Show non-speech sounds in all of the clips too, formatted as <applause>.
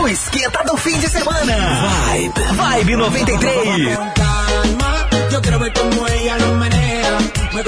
O esquenta do fim de semana. Vibe. Vibe 93. Yo quiero ver cómo ella lo menea. Mueve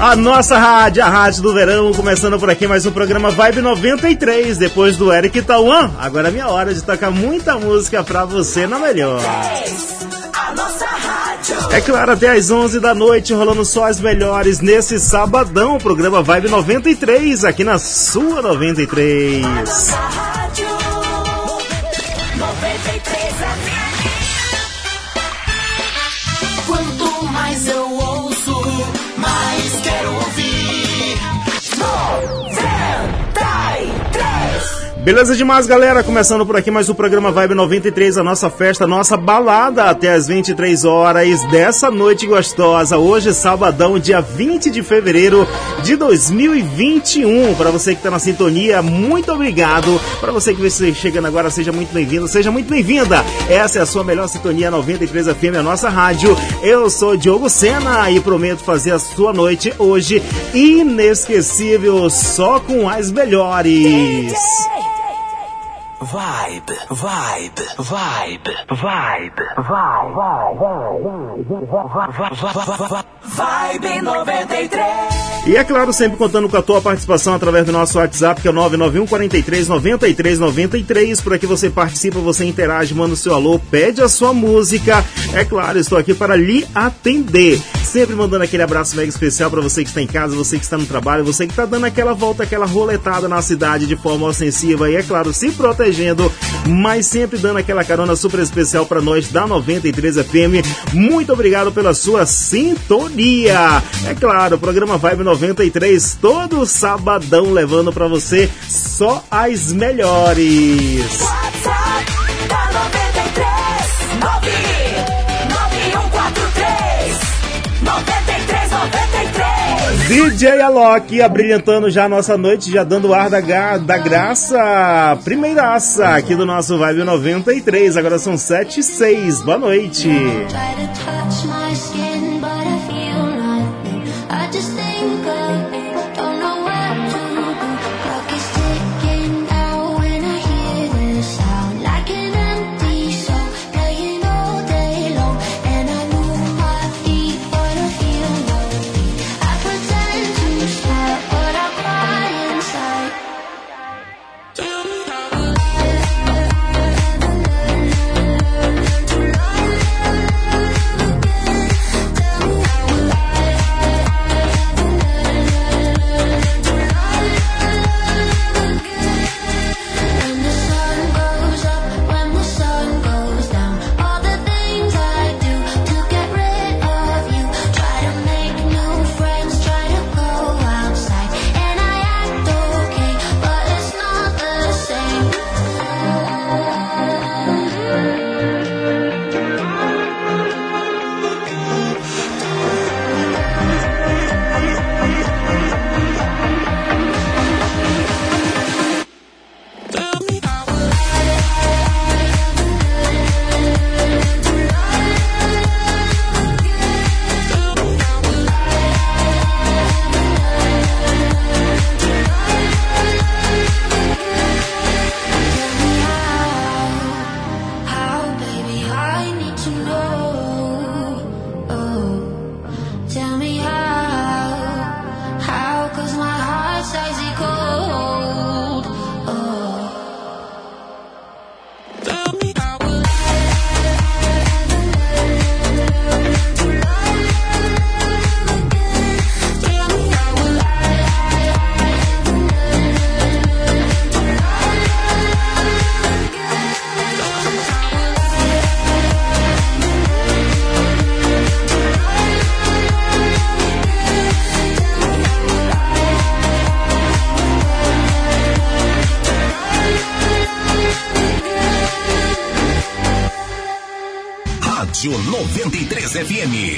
93 FM. A nossa rádio, a rádio do verão, começando por aqui mais um programa Vibe 93, depois do Eric Tauan. Agora é minha hora de tocar muita música pra você na melhor. É claro, até às 11 da noite, rolando só as melhores nesse sabadão, o programa Vibe 93, aqui na sua 93. Nossa rádio. 93 Beleza demais, galera? Começando por aqui mais um programa Vibe 93, a nossa festa, a nossa balada até as 23 horas dessa noite gostosa. Hoje, sabadão, dia 20 de fevereiro de 2021. Para você que tá na sintonia, muito obrigado. Para você que está chegando agora, seja muito bem-vindo, seja muito bem-vinda. Essa é a sua melhor sintonia 93 FM, a nossa rádio. Eu sou Diogo Sena e prometo fazer a sua noite hoje inesquecível, só com as melhores. Vibe, vibe, vibe, vibe, Vibe 93. E é claro, sempre contando com a tua participação através do nosso WhatsApp, que é o 991 43 93 93. Por aqui você participa, você interage, manda o seu alô, pede a sua música. É claro, estou aqui para lhe atender. Sempre mandando aquele abraço mega especial para você que está em casa, você que está no trabalho, você que está dando aquela volta, aquela roletada na cidade de forma ostensiva. E é claro, se protegendo, mas sempre dando aquela carona super especial para nós da 93 FM. Muito obrigado pela sua sintonia. É claro, o programa Vibe 93 todo sabadão levando para você só as melhores. WhatsApp da 93. 99143 93 93. DJ Alok abrilhantando já a nossa noite, já dando ar da, ga- da graça, primeiraça aqui do nosso Vibe 93. Agora são 7 e 6. Boa noite. 93 FM.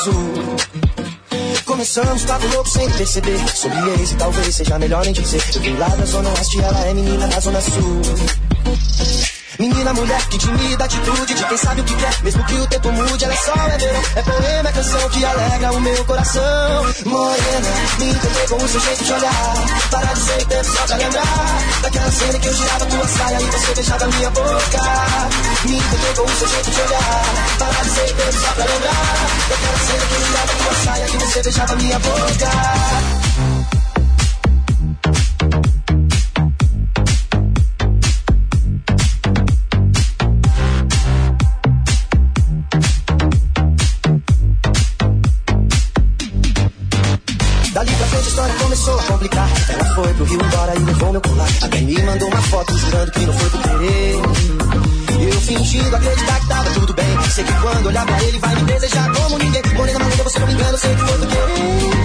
Azul. Começamos papo louco sem perceber. Sobre ex e talvez seja melhor nem dizer. Eu vim lá da zona oeste, ela é menina da zona sul. Menina, mulher, que timida atitude de quem sabe o que quer. Mesmo que o tempo mude, ela é só é verão. É poema, é canção que alegra o meu coração. Morena, me encantei com o seu jeito de olhar. Para de ser tempo só pra lembrar. Daquela cena que eu girava tua saia e você beijava minha boca. Me encantei com o seu jeito de olhar. Para de ser tempo só pra lembrar. Daquela cena que eu girava tua saia e você beijava minha boca. Foi pro Rio embora e levou meu colar. Até me mandou uma foto jurando que não foi por querer. Eu fingindo acreditar que tava tudo bem. Sei que quando olhar pra ele vai me desejar como ninguém. Morena maluca, você não me engana, sei que foi por querer.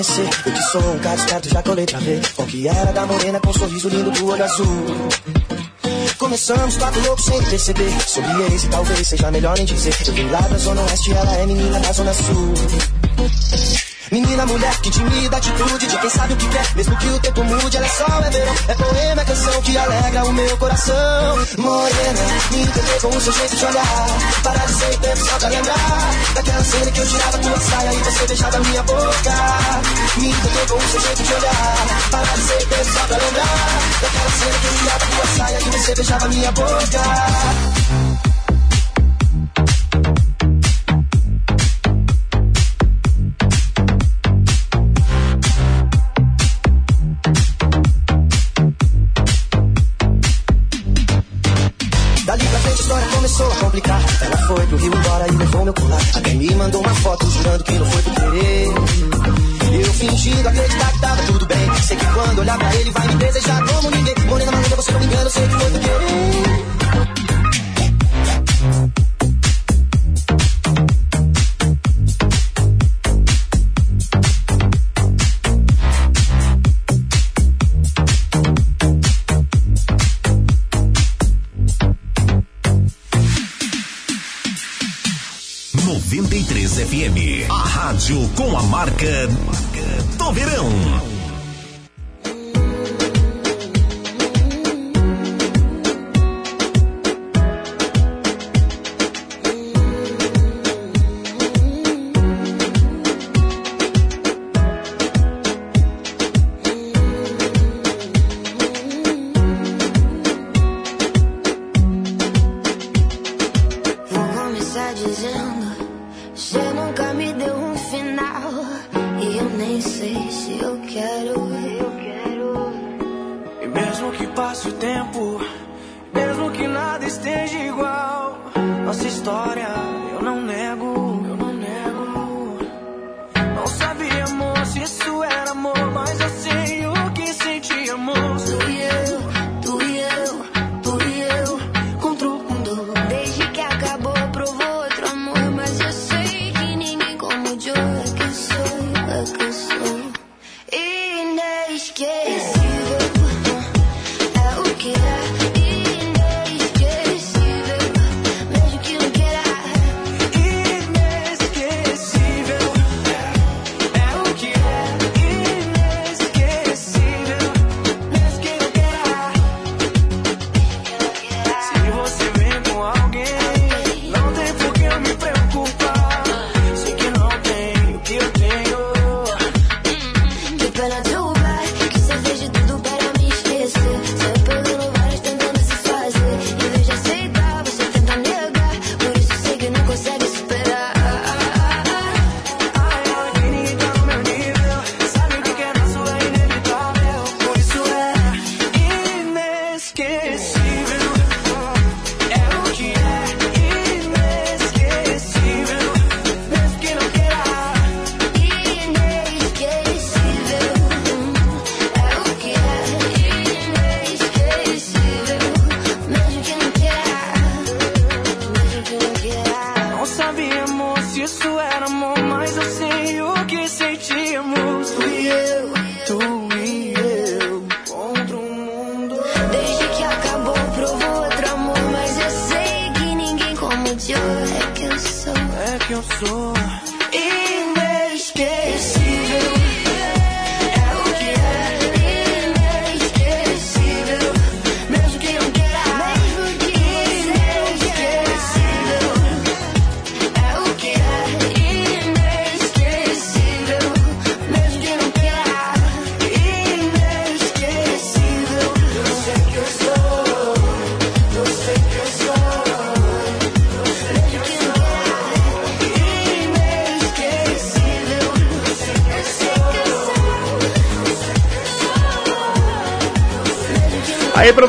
Conhecer. Eu que sou um cara esperto, já colei pra ver. Qual que era da morena com um sorriso lindo do olho azul. Começamos papo louco sem perceber. Sobre ex e talvez seja melhor nem dizer. Eu vim lá da zona oeste, ela é menina da zona sul. Menina, mulher que intimida a atitude de quem sabe o que quer. Mesmo que o tempo mude, ela é sol, é verão. É poema, é canção que alegra o meu coração. Morena, me entender com o seu jeito de olhar. Parar de ser tempo só pra lembrar. Daquela cena que eu tirava tua saia e você beijava minha boca. Me entender com o seu jeito de olhar. Parar de ser tempo só pra lembrar. Daquela cena que eu tirava tua saia e você beijava minha boca. Jurando que não foi por querer. Eu fingindo acreditar que tava tudo bem. Sei que quando olhar pra ele vai me desejar como ninguém. Morena maluca, você não me engana, sei que foi por querer.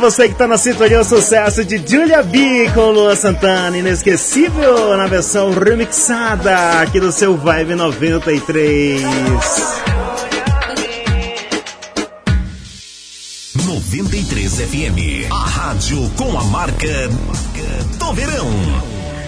Você que tá na sintonia, o sucesso de Julia B com Lua Santana, inesquecível na versão remixada aqui do seu Vibe 93. 93 FM, a rádio com a marca do verão.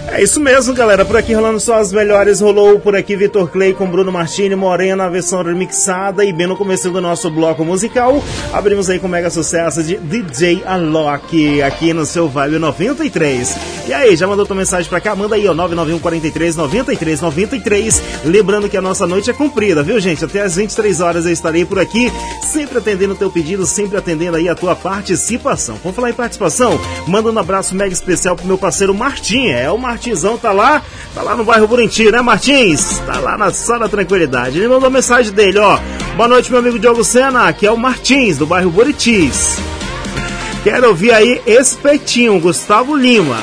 É isso mesmo, galera. Por aqui rolando só as melhores. Rolou por aqui Vitor Clay com Bruno Martini, Morena, a versão remixada. E bem no começo do nosso bloco musical, abrimos aí com o mega sucesso de DJ Alok, aqui no seu Vibe 93. E aí, já mandou tua mensagem pra cá? Manda aí, ó, 991 43 93 93. Lembrando que a nossa noite é comprida, viu, gente? Até às 23 horas eu estarei por aqui, sempre atendendo o teu pedido, sempre atendendo aí a tua participação. Vamos falar em participação? Manda um abraço mega especial pro meu parceiro Martim. É, o Martinzão tá lá, tá lá no bairro Buriti, né, Martins? Tá lá na sala tranquilidade. Ele mandou a mensagem dele, ó. Boa noite, meu amigo Diogo Sena, que é o Martins, do bairro Buritis. Quero ouvir aí Espetinho, Gustavo Lima.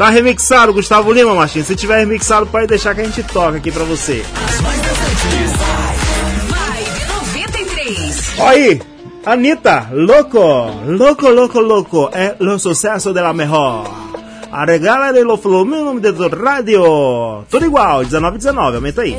Tá remixado, Gustavo Lima, Martins? Se tiver remixado, pode deixar que a gente toca aqui pra você. Vibe 93. Ó aí, Anitta, louco, louco, louco, louco, é o sucesso de la mejor. A regala de lo flumino de tu radio. Tudo igual, 19 19, aumenta aí.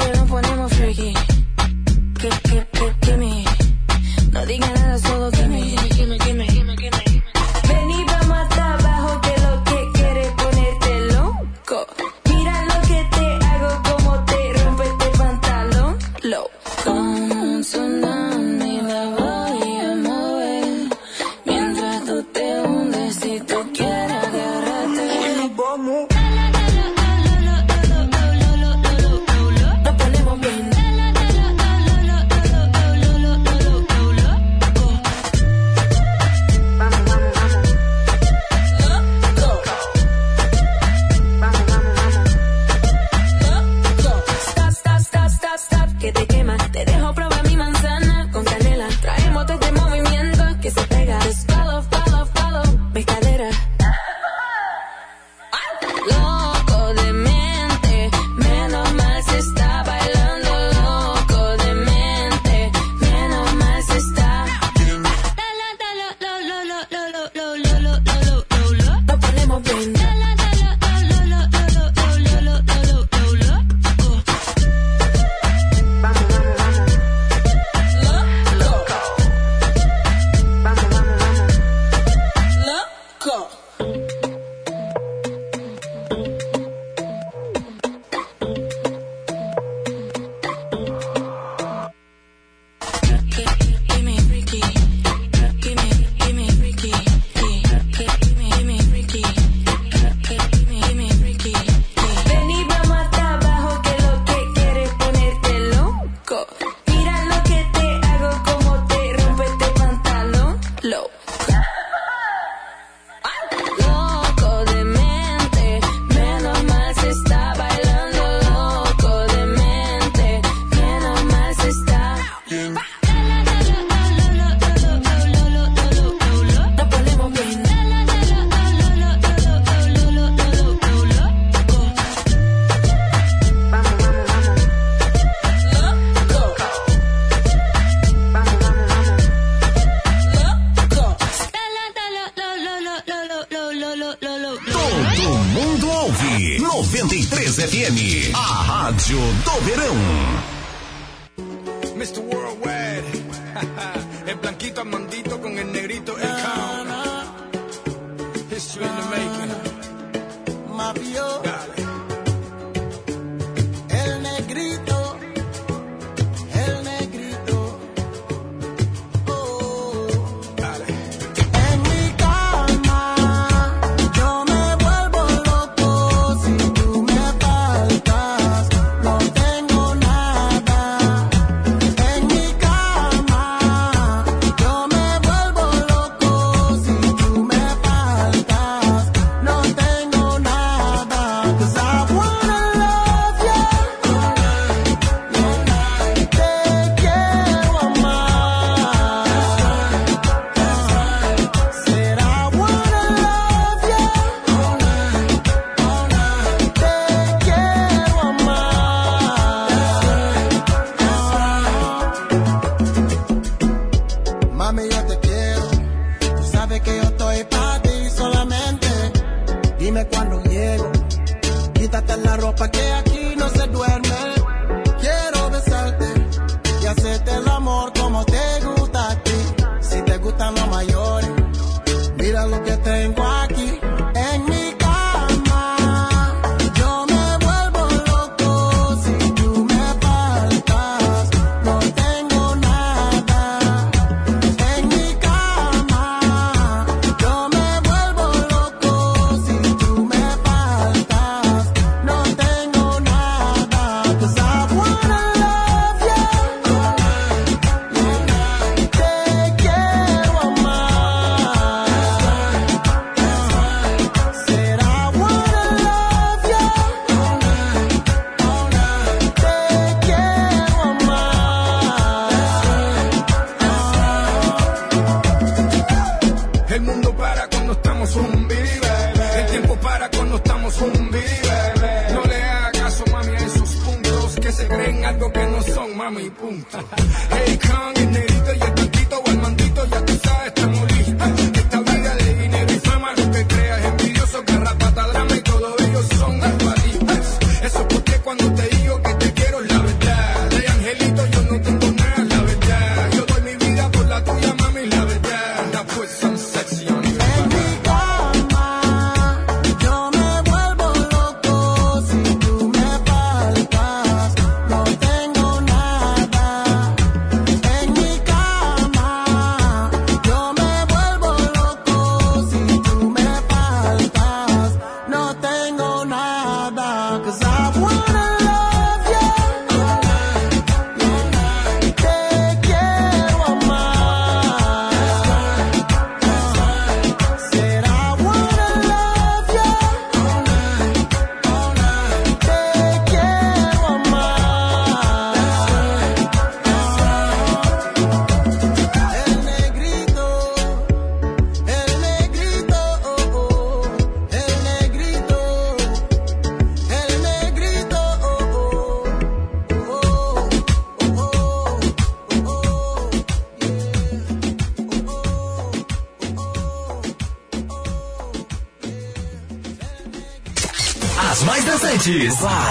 沮丧。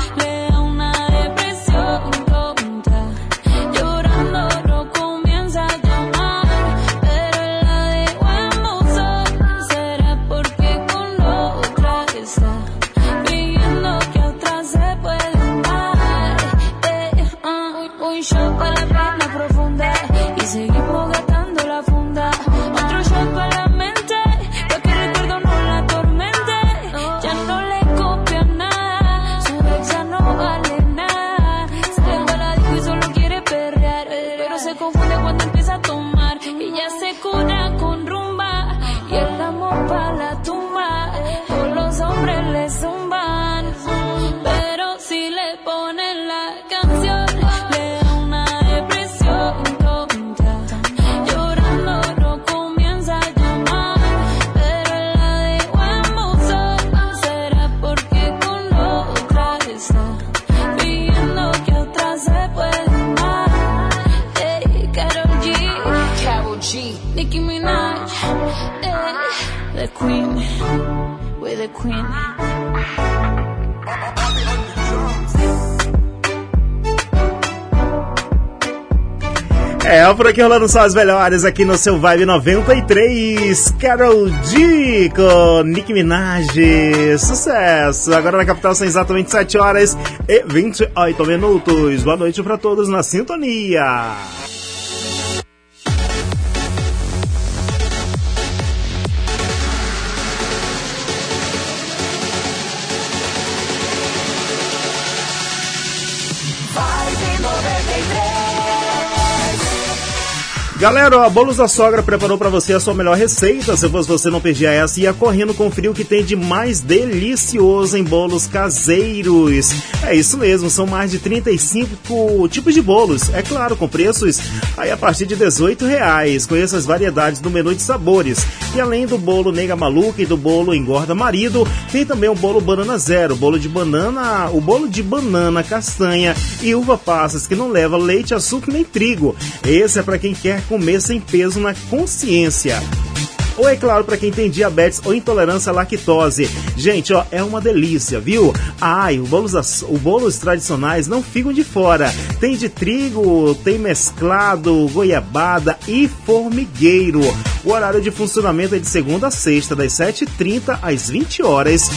que rolando só as melhores aqui no seu Vibe 93. Carol Dico, com Nick Minaj. Sucesso! Agora na capital são exatamente 7 horas e 28 minutos. Boa noite para todos na sintonia. Galera, ó, a Bolos da Sogra preparou para você a sua melhor receita. Se fosse você não perdia essa, ia correndo conferir o que tem de mais delicioso em bolos caseiros. É isso mesmo, são mais de 35 tipos de bolos. É claro, com preços aí a partir de 18 reais. Conheça as variedades do menu de sabores. E além do bolo Nega Maluca e do bolo Engorda Marido, tem também o bolo Banana Zero, bolo de banana, o bolo de banana, castanha e uva passas que não leva leite, açúcar nem trigo. Esse é para quem quer comer sem peso na consciência. Ou é claro, para quem tem diabetes ou intolerância à lactose. Gente, ó, é uma delícia, viu? Ai, os bolos, os bolos tradicionais não ficam de fora. Tem de trigo, tem mesclado, goiabada e formigueiro. O horário de funcionamento é de segunda a sexta, das 7h30 às 20 horas.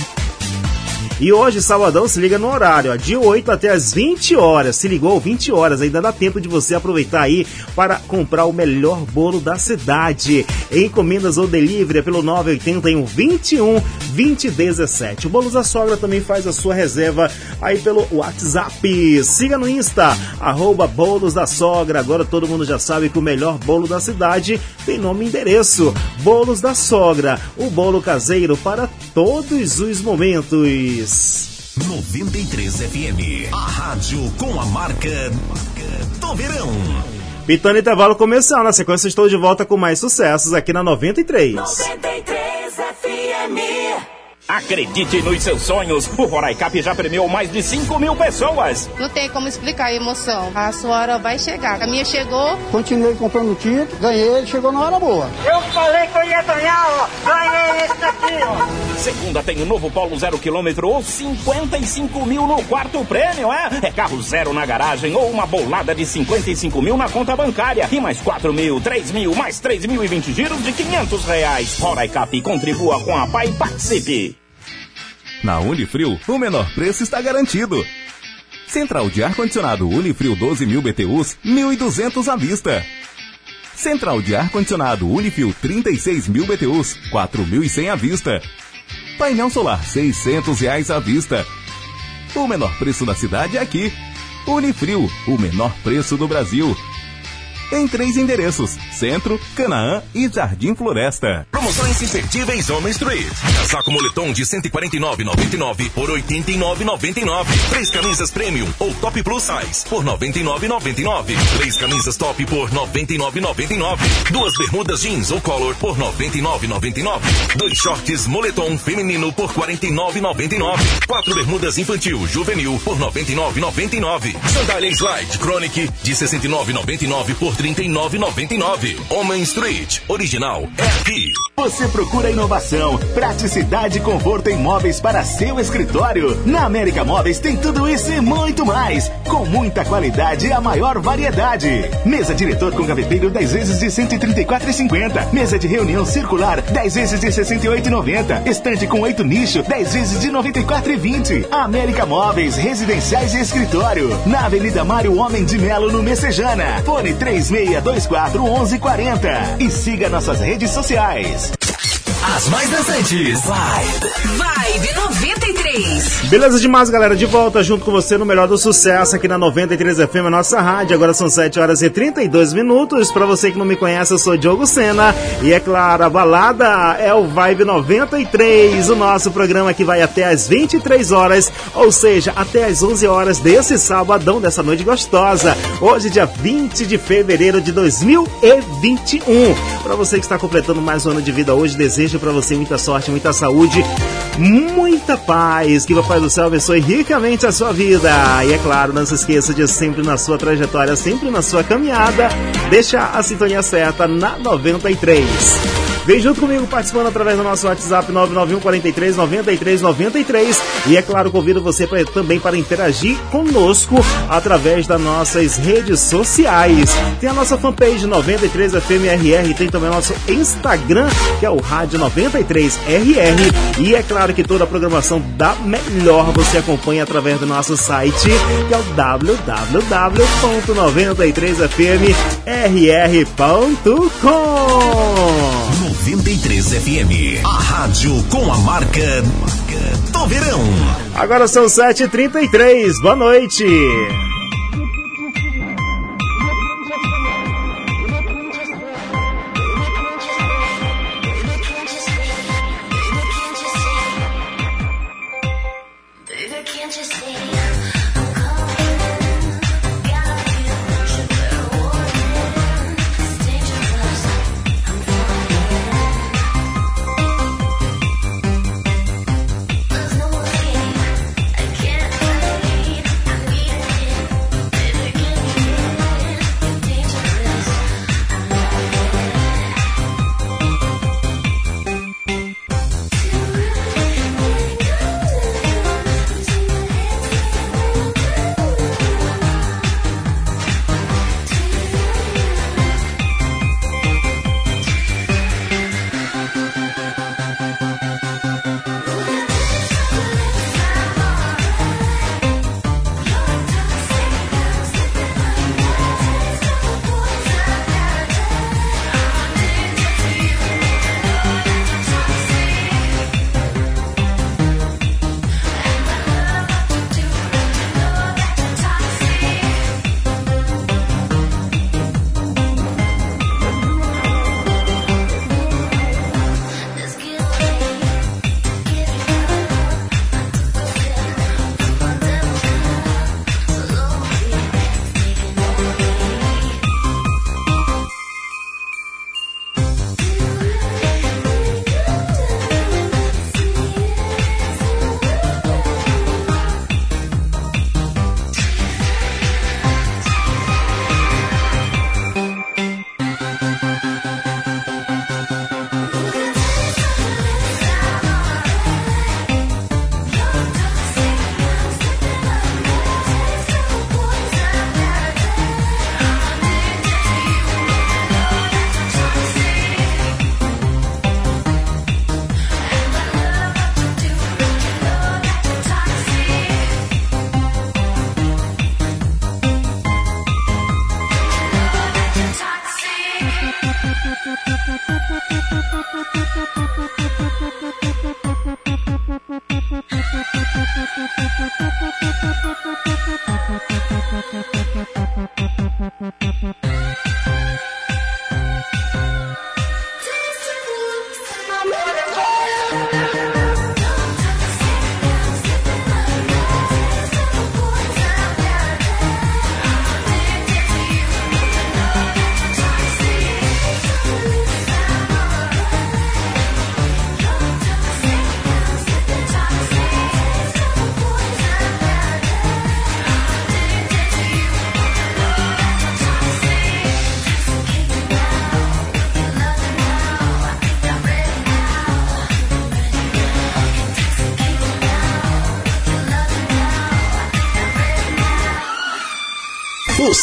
E hoje, sabadão, se liga no horário, ó, de 8 até as 20 horas. Se ligou, 20 horas, ainda dá tempo de você aproveitar aí para comprar o melhor bolo da cidade. Encomendas ou delivery é pelo 981 21 2017. O Bolos da Sogra também faz a sua reserva aí pelo WhatsApp. Siga no Insta, arroba Bolos da Sogra. Agora todo mundo já sabe que o melhor bolo da cidade tem nome e endereço. Bolos da Sogra, o bolo caseiro para todos os momentos. 93 FM, a rádio com a marca do verão. Pitando intervalo comercial. Na sequência, estou de volta com mais sucessos aqui na 93. 93 FM. Acredite nos seus sonhos. O Roraicap já premiou mais de 5 mil pessoas. Não tem como explicar a emoção. A sua hora vai chegar. A minha chegou. Continuei comprando título, ganhei, chegou na hora boa. Eu falei que eu ia ganhar, ó. Ganhei esse daqui, ó. Segunda tem o novo Polo zero quilômetro ou 55 mil no quarto prêmio, é? É carro zero na garagem ou uma bolada de 55 mil na conta bancária. E mais 4 mil, 3 mil, mais 3 mil e 20 giros de 500 reais. Roraicap contribua com a PAI e participe. Na Unifrio, o menor preço está garantido. Central de ar-condicionado Unifrio 12 mil BTUs, 1.200 à vista. Central de ar-condicionado Unifrio 36 mil BTUs, 4.100 à vista. Painel solar 600 reais à vista. O menor preço da cidade é aqui. Unifrio, o menor preço do Brasil. Em três endereços: Centro, Canaã e Jardim Floresta. Promoções imperdíveis Home Street. Casaco moletom de 149,99 por 89,99. Três camisas premium ou top plus size por 99,99. Três camisas top por 99,99. Duas bermudas jeans ou color por 99,99. Dois shorts moletom feminino por 49,99. Quatro bermudas infantil juvenil por 99,99. Sandália Slide Chronic de 69,99 por 39,99. Homem Street original é aqui. Você procura inovação, praticidade e conforto em móveis para seu escritório? Na América Móveis tem tudo isso e muito mais, com muita qualidade e a maior variedade. Mesa diretor com gaveteiro 10 vezes de 134,50. Mesa de reunião circular 10 vezes de 68,90. Estante com 8 nicho 10 vezes de 94,20. América Móveis, residenciais e escritório. Na Avenida Mário Homem de Melo, no Messejana. Fone 3624 1140. E siga nossas redes sociais. As mais dançantes. Vibe. Vibe 93. Beleza demais, galera. De volta junto com você no Melhor do Sucesso aqui na 93 FM, a nossa rádio. Agora são 7 horas e 32 minutos. Pra você que não me conhece, eu sou Diogo Sena. E é claro, a balada é o Vibe 93, o nosso programa que vai até às 23 horas, ou seja, até às 11 horas desse sabadão, dessa noite gostosa. Hoje, dia 20 de fevereiro de 2021. Pra você que está completando mais um ano de vida hoje, desejo pra você muita sorte, muita saúde, muita paz. Que o Papai do Céu abençoe ricamente a sua vida. E é claro, não se esqueça de sempre na sua trajetória, sempre na sua caminhada, deixar a sintonia certa na 93. Vem junto comigo participando através do nosso WhatsApp 991 43 93 93 e é claro convido você pra, também para interagir conosco através das nossas redes sociais. Tem a nossa fanpage 93FMRR, tem também o nosso Instagram que é o Rádio 93RR e é claro que toda a programação da melhor você acompanha através do nosso site que é o www.93fmrr.com 93 FM, a rádio com a marca do verão. Agora são 7h33, boa noite.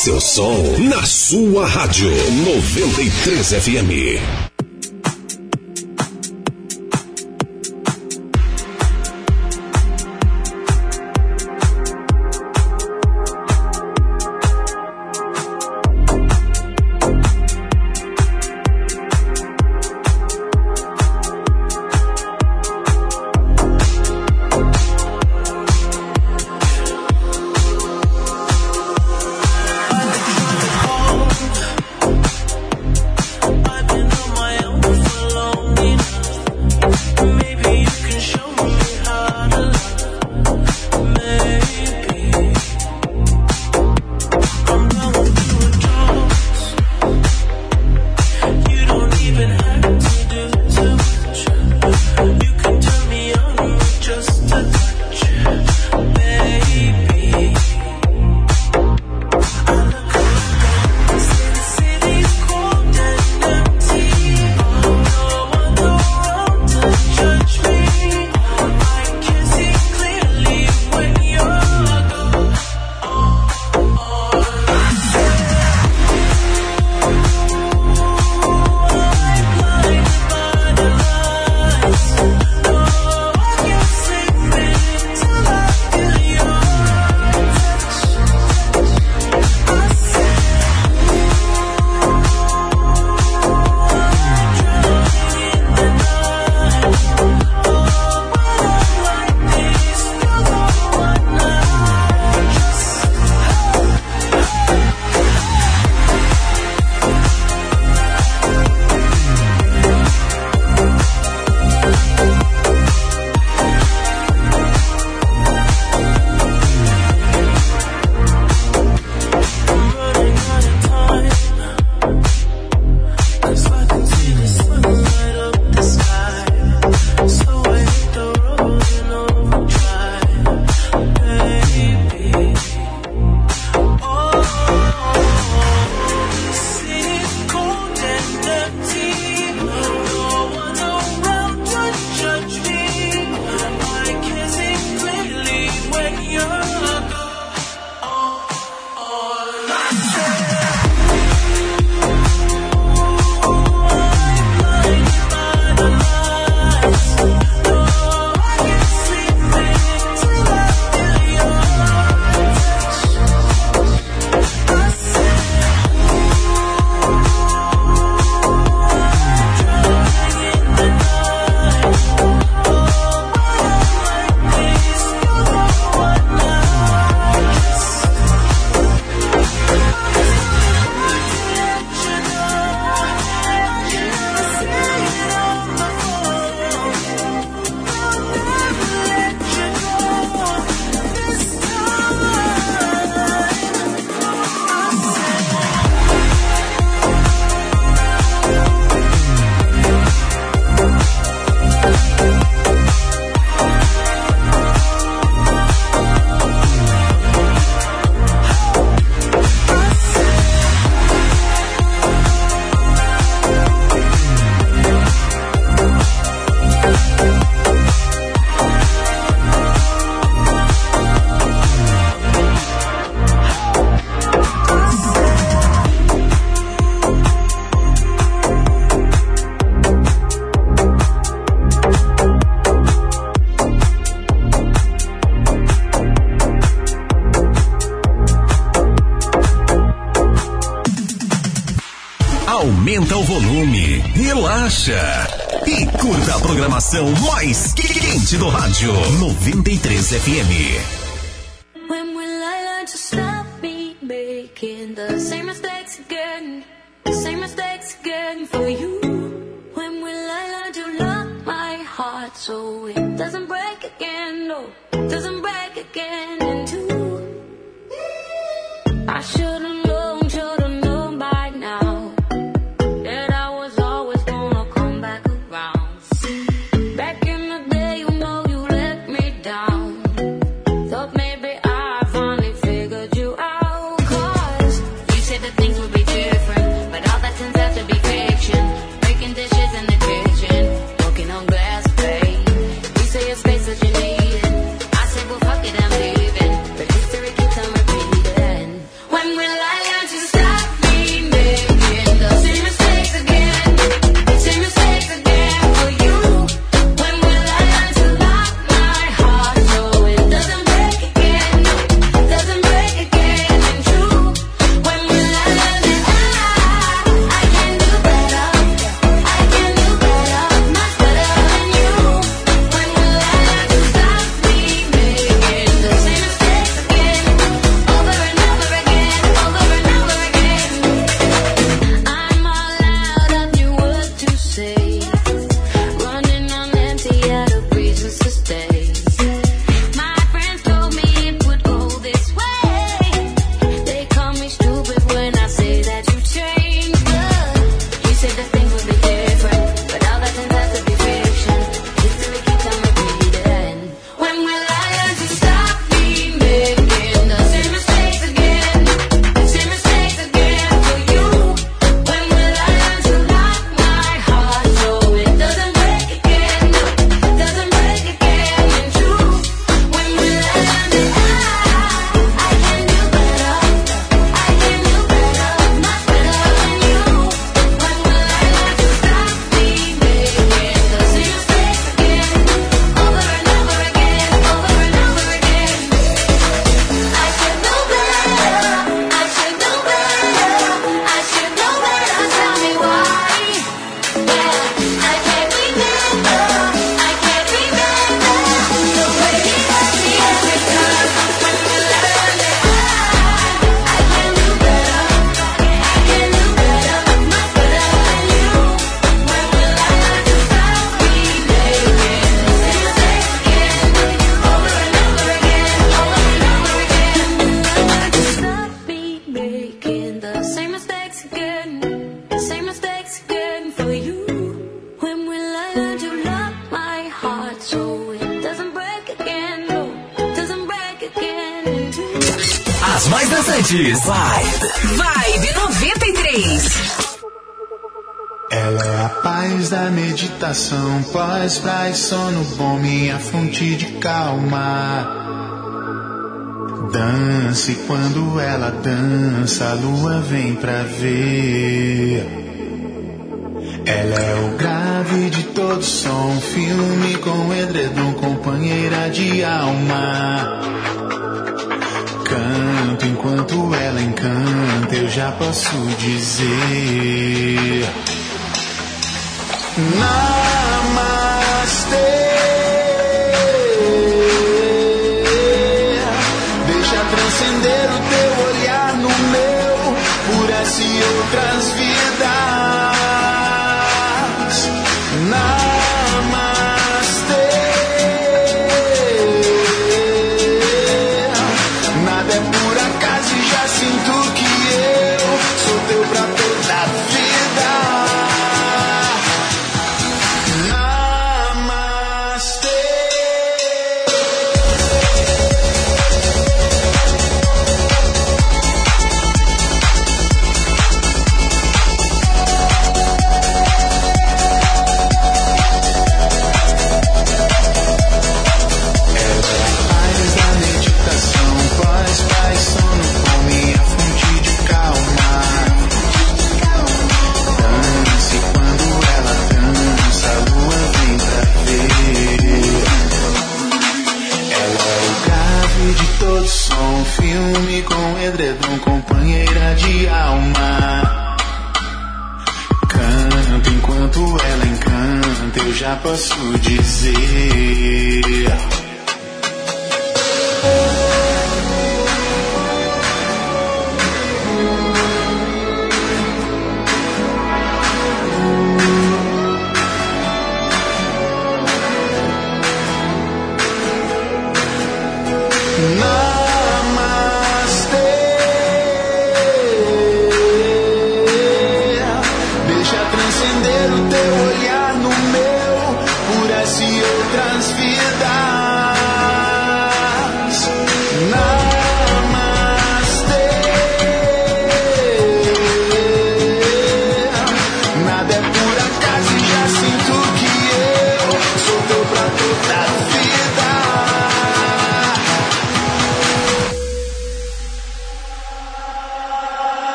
Seu som na sua rádio 93 FM. O volume, relaxa e curta a programação mais quente do rádio 93 FM. When will I learn to stop me making the same mistakes again? The same mistakes again for you. When will I learn to love heart so it doesn't break again. No,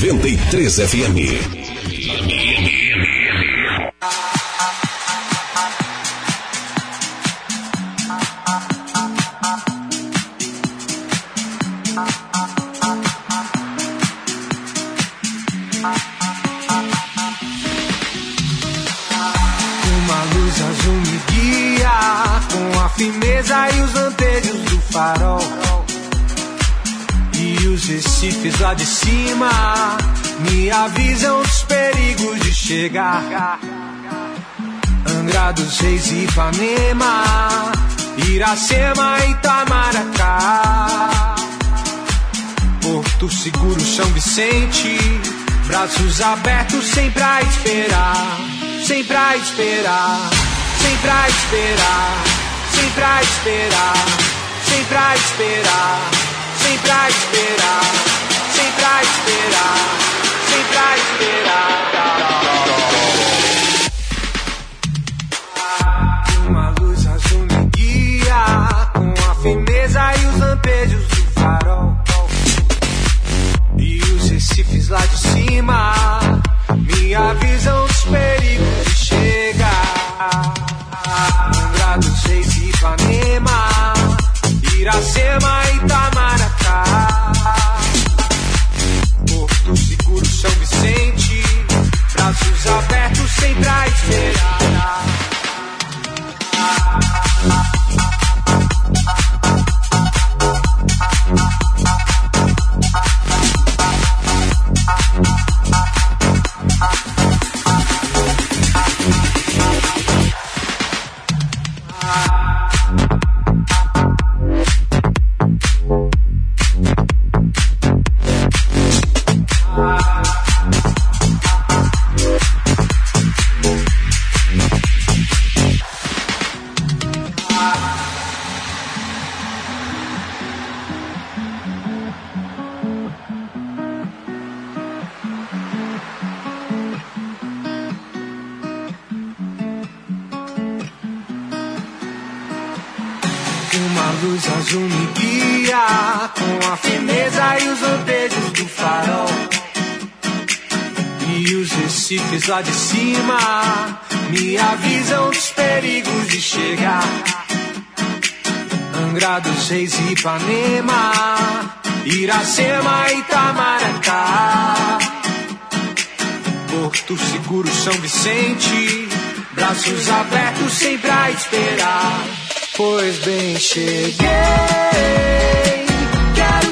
93 FM. Iracema e Itamaracá. Porto Seguro, São Vicente, braços abertos sempre a esperar, sempre a esperar, sempre a esperar, sempre a esperar, sempre a esperar, sempre a esperar, sempre a esperar, sempre a esperar. E os lampejos do farol. E os recifes lá de cima me avisam dos perigos de chegar. Angra dos Reis e Ipanema, Iracema e Itamaracá. Porto Seguro, São Vicente, braços abertos sempre a lá de cima me avisam dos perigos de chegar. Angra dos Reis Ipanema, Iracema Itamaracá. Porto Seguro, São Vicente, braços abertos sempre a esperar. Pois bem, cheguei. Quero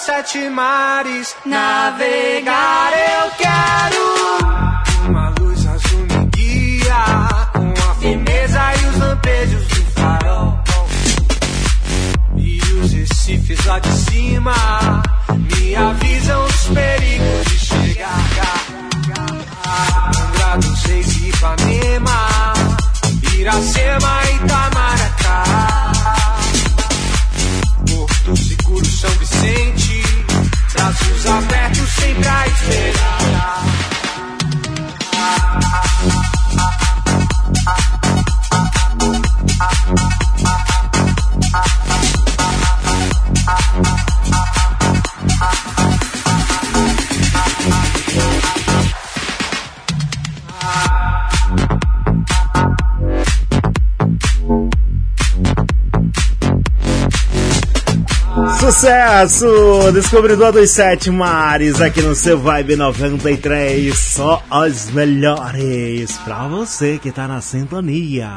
Sete mares, navegar eu quero. Uma luz azul me guia com a firmeza e os lampejos do farol. E os recifes lá de cima me avisam dos perigos de chegar. Angra dos Reis e Ipanema, Iracema e Itamaracá. Porto Seguro, São Vicente braços abertos sempre a esperar. Sucesso! Descobridor dos sete mares aqui no seu Vibe 93. Só as melhores pra você que tá na sintonia.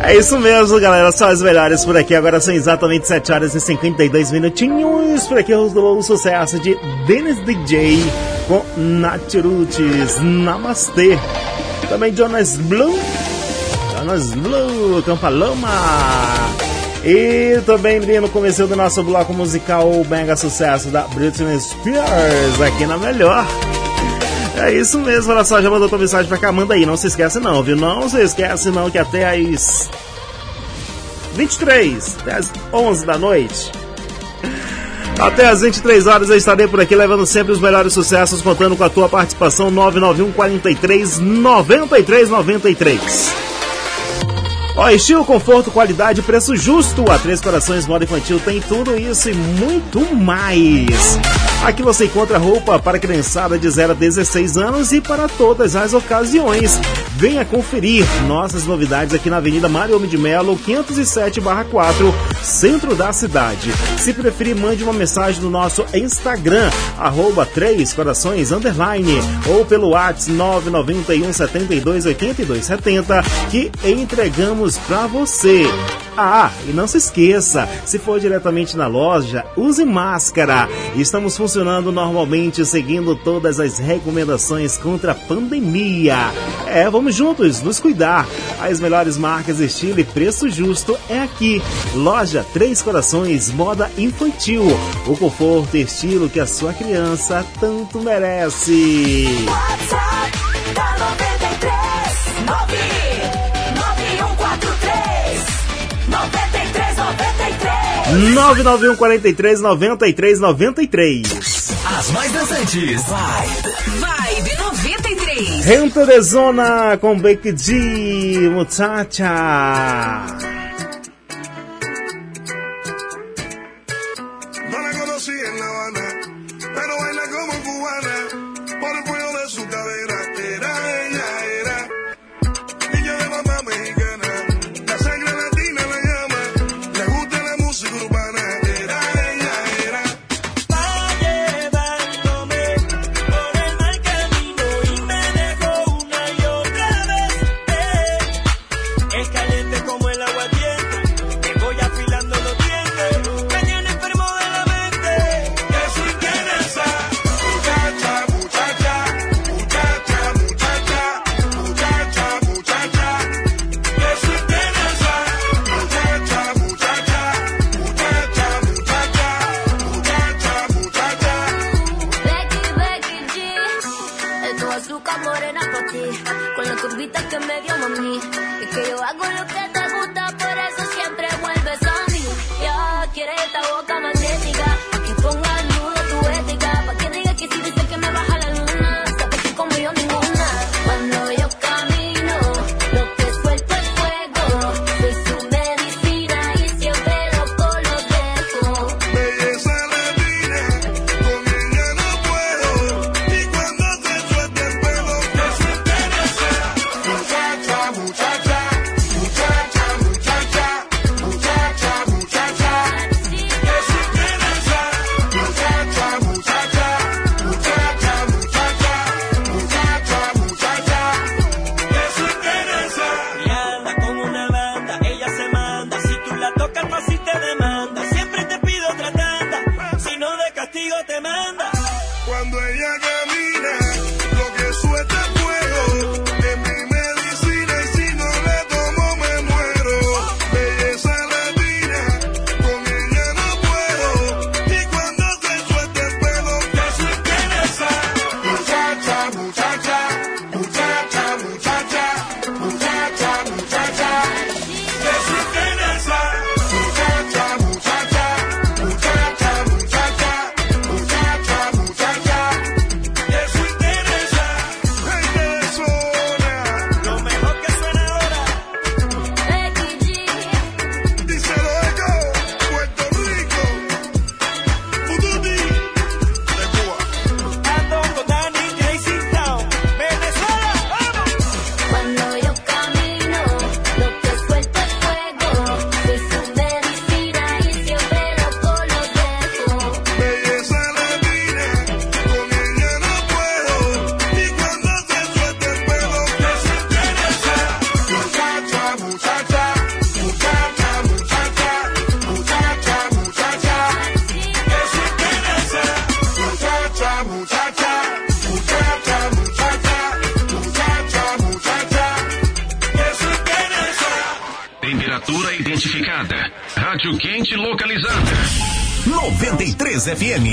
É isso mesmo, galera. Só as melhores por aqui. Agora são exatamente 7 horas e 52 minutinhos. Por aqui rolou o sucesso de Dennis DJ com Naturutes. Namastê. Também Jonas Blue. Jonas Blue, Campaloma. E também no começo do nosso bloco musical, o mega sucesso da Britney Spears, aqui na Melhor. É isso mesmo, olha só, já mandou tua mensagem pra cá, manda aí, não se esquece não, viu? Não se esquece não que até às 23, até às 11 da noite, até às 23 horas eu estarei por aqui levando sempre os melhores sucessos, contando com a tua participação 991 43 93 93. Ó, estilo, conforto, qualidade, preço justo. A Três Corações Moda Infantil tem tudo isso e muito mais. Aqui você encontra roupa para criançada de 0 a 16 anos e para todas as ocasiões. Venha conferir nossas novidades aqui na Avenida Mário de Melo, 507/4, centro da cidade. Se preferir, mande uma mensagem no nosso Instagram, arroba 3 corações underline, ou pelo WhatsApp 991 72 82 70, que entregamos para você. Ah, e não se esqueça, se for diretamente na loja, use máscara. Estamos funcionando normalmente seguindo todas as recomendações contra a pandemia. É, vamos juntos nos cuidar. As melhores marcas, estilo e preço justo é aqui. Loja Três Corações Moda Infantil. O conforto e estilo que a sua criança tanto merece. Da 93, 9, 991 43 93 93. As mais dançantes. Vibe. Vibe 93. Renta de Zona com Becky G, muchacha. FM.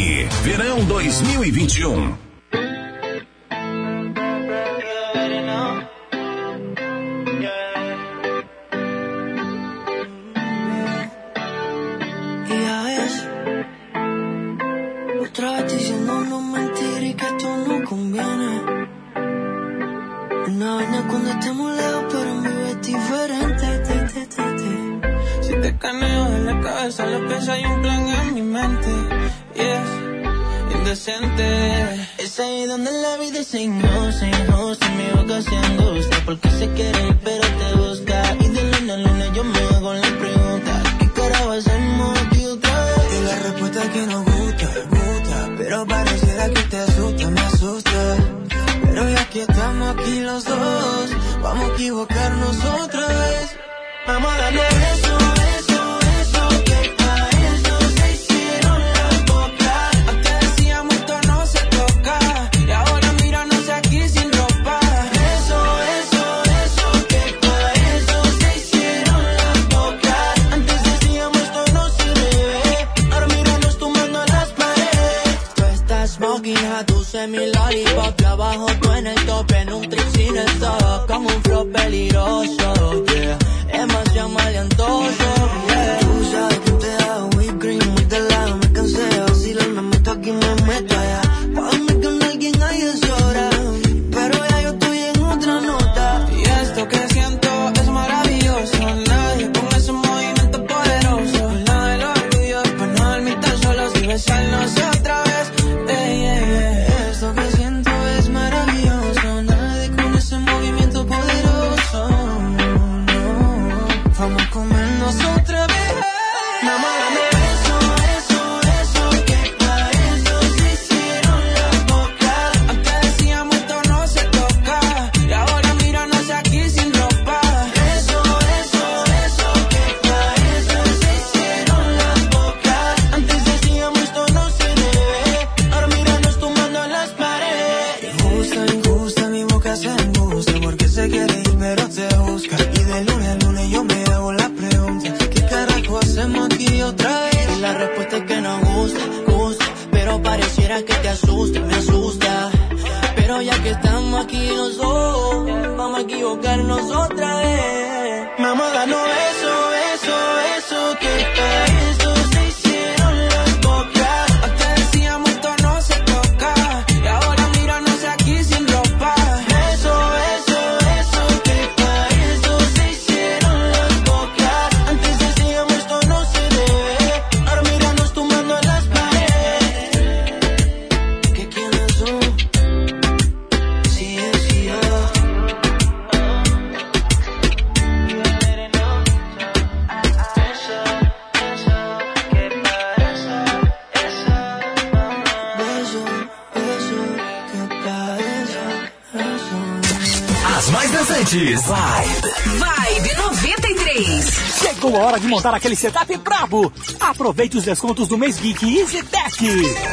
aquele setup brabo. Aproveite os descontos do mês Geek Easy Tech.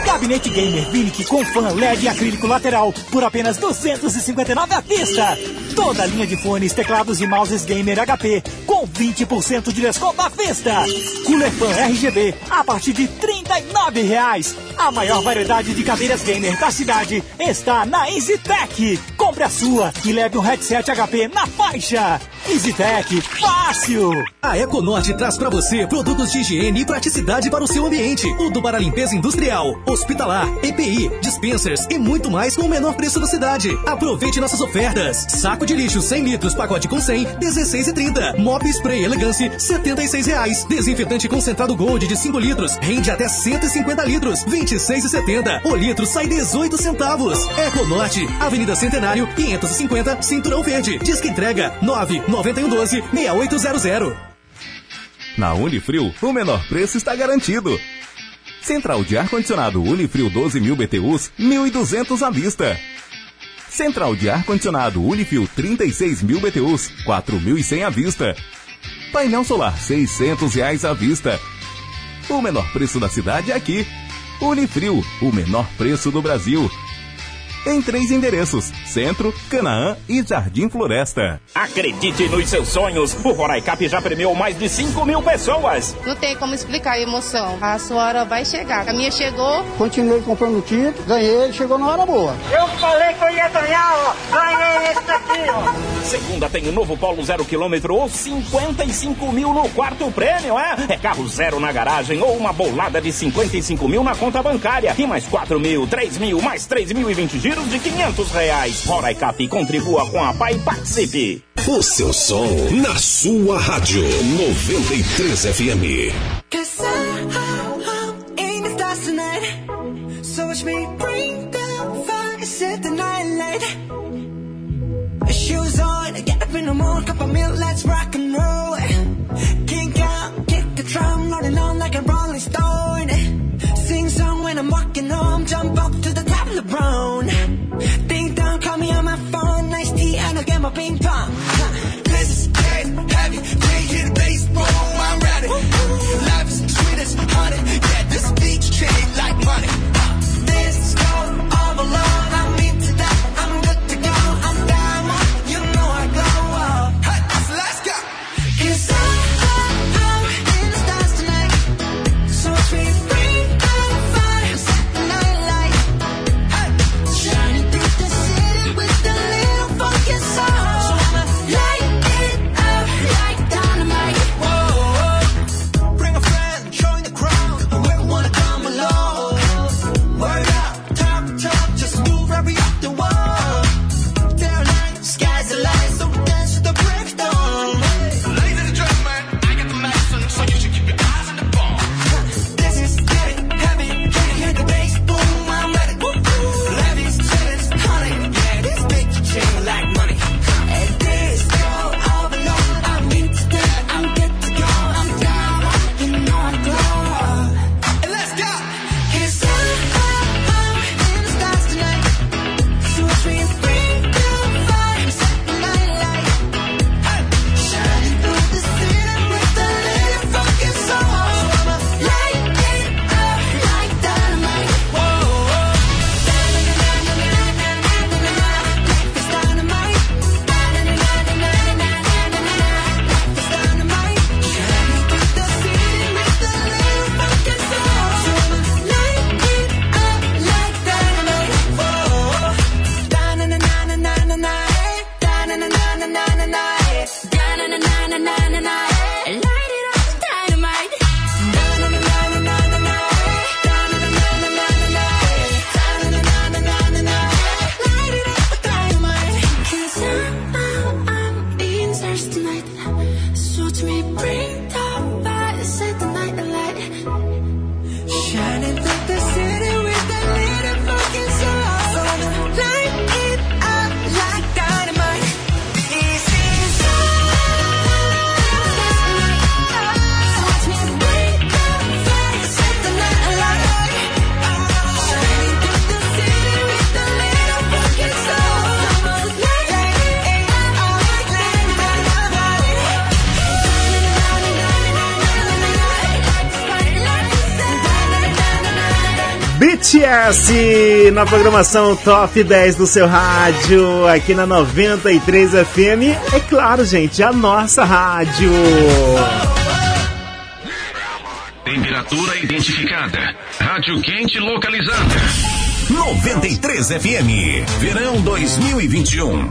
Gabinete Gamer Vinic com fan LED e acrílico lateral por apenas 259 à vista. Toda a linha de fones, teclados e mouses Gamer HP com 20% de desconto à vista. Cooler Fan RGB a partir de 39 reais. A maior variedade de cadeiras gamer da cidade está na EasyTech. Compre a sua e leve um headset HP na faixa. EasyTech, fácil! A Econorte traz para você produtos de higiene e praticidade para o seu ambiente. Tudo para limpeza industrial, hospitalar, EPI, dispensers e muito mais com o menor preço da cidade. Aproveite nossas ofertas. Saco de lixo 100 litros, pacote com 100, 16,30. Mop Spray Elegance, 76 reais. Desinfetante concentrado Gold de 5 litros, rende até 150 litros, 26,70. O litro sai 18 centavos. Econorte, Avenida Centenário, 550, Cinturão Verde. Disque entrega 99112 6800. Na Unifrio, o menor preço está garantido. Central de ar-condicionado Unifrio 12 mil BTUs, 1.200 à vista. Central de ar-condicionado Unifrio 36 mil BTUs, 4.100 à vista. Painel solar, 600 reais à vista. O menor preço da cidade é aqui. Unifrio, o menor preço do Brasil. Em três endereços. Centro, Canaã e Jardim Floresta. Acredite nos seus sonhos. O Roraicap já premiou mais de 5 mil pessoas. Não tem como explicar a emoção. A sua hora vai chegar. A minha chegou. Continuei comprando título, ganhei, chegou na hora boa. Eu falei que eu ia ganhar, ó. Ganhei esse aqui, ó. Segunda tem o novo Polo zero quilômetro ou 55 mil no quarto prêmio, é? É carro zero na garagem ou uma bolada de 55 mil na conta bancária. E mais 4 mil, 3 mil, mais 3 mil e 20 giros de 500 reais. Roraicap contribua com a PAI participe. O seu som na sua rádio 93 FM. BTS na programação Top 10 do seu rádio, aqui na 93 FM. É claro, gente, a nossa rádio. Temperatura identificada. Rádio quente localizada. 93 FM. Verão 2021.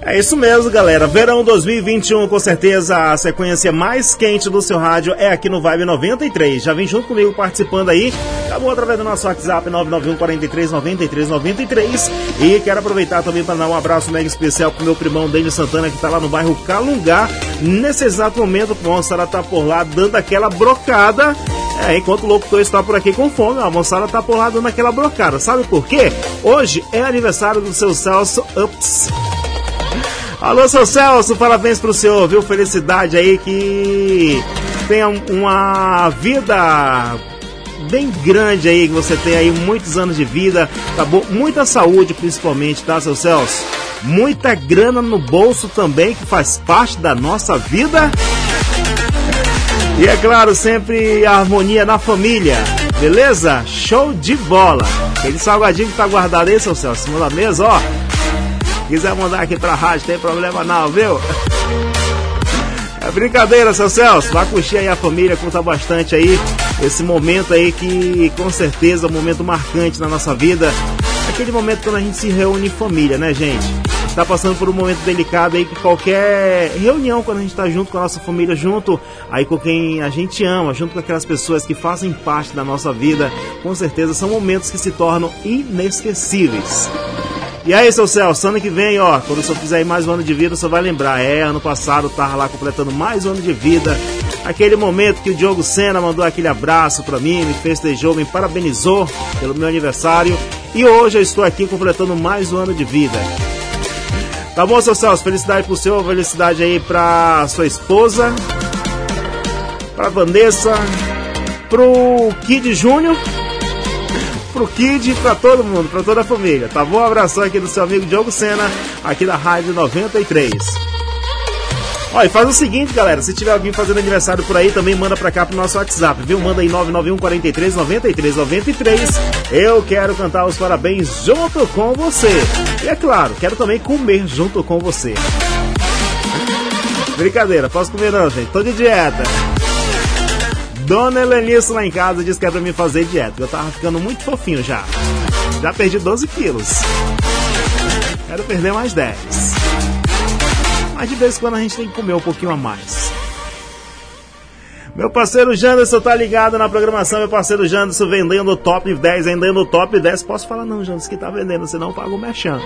É isso mesmo, galera. Verão 2021, com certeza, a sequência mais quente do seu rádio é aqui no Vibe 93. Já vem junto comigo participando aí. Acabou através do nosso WhatsApp 991 43 93 93. E quero aproveitar também para dar um abraço mega especial pro meu primão Denis Santana, que tá lá no bairro Calungá. Nesse exato momento, a moçada tá por lá dando aquela brocada. É, enquanto o locutor está por aqui com fome, a moçada tá por lá dando aquela brocada. Sabe por quê? Hoje é aniversário do seu Celso Ups. Alô, seu Celso, parabéns pro senhor, viu? Felicidade aí, que tenha uma vida bem grande aí, que você tenha aí muitos anos de vida, tá bom? Muita saúde, principalmente, tá, seu Celso? Muita grana no bolso também, que faz parte da nossa vida. E é claro, sempre harmonia na família, beleza? Show de bola! Aquele salgadinho que tá guardado aí, seu Celso, em cima da mesa, ó. Quiser mandar aqui pra rádio, tem problema não, viu? É brincadeira, seu Celso. Vai curtir aí a família, conta bastante aí esse momento aí que com certeza é um momento marcante na nossa vida. Aquele momento quando a gente se reúne em família, né, gente? Está passando por um momento delicado aí que qualquer reunião quando a gente está junto com a nossa família, junto aí com quem a gente ama, junto com aquelas pessoas que fazem parte da nossa vida, com certeza são momentos que se tornam inesquecíveis. E aí, seu Celso, ano que vem, ó, quando o senhor fizer mais um ano de vida, você vai lembrar. É, ano passado tava lá completando mais um ano de vida. Aquele momento que o Diogo Sena mandou aquele abraço para mim, me festejou, me parabenizou pelo meu aniversário. E hoje eu estou aqui completando mais um ano de vida. Tá bom, seu Celso? Felicidade pro senhor, felicidade aí pra sua esposa, pra Vanessa, pro Kid Júnior pro Kid, pra todo mundo, pra toda a família, tá bom? Um abração aqui do seu amigo Diogo Sena, aqui da Rádio 93. Ó, e faz o seguinte, galera, se tiver alguém fazendo aniversário por aí, também manda pra cá pro nosso WhatsApp, viu? Manda aí 991 43 93 93. Eu quero cantar os parabéns junto com você. E é claro, quero também comer junto com você. Brincadeira, posso comer não, gente. Tô de dieta. Dona Helenice lá em casa disse que é pra mim fazer dieta. Eu tava ficando muito fofinho já. Já perdi 12 quilos. Quero perder mais 10. Mas de vez em quando a gente tem que comer um pouquinho a mais. Meu parceiro Janderson tá ligado na programação. Meu parceiro Janderson vendendo top 10, vendendo top 10. Posso falar não, Janderson, que tá vendendo, senão paga o mexão.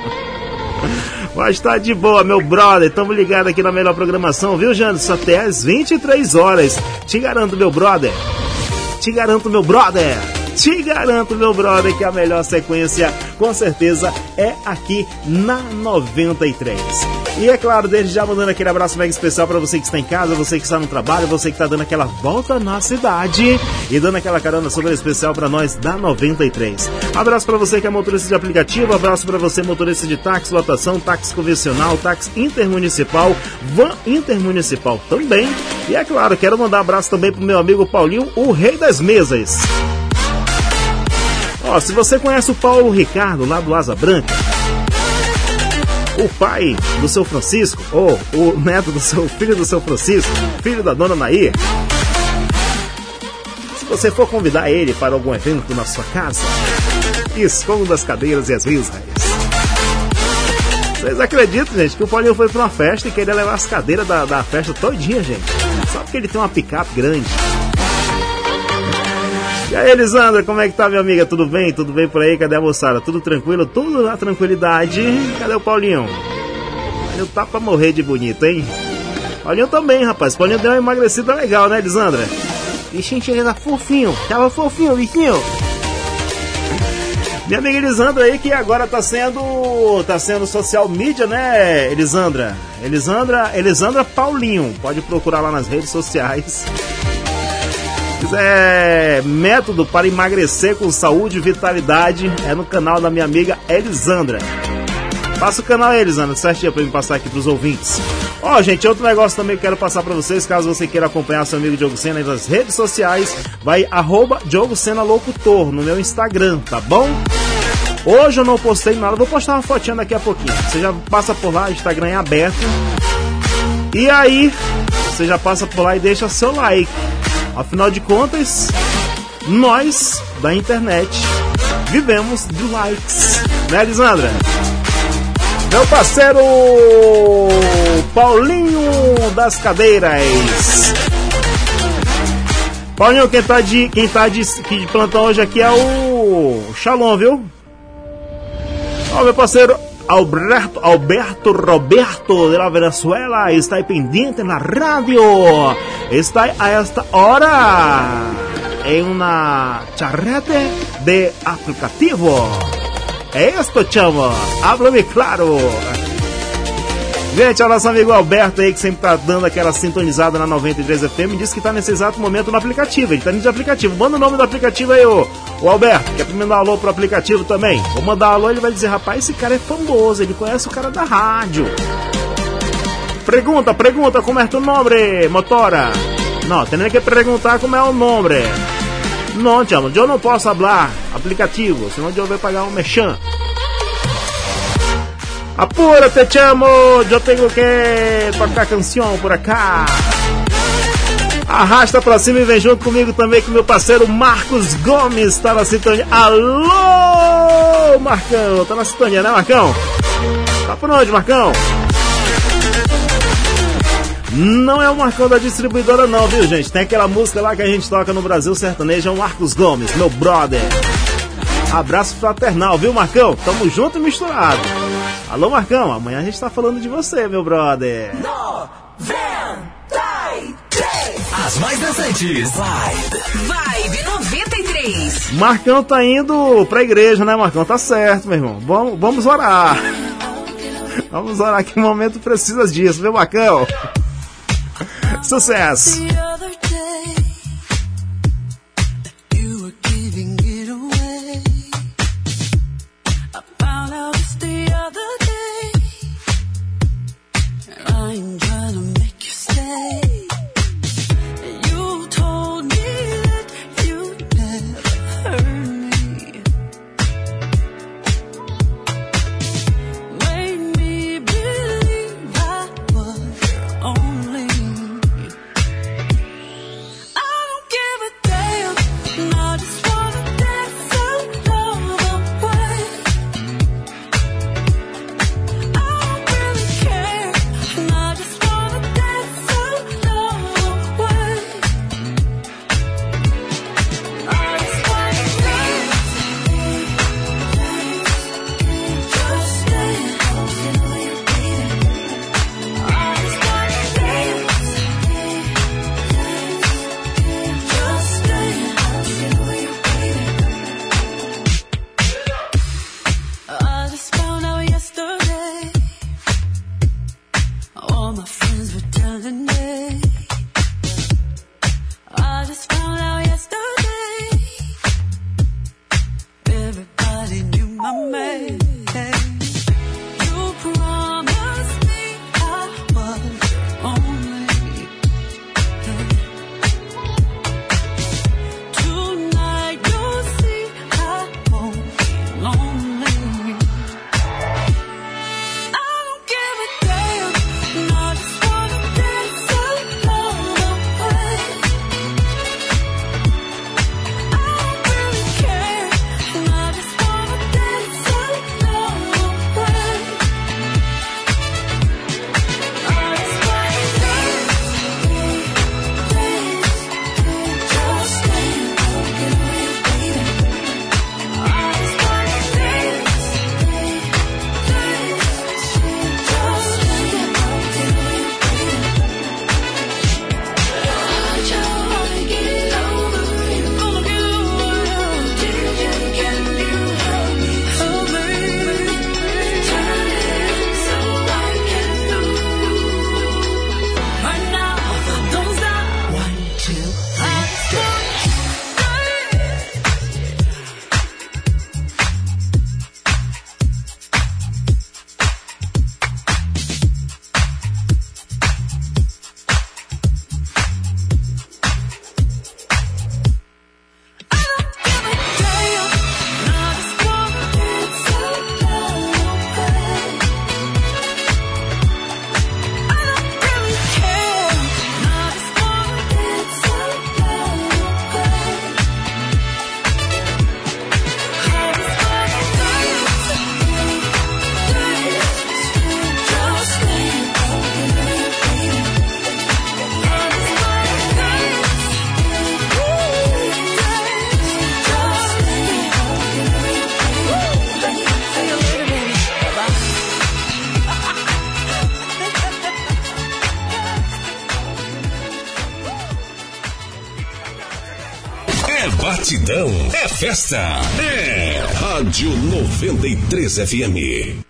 Mas tá de boa, meu brother. Tamo ligado aqui na melhor programação, viu, Janderson? Até às 23 horas. Te garanto, meu brother. Te garanto, meu brother. Te garanto, meu brother, que a melhor sequência, com certeza, é aqui na 93. E é claro, desde já mandando aquele abraço mega especial para você que está em casa, você que está no trabalho, você que está dando aquela volta na cidade e dando aquela carona super especial para nós da 93. Abraço para você que é motorista de aplicativo, abraço para você motorista de táxi, lotação, táxi convencional, táxi intermunicipal, van intermunicipal também. E é claro, quero mandar abraço também pro meu amigo Paulinho, o rei das mesas. Ó, se você conhece o Paulo Ricardo lá do Asa Branca, o pai do seu Francisco, ou o neto do seu filho do seu Francisco, filho da dona Nair, se você for convidar ele para algum evento na sua casa, esconda as cadeiras e as mesas. Vocês acreditam, gente, que o Paulinho foi para uma festa e queria levar as cadeiras da, da festa todinha, gente? Só porque ele tem uma picape grande. E aí, Elisandra, como é que tá, minha amiga? Tudo bem? Tudo bem por aí? Cadê a moçada? Tudo tranquilo? Tudo na tranquilidade? Cadê o Paulinho? Paulinho tá pra morrer de bonito, hein? Paulinho também, rapaz. Paulinho deu uma emagrecida legal, né, Elisandra? Bichinho chega fofinho. Tava fofinho, bichinho. Minha amiga Elisandra aí, que agora tá sendo. tá sendo social media, né, Elisandra? Elisandra, Elisandra Paulinho. Pode procurar lá nas redes sociais quiser método para emagrecer com saúde e vitalidade, é no canal da minha amiga Elisandra. Passa o canal aí, Elisandra, certinho para me passar aqui para os ouvintes. Ó, oh, gente, outro negócio também que quero passar para vocês, caso você queira acompanhar seu amigo Diogo Sena nas redes sociais, vai arroba Diogo Sena Locutor no meu Instagram, tá bom? Hoje eu não postei nada, vou postar uma fotinha daqui a pouquinho. Você já passa por lá, Instagram é aberto. E aí, você já passa por lá e deixa seu like. Afinal de contas, nós da internet vivemos de likes, né, Lisandra? Meu parceiro Paulinho das Cadeiras. Paulinho, quem tá de, quem tá de, de plantão hoje aqui é o Shalom, viu? Ó, meu parceiro Alberto, Alberto Roberto de la Venezuela está aí pendente na rádio. Está a esta hora em uma charrete de aplicativo. É isto, chamo. Habla-me claro. Gente, é o nosso amigo Alberto aí, que sempre tá dando aquela sintonizada na 93 FM, disse que tá nesse exato momento no aplicativo. Ele tá indo de aplicativo. Manda o nome do aplicativo aí, ô, ô Alberto. Quer mandar um alô pro aplicativo também? Vou mandar um alô, ele vai dizer, rapaz, esse cara é famoso, ele conhece o cara da rádio. Pergunta, pergunta, como é tu nome, motora? Não, tem que perguntar como é o nome. Não, chamo, eu não posso falar aplicativo, senão eu vou pagar um mechan. Apúrate, chamo, eu tenho que tocar canção por acá. Arrasta pra cima e vem junto comigo também com meu parceiro Marcos Gomes, tá na sintonia. Alô, Marcão, tá na sintonia, né, Marcão? Tá por onde, Marcão? Não é o Marcão da distribuidora não, viu gente? Tem aquela música lá que a gente toca no Brasil sertanejo, é o Marcos Gomes, meu brother. Abraço fraternal, viu Marcão? Tamo junto e misturado. Alô Marcão, amanhã a gente tá falando de você, meu brother. As mais dançantes. Vibe. Vibe 93. Marcão tá indo pra igreja, né Marcão? Tá certo, meu irmão. Vamos, vamos orar. Vamos orar que o momento precisa disso, viu Marcão? Sucesso! Festa, é Rádio 93 FM.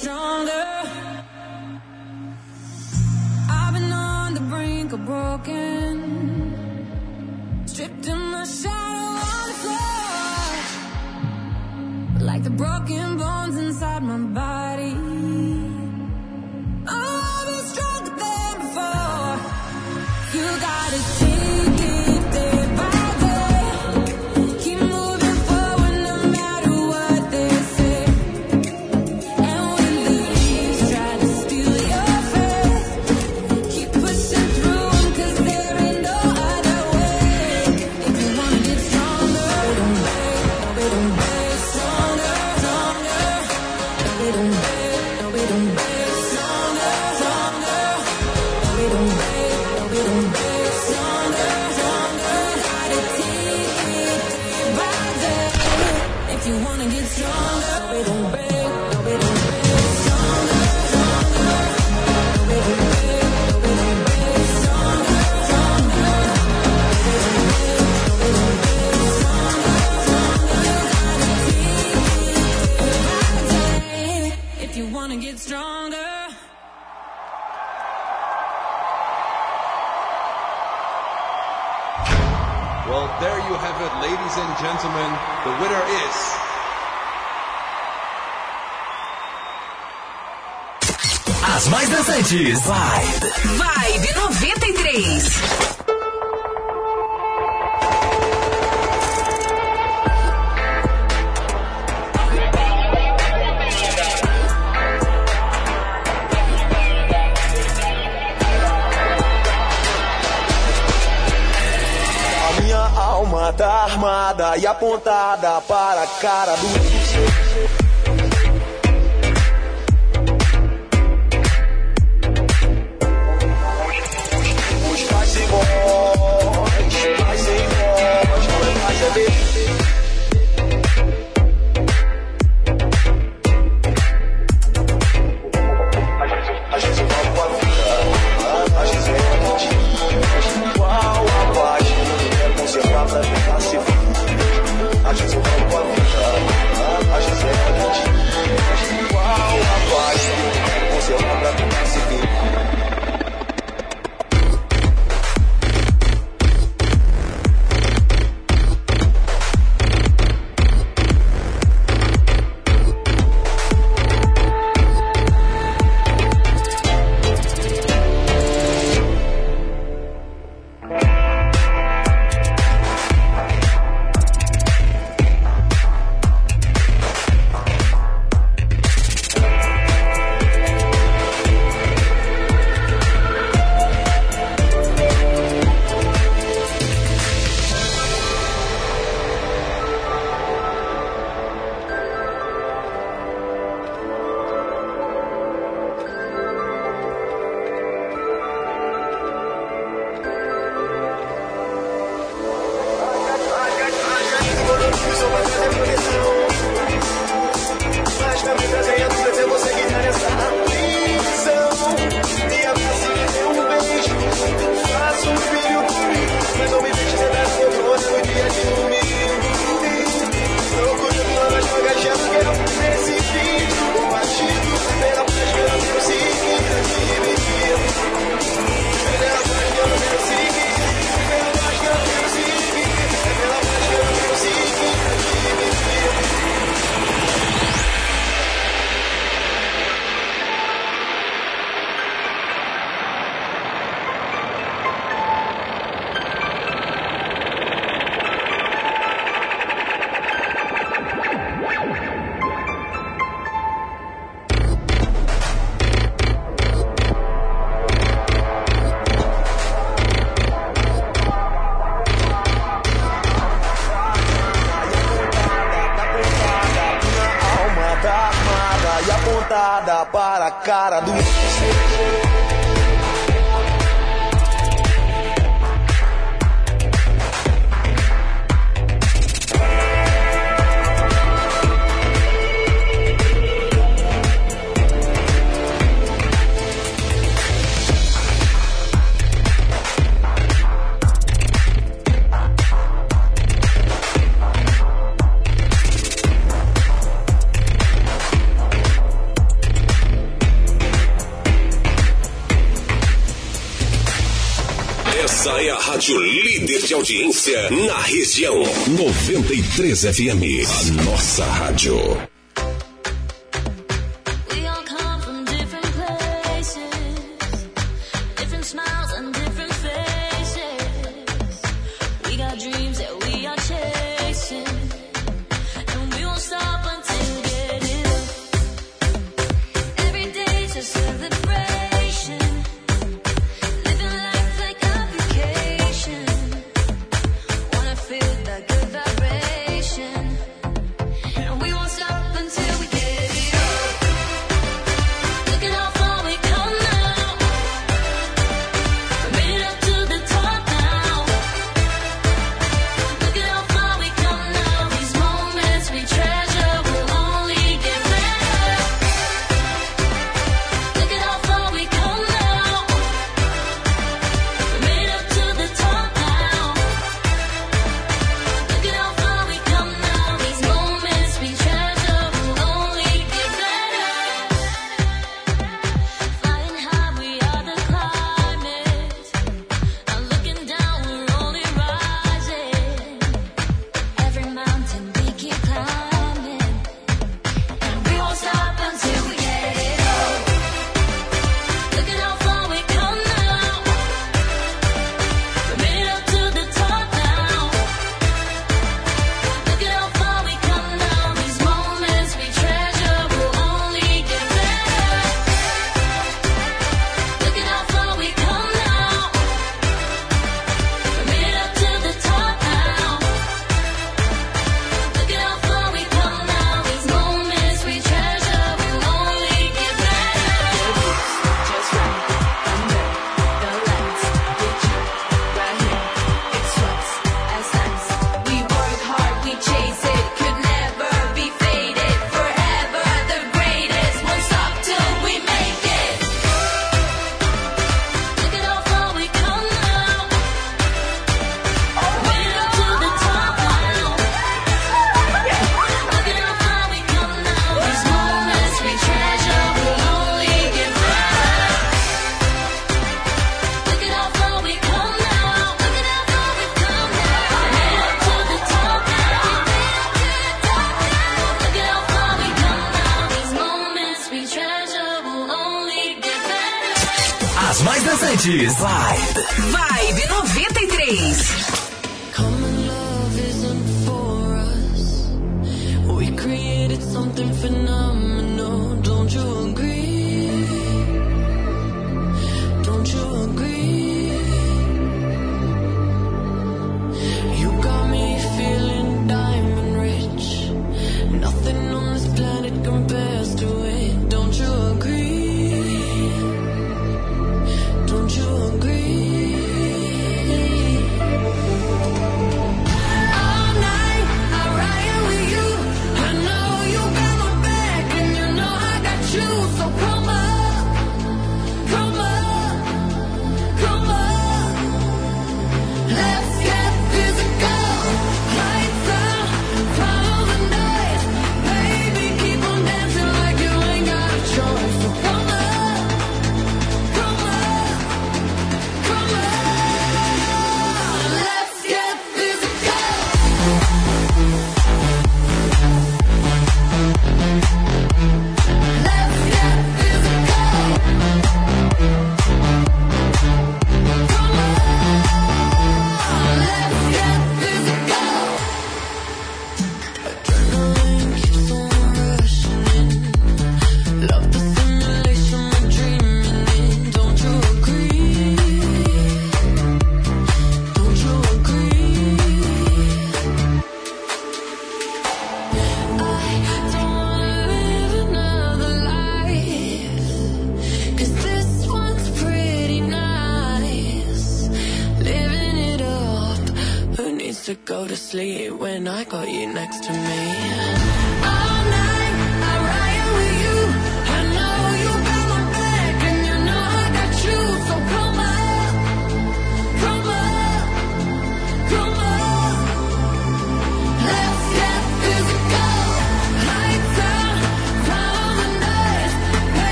stronger. I've been on the brink of broken, stripped in my shadow on the floor, like the broken bone. gentlemen, the winner is... As mais dançantes. Vibe. Vibe 93. armada e apontada para a cara do na região. 93 FM, a nossa rádio. Bandeirantes. Vibe. Vibe 93. Something phenomenal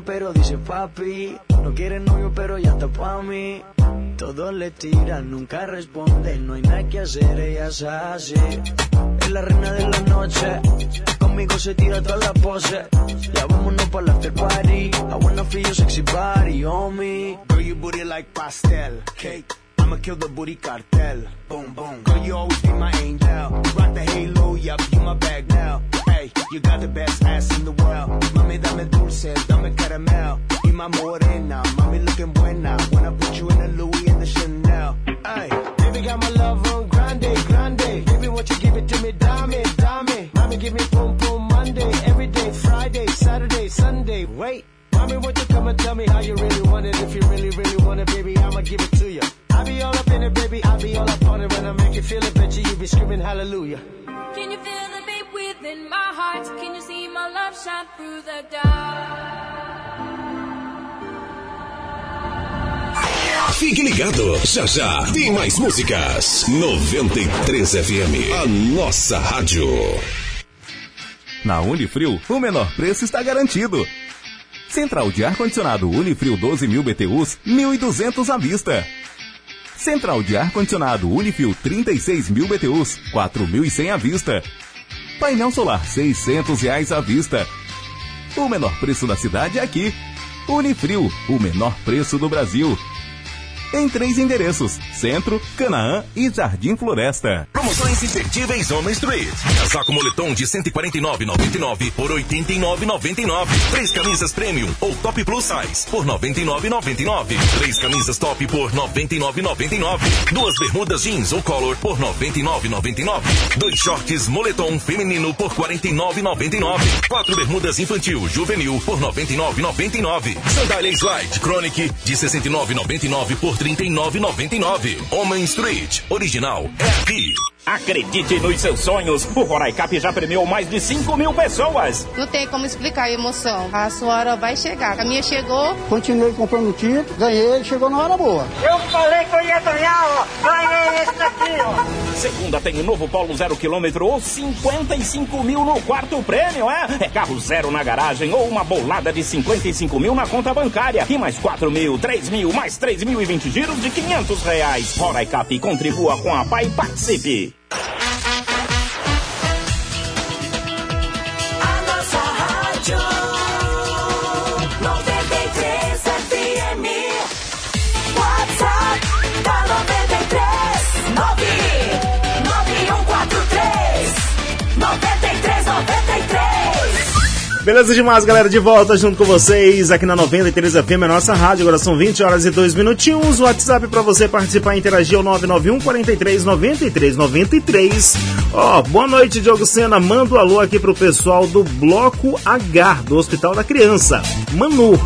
pero dice papi. No quiere novio, pero ya está pa' mí. Todos le tiran, nunca responde. No hay nada que hacer, ella se hace. Es la reina de la noche. Conmigo se tira toda la pose. Ya vámonos para la after party. I wanna feel sexy body, homie. Girl, you booty like pastel cake. I'ma kill the booty cartel. Boom, boom. Girl, you always be my angel. You rock the halo, yup, you my bag now. way. You got the best ass in the world. Mami, dame dulce, dame caramel. Y más morena, mami looking buena. When I put you in a Louis Fique ligado, já já tem mais músicas. 93 FM, a nossa rádio. Na Unifrio, o menor preço está garantido. Central de ar-condicionado Unifrio 12 mil BTUs, 1.200 à vista. Central de ar-condicionado Unifrio 36 mil BTUs, 4.100 à vista. Painel solar 600 reais à vista. O menor preço da cidade é aqui. Unifrio, o menor preço do Brasil em três endereços: Centro, Canaã e Jardim Floresta. Promoções imperdíveis Home Street. Casaco moletom de 149,99 por 89,99. Três camisas premium ou top plus size por 99,99. Três camisas top por 99,99. Duas bermudas jeans ou color por 99,99. Dois shorts moletom feminino por 49,99. Quatro bermudas infantil juvenil por 99,99. Sandália Slide Chronic de 69,99 por 39,99. Homem Street original é aqui. Acredite nos seus sonhos. O Roraicap já premiou mais de 5 mil pessoas. Não tem como explicar a emoção. A sua hora vai chegar. A minha chegou. Continuei comprando título, ganhei, chegou na hora boa. Eu falei que eu ia ganhar, ó. Ganhei esse aqui, ó. Segunda tem o novo Polo zero quilômetro ou 55 mil no quarto prêmio, é? É carro zero na garagem ou uma bolada de 55 mil na conta bancária. E mais 4 mil, 3 mil, mais 3 mil e 20 giros de 500 reais. Roraicap contribua com a PAI e participe. Beleza demais, galera, de volta junto com vocês aqui na 93 FM, a nossa rádio. Agora são 20 horas e 2 minutinhos. O WhatsApp para você participar e interagir é o 991 43 93 93. Ó, boa noite, Diogo Sena. Manda um alô aqui pro pessoal do Bloco H, do Hospital da Criança. Manu.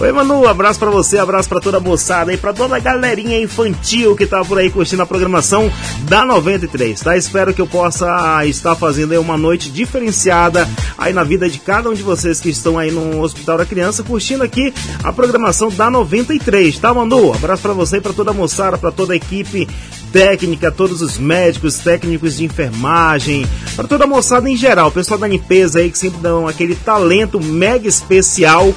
Oi, Manu, abraço pra você, abraço pra toda a moçada e pra toda a galerinha infantil que tá por aí curtindo a programação da 93, tá? Espero que eu possa estar fazendo aí uma noite diferenciada aí na vida de cada um de vocês que estão aí no Hospital da Criança curtindo aqui a programação da 93, tá, Manu? Abraço pra você e pra toda a moçada, pra toda a equipe técnica, todos os médicos, técnicos de enfermagem, para toda a moçada em geral, o pessoal da limpeza aí que sempre dão aquele talento mega especial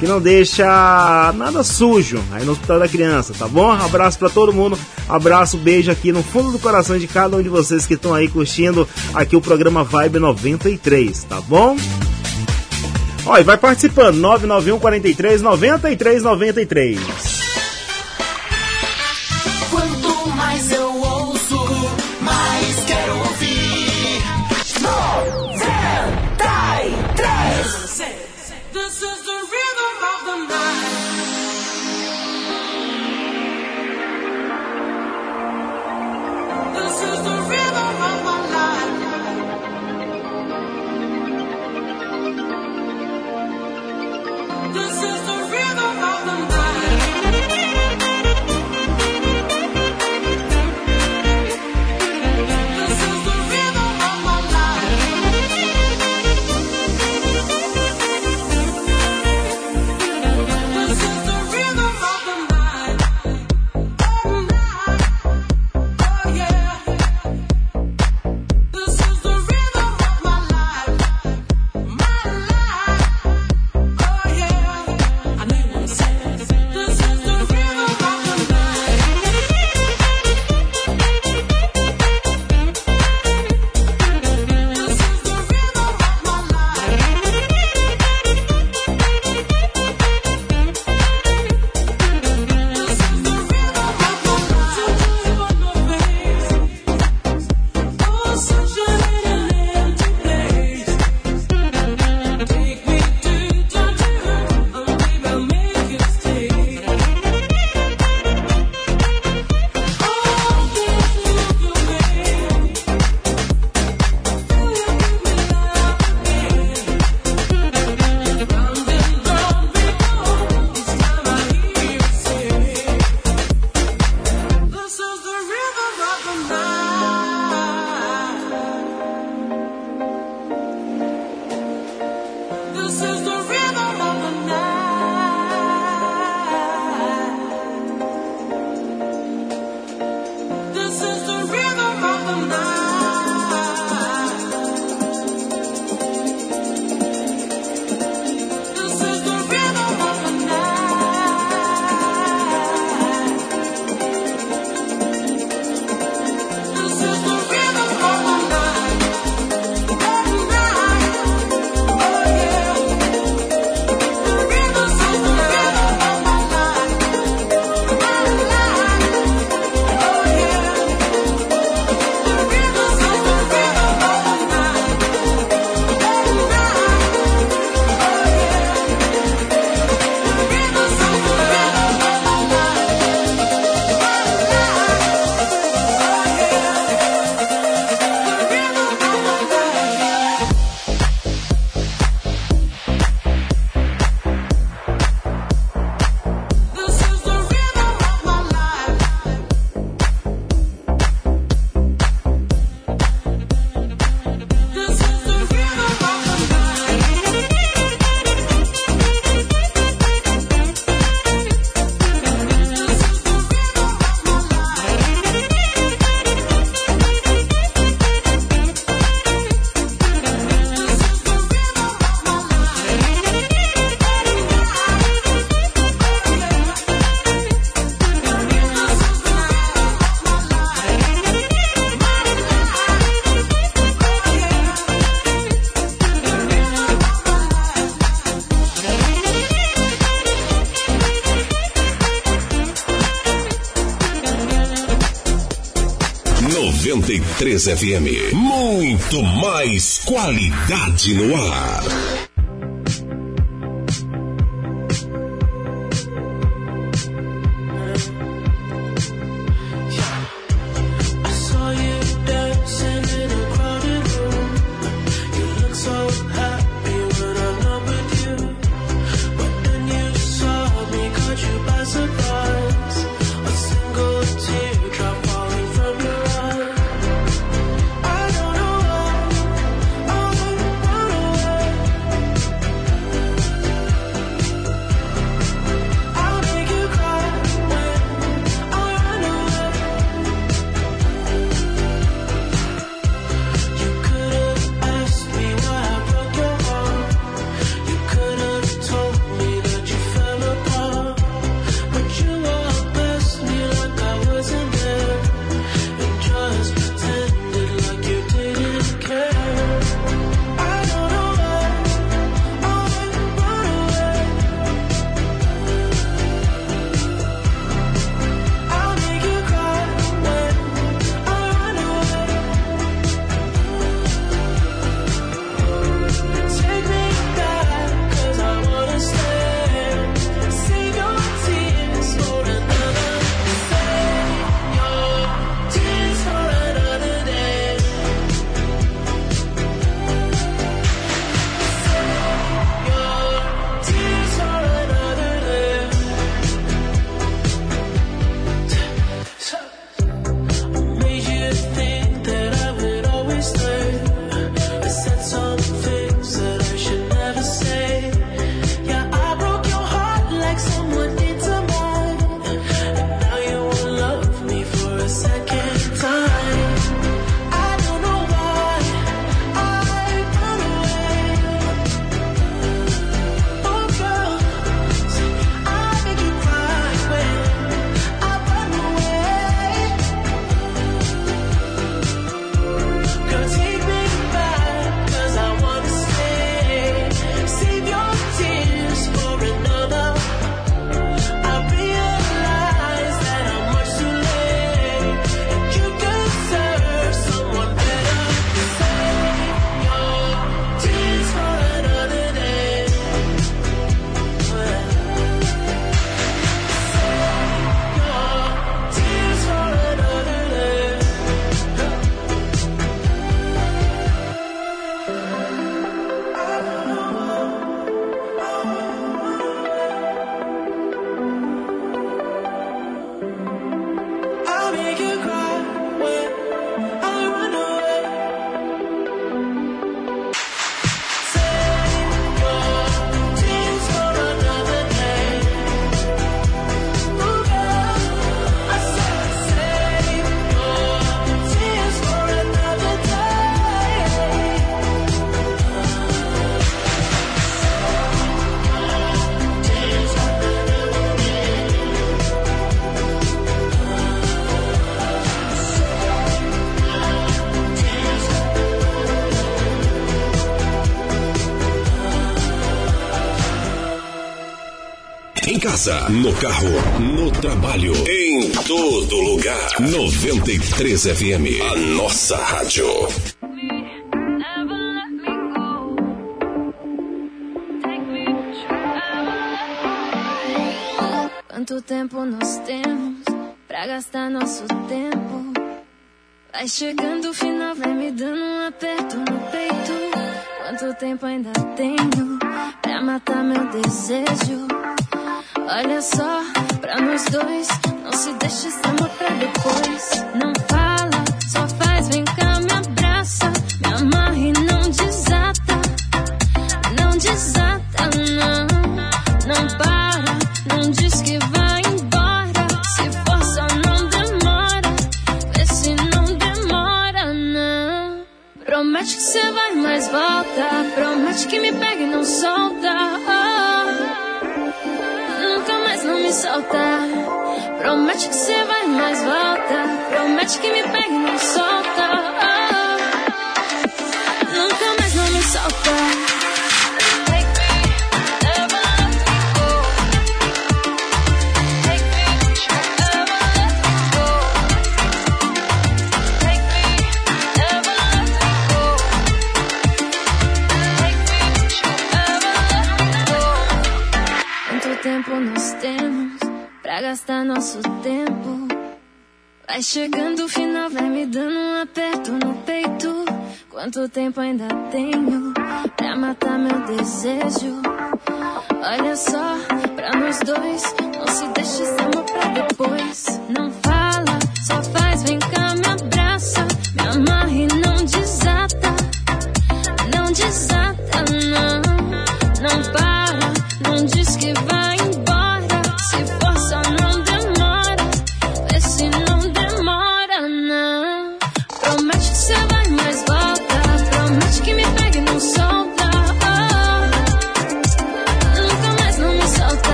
que não deixa nada sujo aí no Hospital da Criança, tá bom? Abraço para todo mundo, abraço, beijo aqui no fundo do coração de cada um de vocês que estão aí curtindo aqui o programa Vibe 93, tá bom? E vai participando, 991 43 93 93. 93 FM. Muito mais qualidade no ar. casa, no carro, no trabalho, em todo lugar. 93 FM, a nossa rádio. Quanto tempo nós temos pra gastar nosso tempo? Vai chegando o final, vai me dando um aperto no peito. Quanto tempo ainda tenho pra matar meu desejo? Olha só, pra nós dois, não se deixe esse amor pra depois. Quanto tempo ainda tenho pra matar meu desejo?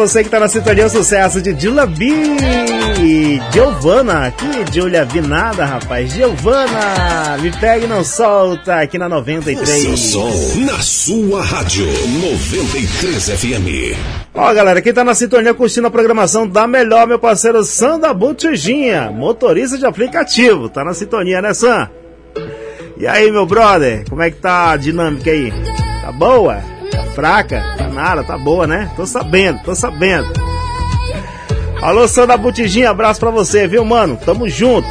Você que tá na sintonia o sucesso de Dila B e Giovana. Que Julia vi nada, rapaz. Giovana, me pega e não solta aqui na 93. Seu som na sua rádio 93 FM. Ó, galera, quem tá na sintonia curtindo a programação da melhor, meu parceiro Sanda Botijinha, motorista de aplicativo. Tá na sintonia, né, Sam? E aí, meu brother, como é que tá a dinâmica aí? Tá boa? Tá fraca? Tá tá boa, né? Tô sabendo, tô sabendo. Alô, Sandra Botijinha, abraço pra você, viu, mano? Tamo junto.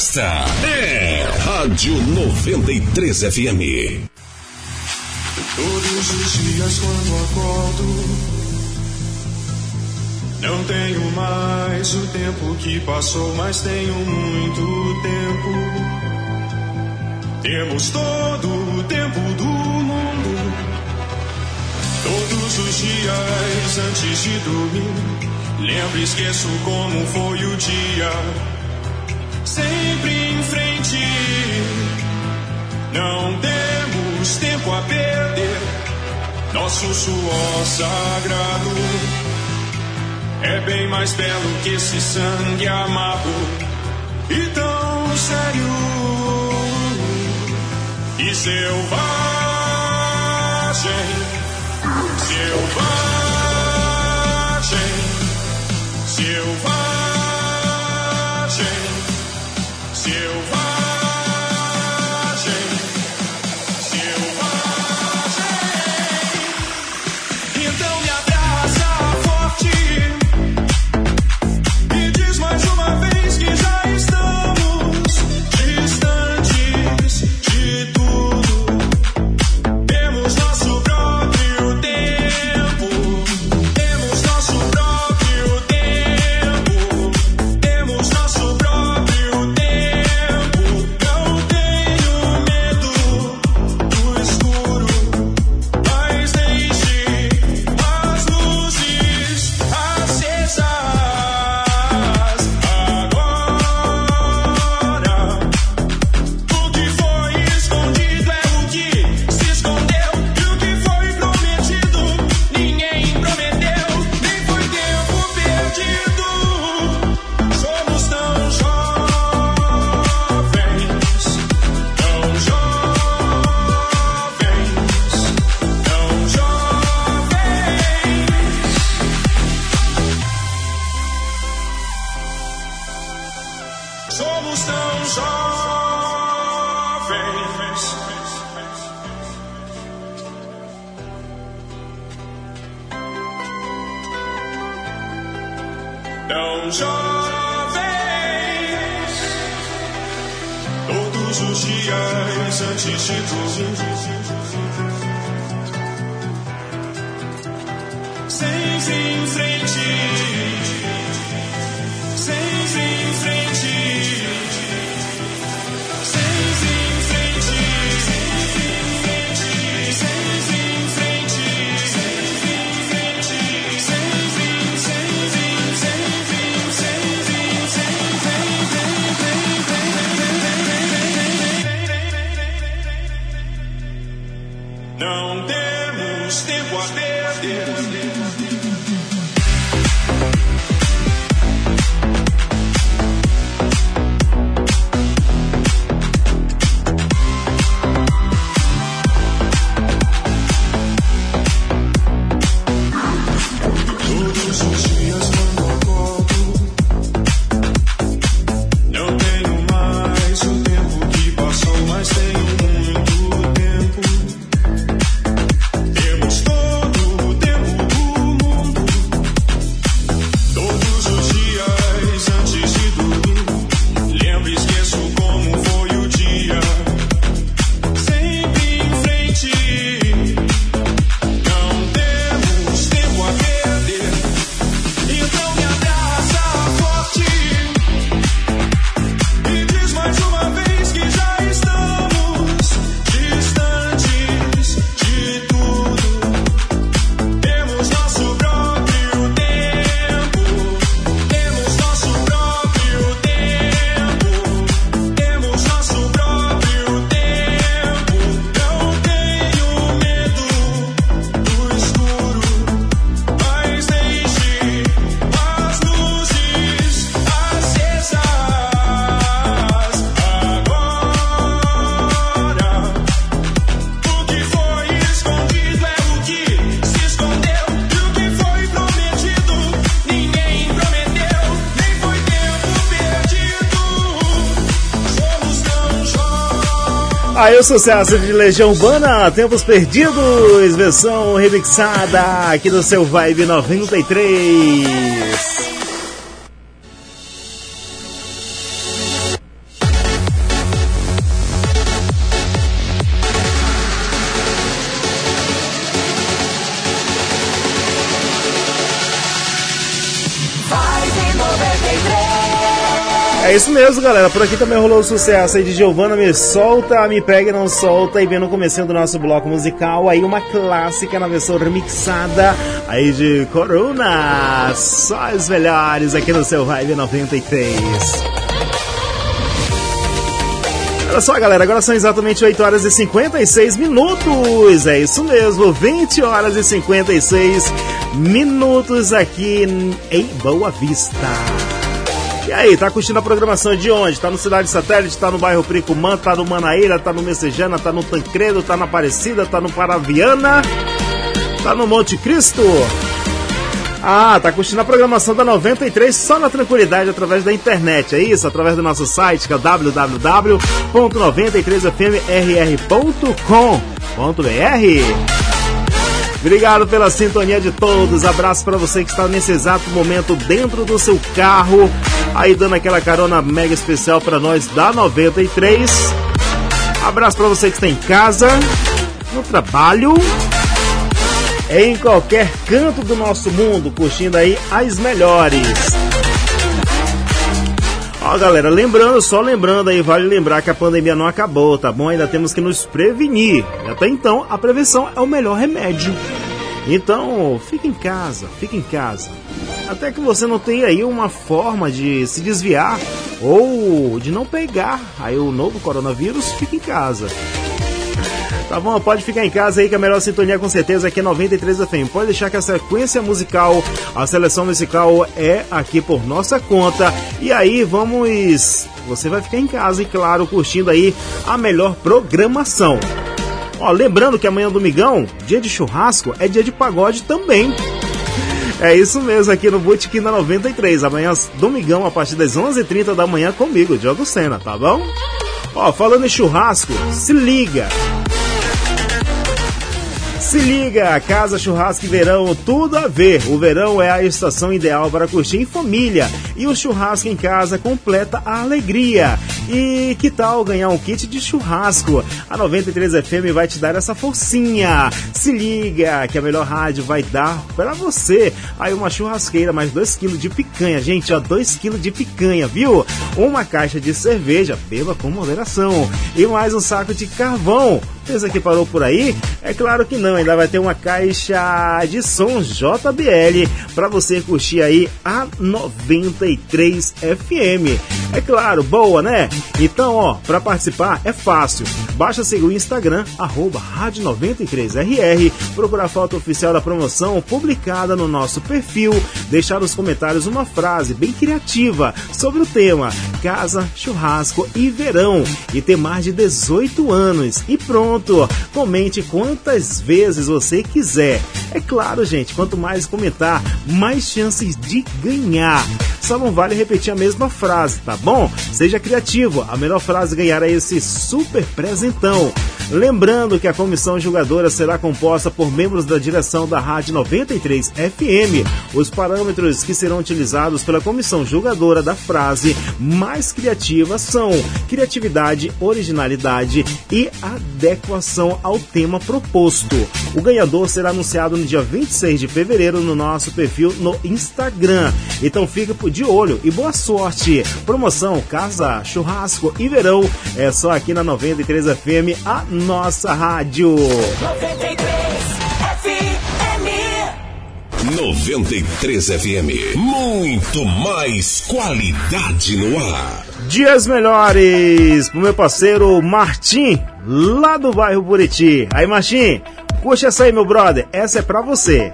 Festa, é Rádio 93 FM. Todos os dias quando acordo, não tenho mais o tempo que passou, mas tenho muito tempo. Temos todo o tempo do mundo. Todos os dias antes de dormir, lembro e esqueço como foi o dia. Sempre em frente. Não temos tempo a perder. Nosso suor sagrado é bem mais belo que esse sangue amado e tão sério e selvagem, Aí o sucesso de Legião Urbana, Tempos Perdidos, versão remixada aqui no seu Vibe 93. Isso mesmo, galera. Por aqui também rolou o sucesso aí de Giovanna Me Solta, Me Pega e Não Solta. E vendo no comecinho do nosso bloco musical, aí uma clássica na versão remixada aí de Corona. Só os melhores aqui no seu Vibe 93. Olha só, galera, agora são exatamente 8 horas e 56 minutos. É isso mesmo, 20 horas e 56 minutos aqui em Boa Vista. Aí, tá curtindo a programação de onde? Tá no Cidade Satélite, tá no bairro Pricumã, tá no Manaíra, tá no Messejana, tá no Tancredo, tá na Aparecida, tá no Paraviana, tá no Monte Cristo. Ah, tá curtindo a programação da 93 só na tranquilidade através da internet, é isso? Através do nosso site que é www.93fmrr.com.br. Obrigado pela sintonia de todos. Abraço para você que está nesse exato momento dentro do seu carro, aí dando aquela carona mega especial para nós da 93. Abraço para você que está em casa, no trabalho, em qualquer canto do nosso mundo, curtindo aí as melhores. Ó, galera, lembrando, só lembrando aí, vale lembrar que a pandemia não acabou, tá bom? Ainda temos que nos prevenir. Até então, a prevenção é o melhor remédio. Então, fique em casa, fique em casa. Até que você não tenha aí uma forma de se desviar ou de não pegar aí o novo coronavírus, fique em casa. Tá bom, pode ficar em casa aí que a melhor sintonia com certeza aqui é 93 FM. Pode deixar que a sequência musical, a seleção musical é aqui por nossa conta. E aí vamos. Você vai ficar em casa e, claro, curtindo aí a melhor programação. Ó, lembrando que amanhã domingão, dia de churrasco, é dia de pagode também. É isso mesmo, aqui no Botequim da 93. Amanhã, domingão, a partir das 11h30 da manhã, comigo, Diogo Sena, tá bom? Ó, falando em churrasco, se liga! Se liga, Casa Churrasco e Verão, tudo a ver. O verão é a estação ideal para curtir em família e o churrasco em casa completa a alegria. E que tal ganhar um kit de churrasco? A 93 FM vai te dar essa forcinha. Se liga, que a melhor rádio vai dar para você. Aí uma churrasqueira, mais 2 kg de picanha, gente, ó, 2 kg de picanha, viu? Uma caixa de cerveja, beba com moderação. E mais um saco de carvão. Pensa que parou por aí? É claro que não, ainda vai ter uma caixa de som JBL para você curtir aí a 93 FM. É claro, boa, né? Então, ó, para participar é fácil. Basta seguir o Instagram, arroba Rádio 93RR, procurar a foto oficial da promoção publicada no nosso perfil, deixar nos comentários uma frase bem criativa sobre o tema Casa, Churrasco e Verão e ter mais de 18 anos. E pronto! Comente quantas vezes você quiser. É claro, gente, quanto mais comentar, mais chances de ganhar. Só não vale repetir a mesma frase, tá bom? Seja criativo, a melhor frase ganhar é esse super presentão. Lembrando que a comissão julgadora será composta por membros da direção da Rádio 93 FM. Os parâmetros que serão utilizados pela comissão julgadora da frase mais criativa são criatividade, originalidade e adequação ao tema proposto. O ganhador será anunciado no dia 26 de fevereiro no nosso perfil no Instagram. Então fica de olho e boa sorte. Promoção Casa, Churrasco e Verão é só aqui na 93 FM, a nossa rádio. 93 FM. Muito mais qualidade no ar. Dias melhores pro meu parceiro Martim, lá do bairro Buriti. Aí, Martim, curte essa aí, meu brother. Essa é pra você.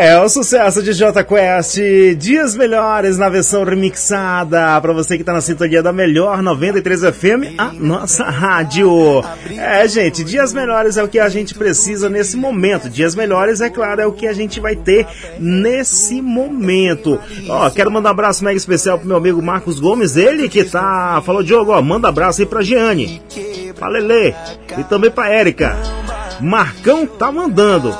É o sucesso de J Quest, Dias Melhores na versão remixada, para você que tá na sintonia da melhor 93 FM, a nossa rádio. É, gente, Dias Melhores é o que a gente precisa nesse momento. Dias Melhores, é claro, é o que a gente vai ter nesse momento. Ó, quero mandar um abraço mega especial pro meu amigo Marcos Gomes, ele que tá, falou Diogo, ó, manda abraço aí pra Giane, pra Lele e também pra Érica. Marcão tá mandando.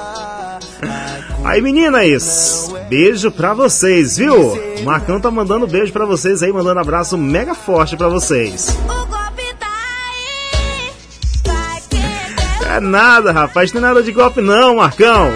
Aí, meninas, beijo pra vocês, viu? O Marcão tá mandando beijo pra vocês aí, mandando abraço mega forte pra vocês. É nada, rapaz, não tem nada de golpe não, Marcão.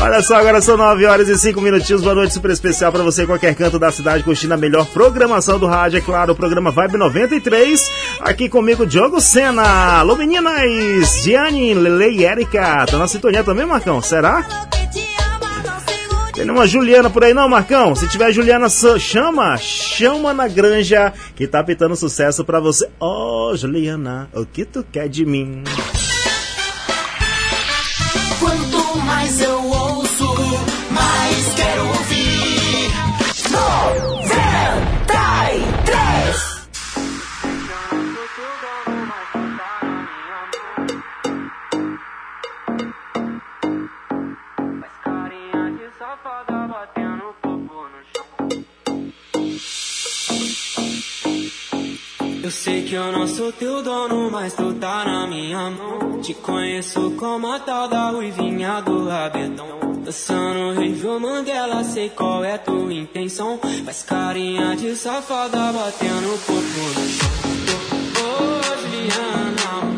Olha só, agora são 9 horas e 5 minutinhos. Boa noite, super especial para você, em qualquer canto da cidade, curtindo a melhor programação do rádio. É claro, o programa Vibe 93. Aqui comigo, Diogo Sena. Alô, meninas! Gianni, Lele e Erika. Tá na sintonia também, Marcão? Será? Tem nenhuma Juliana por aí não, Marcão? Se tiver Juliana, chama, chama na granja que tá pitando sucesso pra você. Oh, Juliana, o que tu quer de mim? Quanto mais eu Eu sei que eu não sou teu dono, mas tu tá na minha mão. Te conheço como a tal da uivinha do abedão. Dançando review Mandela, sei qual é tua intenção. Faz carinha de safada batendo o corpo no chão. Oh, oh,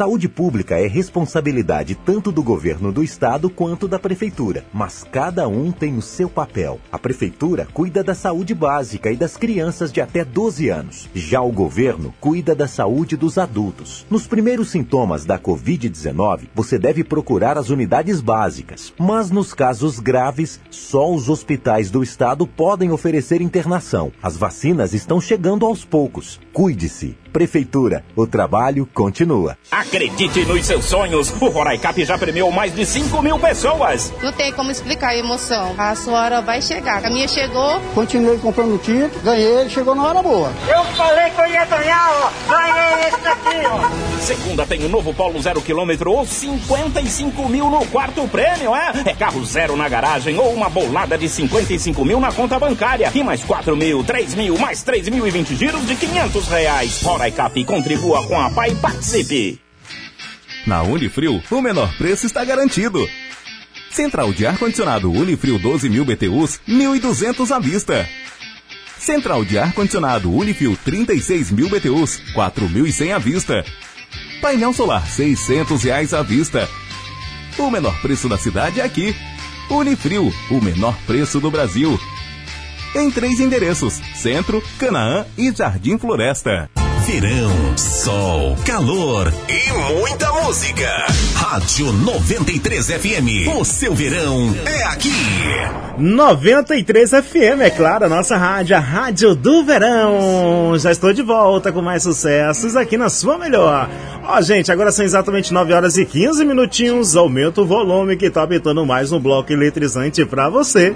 Saúde pública é responsabilidade tanto do governo do estado quanto da prefeitura, mas cada um tem o seu papel. A prefeitura cuida da saúde básica e das crianças de até 12 anos. Já o governo cuida da saúde dos adultos. Nos primeiros sintomas da Covid-19, você deve procurar as unidades básicas, mas nos casos graves, só os hospitais do estado podem oferecer internação. As vacinas estão chegando aos poucos. Cuide-se. Prefeitura, o trabalho continua. Acredite nos seus sonhos. O Roraicap já premiou mais de 5 mil pessoas. Não tem como explicar a emoção. A sua hora vai chegar. A minha chegou. Continuei comprando título, ganhei, chegou na hora boa. Eu falei que eu ia ganhar, ó. Ganhei esse aqui, ó. Segunda tem o novo Polo zero quilômetro ou 55 mil no quarto prêmio, é? É carro zero na garagem ou uma bolada de 55 mil na conta bancária. E mais 4 mil, 3 mil, mais 3 mil e 20 giros de 500 reais. Roraicap, contribua com a PAI e participe. Na Unifrio, o menor preço está garantido. Central de ar-condicionado Unifrio 12 mil BTUs, 1.200 à vista. Central de ar-condicionado Unifrio 36 mil BTUs, 4.100 à vista. Painel solar 600 reais à vista. O menor preço da cidade é aqui. Unifrio, o menor preço do Brasil. Em três endereços: Centro, Canaã e Jardim Floresta. Verão, sol, calor e muita música. Rádio 93 FM. O seu verão é aqui. 93 FM, é claro, a nossa rádio, a Rádio do Verão. Já estou de volta com mais sucessos aqui na sua melhor. Ó, gente, agora são exatamente 9 horas e 15 minutinhos. Aumenta o volume que tá habitando mais um bloco eletrizante pra você.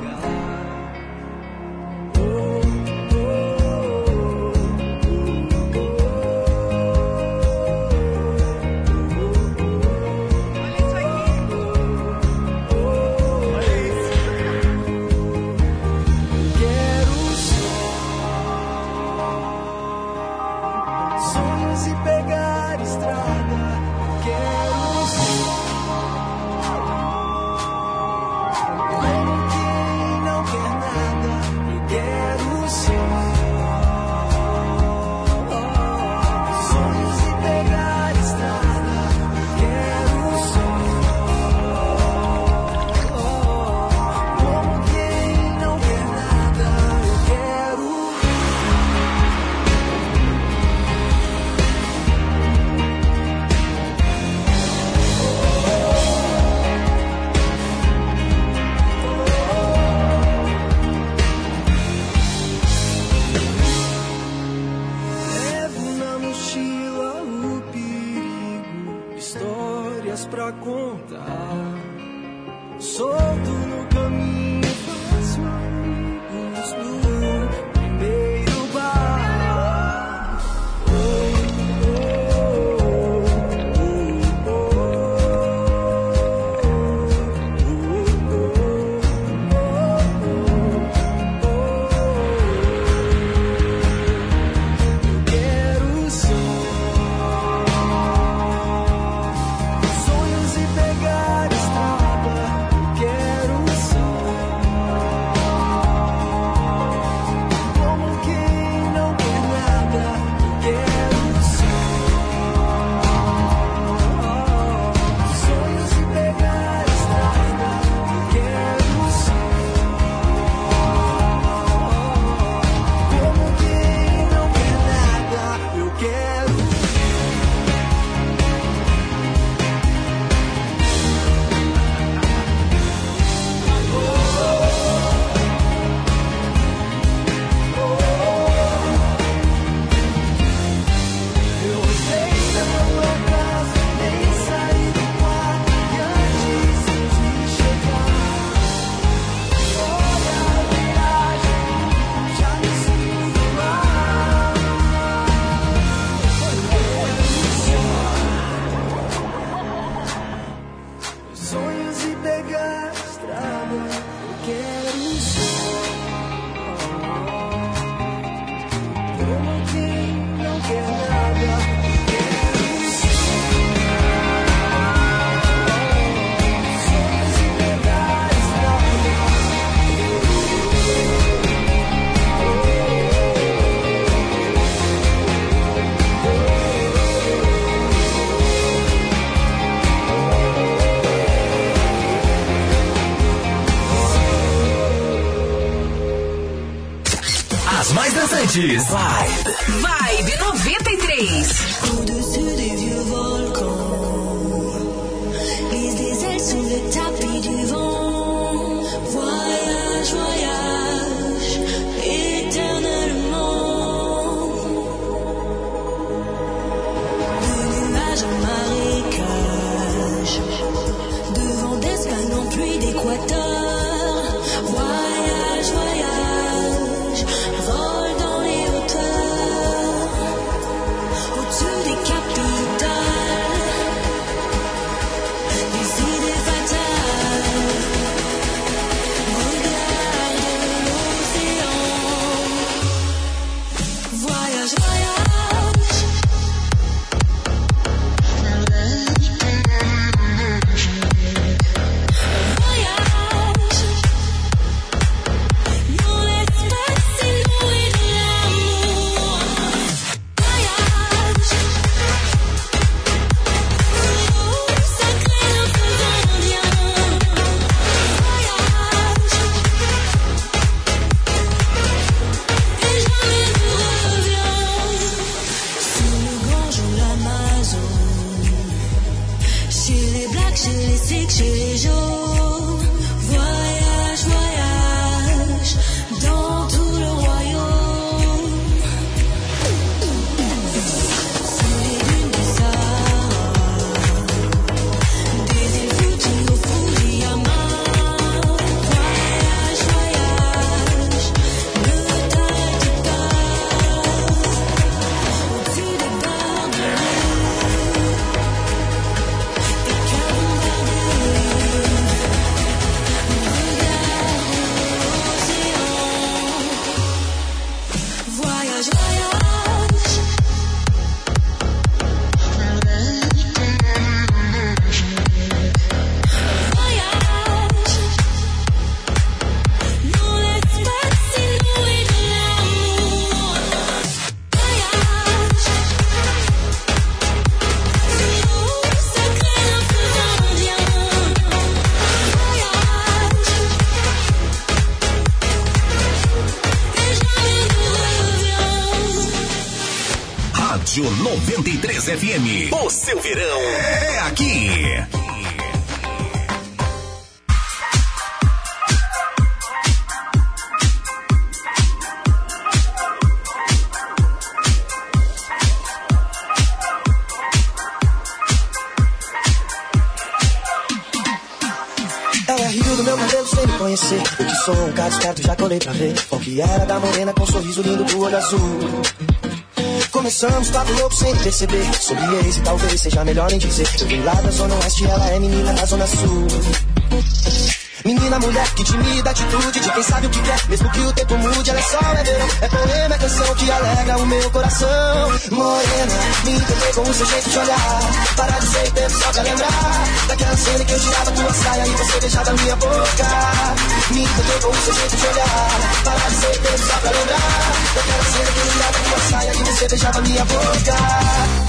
Dançantes. Vibe. Azul. Começamos papo louco sem perceber. Sobre ex e talvez seja melhor nem dizer. Eu vim lá da zona oeste, ela é menina da zona sul. Menina, mulher, que timida atitude de quem sabe o que quer. Mesmo que o tempo mude, ela é sol, é verão. É poema, é canção que alegra o meu coração. Morena, me entender com o seu jeito de olhar. Parar de ser tempo só pra lembrar. Daquela cena que eu tirava tua saia e você beijava minha boca. Me entender com o seu jeito de olhar. Parar de ser tempo só pra lembrar. Daquela cena que eu tirava tua saia e você beijava minha boca.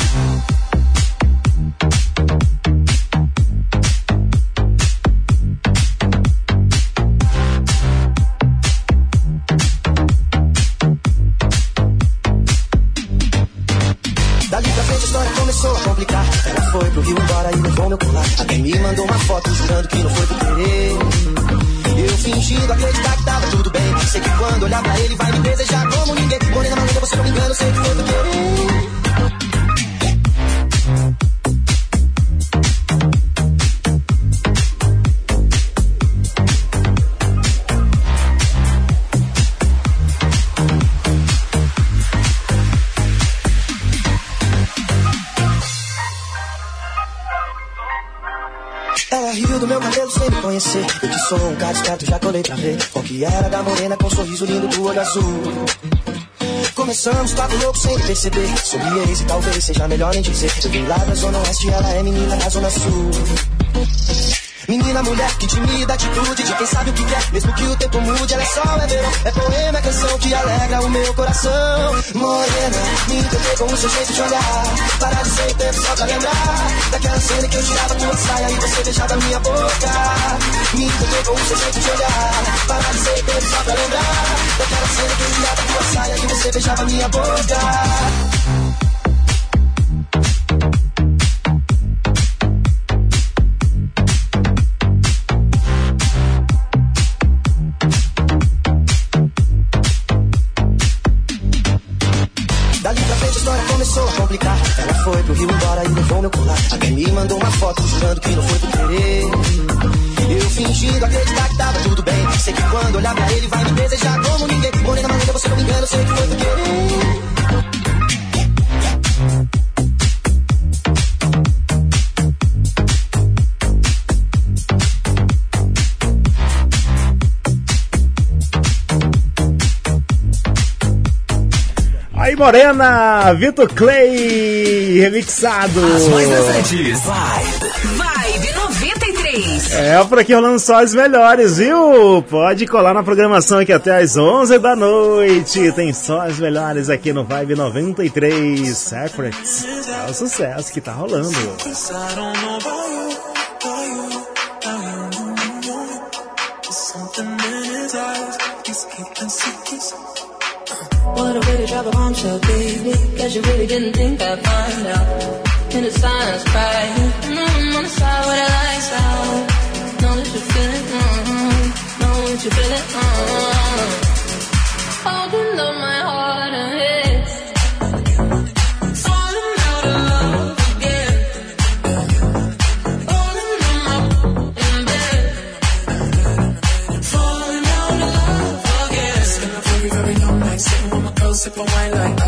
Colei pra ver. Qual que era da morena com um sorriso lindo do olho azul. Começamos papo louco sem perceber. Sobre ex e talvez seja melhor nem dizer. Eu vim lá da zona oeste, ela é menina da zona sul. Menina, mulher, que timida atitude de quem sabe o que quer, mesmo que o tempo mude. Ela é sol, é verão, é poema, é canção que alegra o meu coração. Morena, me encantei com o seu jeito de olhar. Parar de ser tempo só pra lembrar daquela cena que eu tirava tua saia e você beijava minha boca. Me encantei com o seu jeito de olhar. Parar de ser tempo só pra lembrar daquela cena que eu tirava tua saia e você beijava minha boca. Complicar. Ela foi pro Rio embora e levou meu colar. Até me mandou uma foto jurando que não foi por querer. Eu fingindo acreditar que tava tudo bem. Sei que quando olhar pra ele vai me desejar como ninguém. Morena maneira, você não me engana, sei que foi por querer. Aí, Morena, Vitor Clay, remixado. As mais dançantes. Vibe 93. É, por aqui rolando só as melhores, viu? Pode colar na programação aqui até às 11 da noite. Tem só as melhores aqui no Vibe 93 Secrets. É o sucesso que tá rolando. I don't know bombshell, baby. Guess you really didn't think I'd find out. In the silence, crying. Mm, on the side with a lights out. Know that you feel it, mm, know that you feel it, mm. Holding on my heart and head. sip on wine like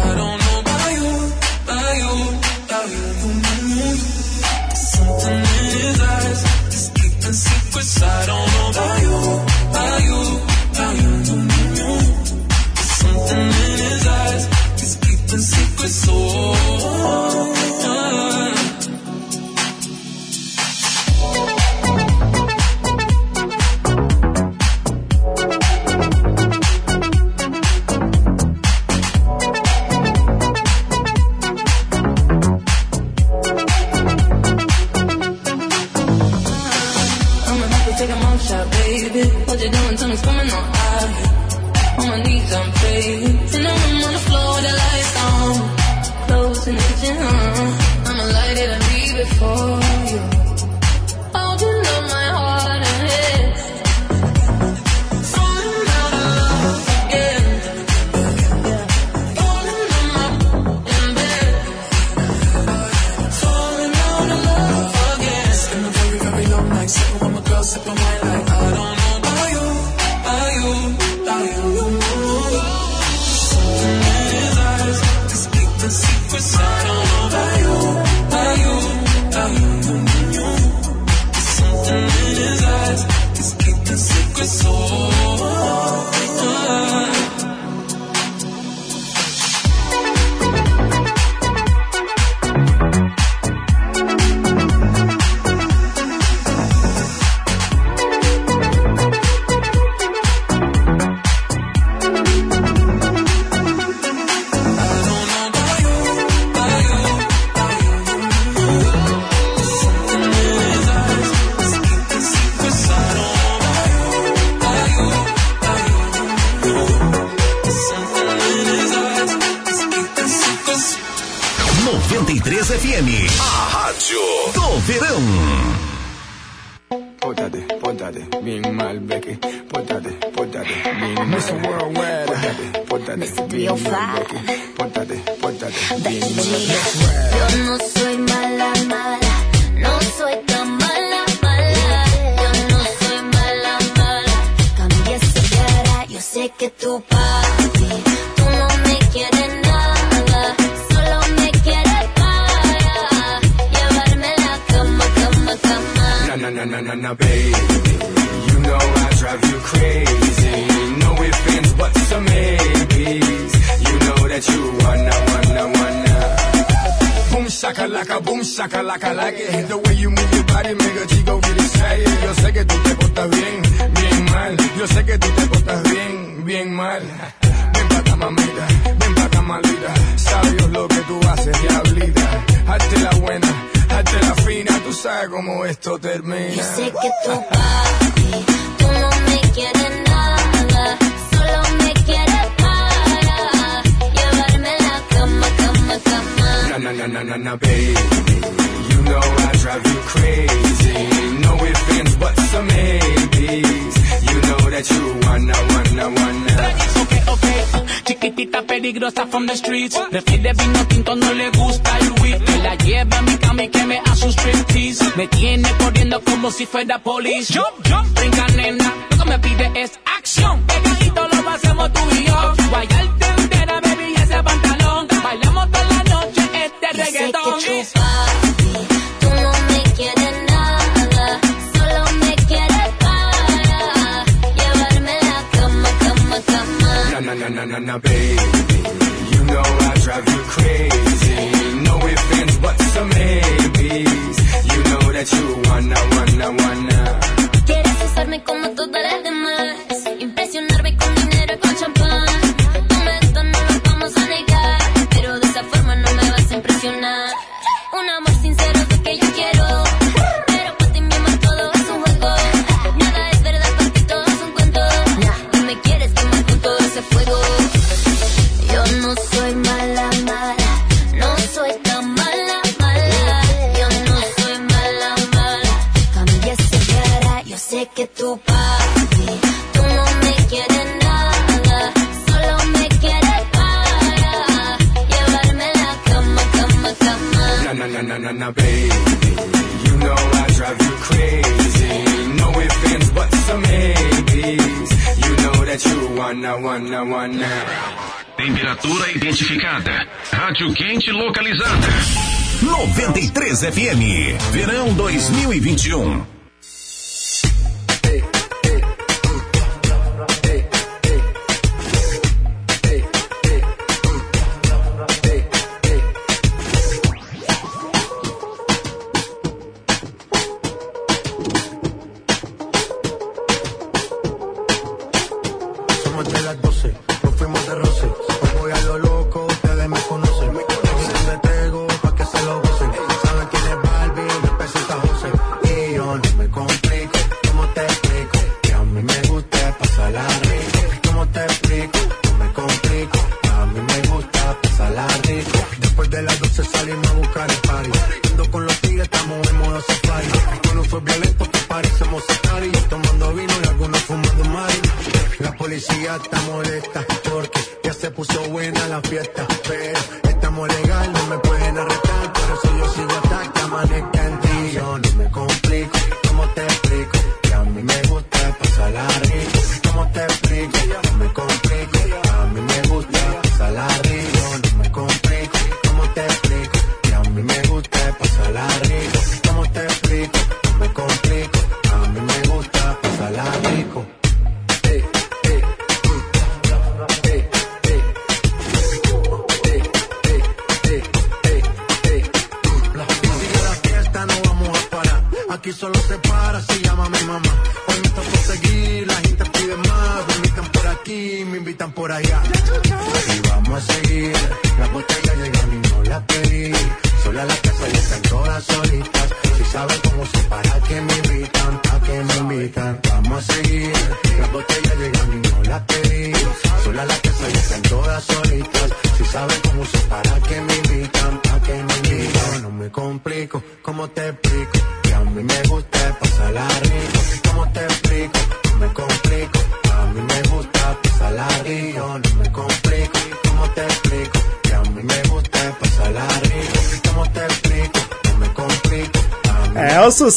fed up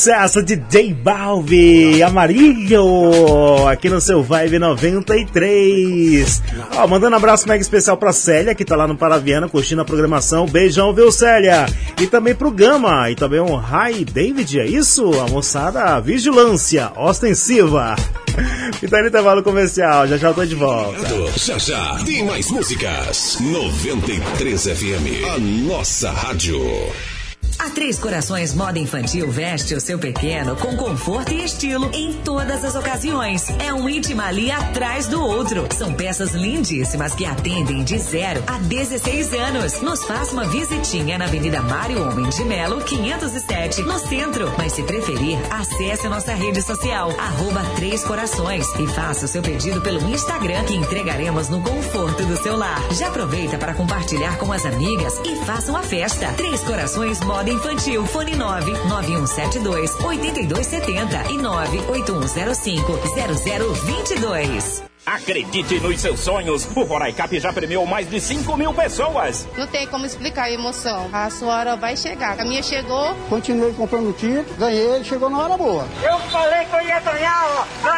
sucesso de J Balve, Amarillo, aqui no seu Vibe 93. Ó, mandando um abraço mega especial pra Célia, que tá lá no Paraviana curtindo a programação. Beijão, viu, Célia? E também pro Gama, e também o Hi David, é isso? A moçada Vigilância Ostensiva. E tá no intervalo comercial, já já tô de volta. Já já tem mais músicas. 93 FM, a nossa rádio. A Três Corações Moda Infantil veste o seu pequeno com conforto e estilo em todas as ocasiões. É um íntimo ali atrás do outro. São peças lindíssimas que atendem de 0 a 16 anos. Nos faça uma visitinha na Avenida Mário Homem de Melo, 507, no centro. Mas se preferir, acesse a nossa rede social, arroba Três Corações, e faça o seu pedido pelo Instagram, que entregaremos no conforto do seu lar. Já aproveita para compartilhar com as amigas e faça uma festa. Três Corações Moda Infantil, fone 9 9172 8270 e 98105 0022. Acredite nos seus sonhos. O Roraicap já premiou mais de 5 mil pessoas. Não tem como explicar a emoção. A sua hora vai chegar. A minha chegou. Continuei comprando título, ganhei, chegou na hora boa. Eu falei que eu ia ganhar, ó.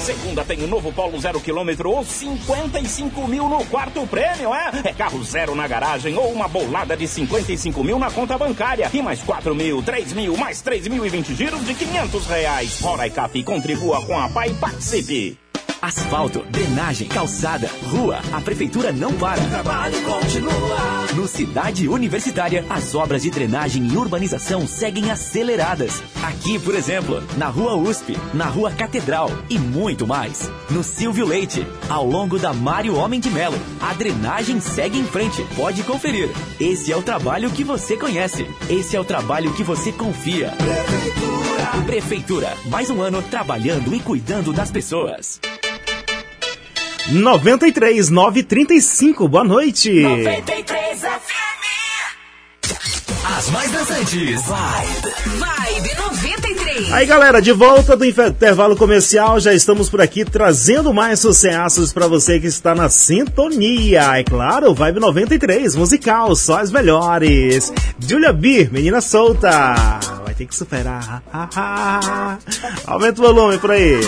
Segunda tem o novo Polo zero quilômetro ou 55 mil no quarto prêmio, é? É carro zero na garagem ou uma bolada de 55 mil na conta bancária. E mais 4 mil, 3 mil, mais 3 mil e 20 giros de 500 reais. Roraicap contribua com a PAI e participe. Asfalto, drenagem, calçada, rua. A prefeitura não para. O trabalho continua. No Cidade Universitária, as obras de drenagem e urbanização seguem aceleradas. Aqui, por exemplo, na Rua USP, na Rua Catedral e muito mais. No Silvio Leite, ao longo da Mário Homem de Melo, a drenagem segue em frente. Pode conferir. Esse é o trabalho que você conhece. Esse é o trabalho que você confia. Prefeitura. Prefeitura, mais um ano trabalhando e cuidando das pessoas. 93 935, boa noite. 93 As mais dançantes. Vibe. Vibe 93. Aí galera, de volta do intervalo comercial, já estamos por aqui trazendo mais sucessos para você que está na sintonia. É claro, Vibe 93, musical, só as melhores. Julia B, menina solta, vai ter que superar. <laughs> Aumenta o volume por aí.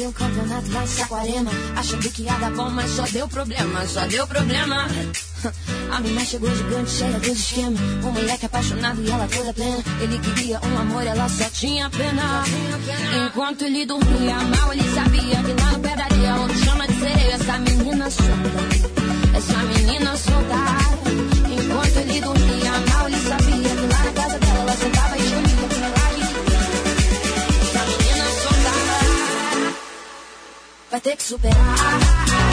Ver o campeonato lá em Saquarema. Achando que ia dar bom, mas só deu problema, só deu problema. <laughs> A menina chegou gigante, cheia dos esquemas. Um moleque apaixonado e ela toda plena. Ele queria um amor, ela só tinha pena. Enquanto ele dormia mal, ele sabia que lá no pé outro chama de sereia. Essa menina solta, essa menina solta. Enquanto ele dormia vai ter que superar.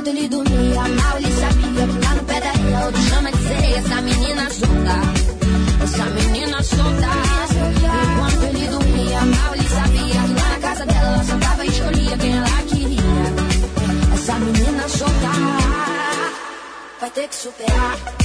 Enquanto ele dormia Mal ele sabia que lá no pé da areia. Outro chama de sereia, essa menina solta. Essa menina solta. Enquanto ele dormia Mal ele sabia que lá na casa dela. Ela sentava e escolhia quem ela queria. Essa menina solta. Vai ter que superar.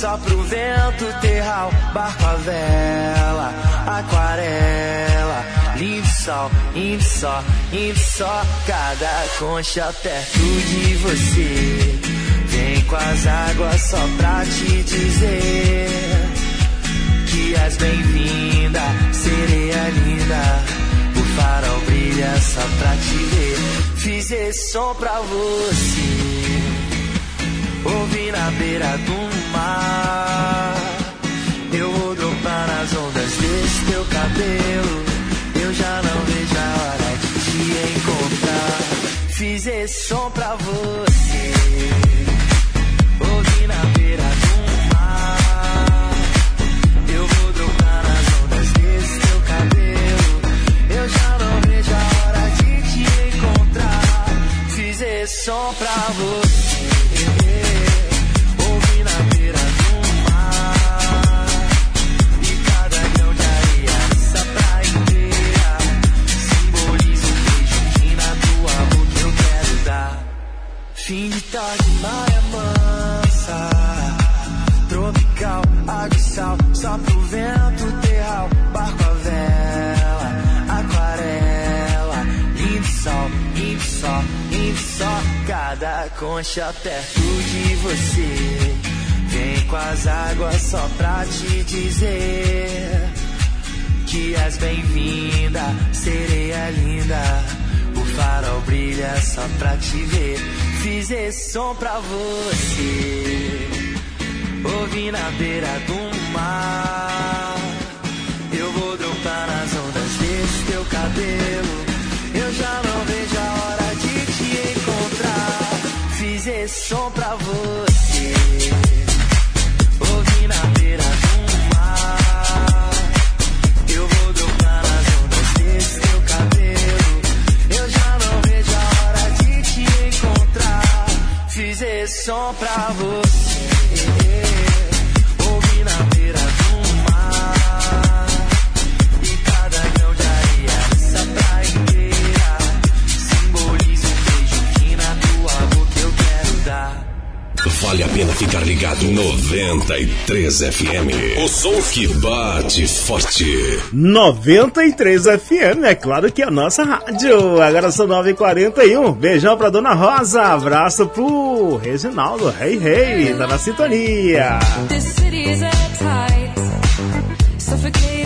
Só pro vento terral. Barco a vela, aquarela. Lindo sol, indo só, indo só. Cada concha perto de você. Vem com as águas só pra te dizer que és bem-vinda, sereia linda. O farol brilha só pra te ver. Fiz esse som pra você. Ouvi na beira do mar. Eu vou dropar nas ondas desse teu cabelo. Eu já não vejo a hora de te encontrar. Fiz esse som pra você. Ouvi na beira do concha perto de você. Vem com as águas só pra te dizer que és bem-vinda, sereia linda. O farol brilha só pra te ver. Fiz esse som pra você. Ouvi na beira do mar. Eu vou dropar nas ondas desse teu cabelo. Eu já não vejo Fiz esse som pra você. Ouvi na beira do mar. Eu vou dropar nas ondas desse teu cabelo. Eu já não vejo a hora de te encontrar. Fiz esse som pra você. 93 FM. O som que bate forte. 93 FM, é claro que é a nossa rádio. Agora são 9h41. Beijão pra Dona Rosa. Abraço pro Reginaldo. Hey, hey, tá na sintonia. This city is airtight, suffocating,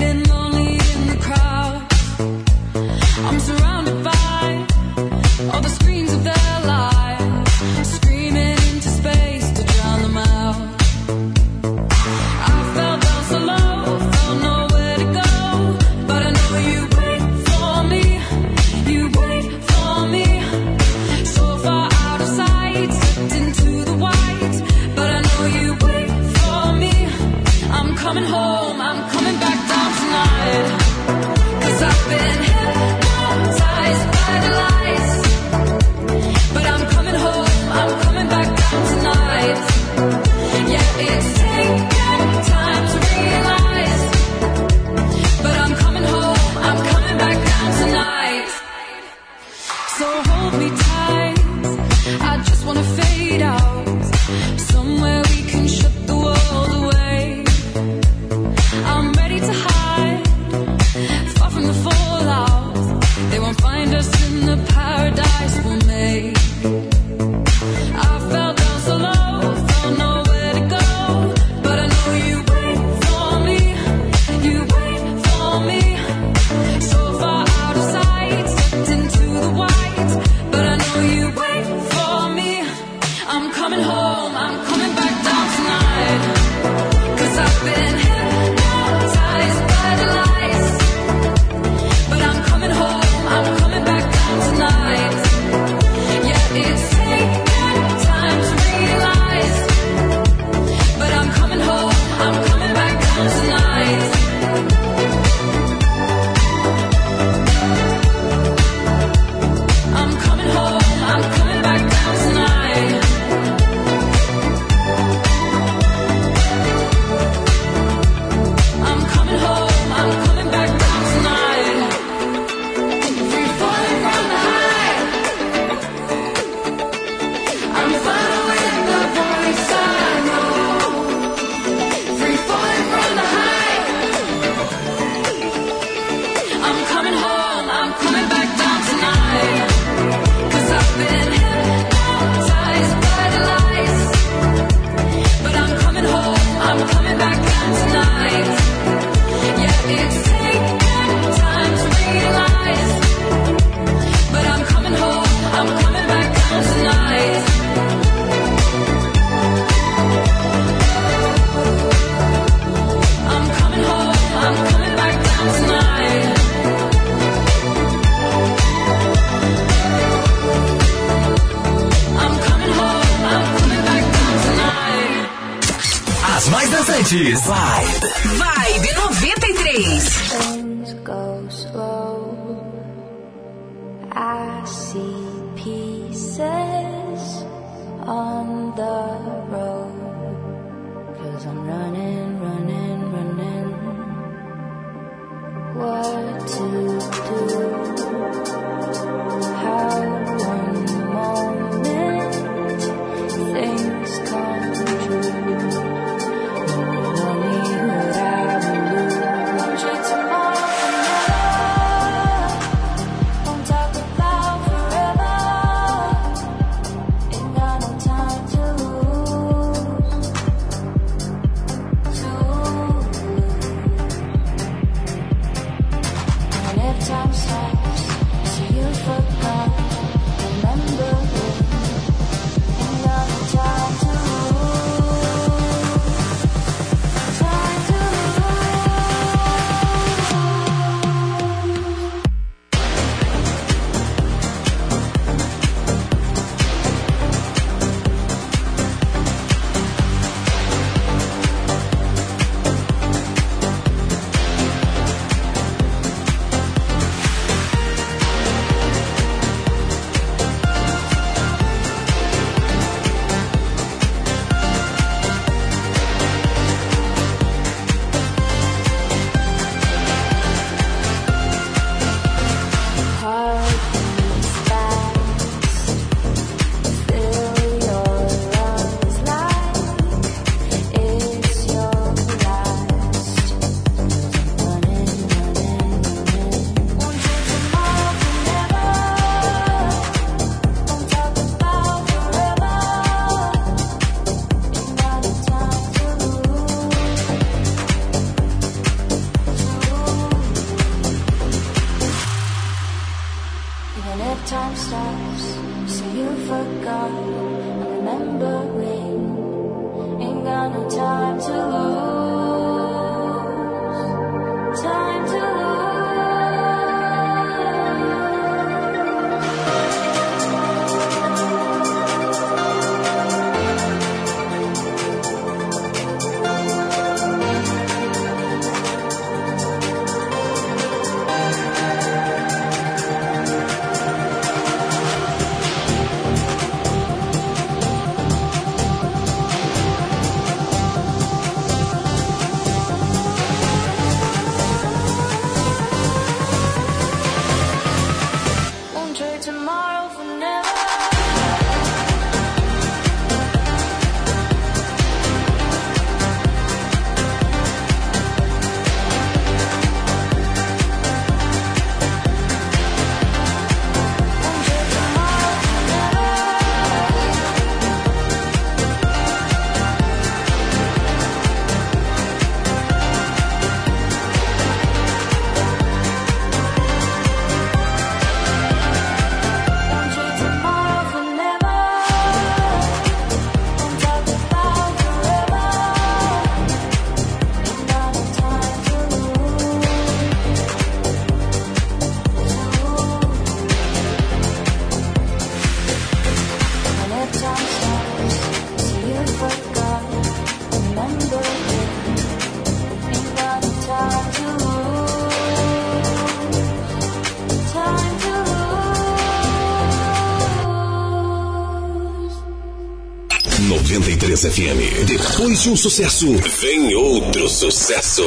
FM. Depois de um sucesso, vem outro sucesso.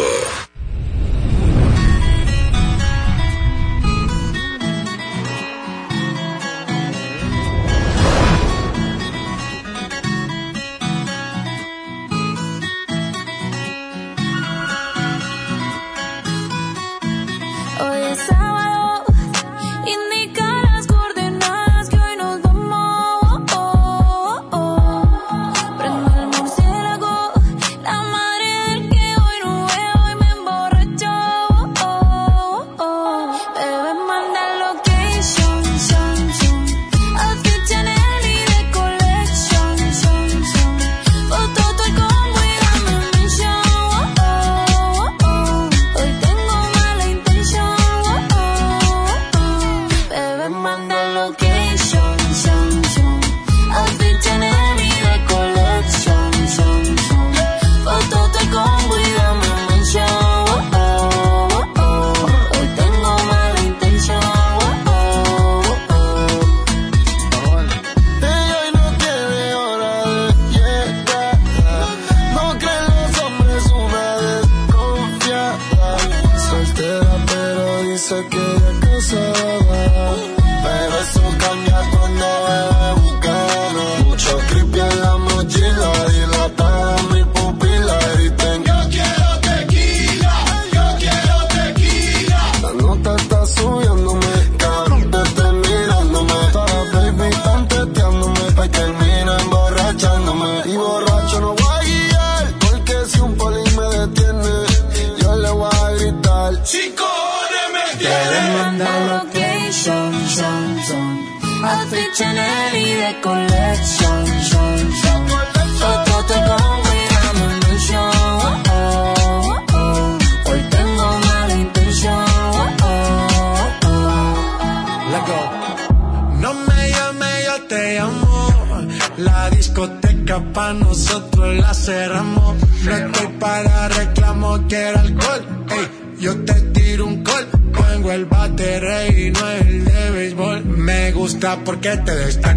porque te destaca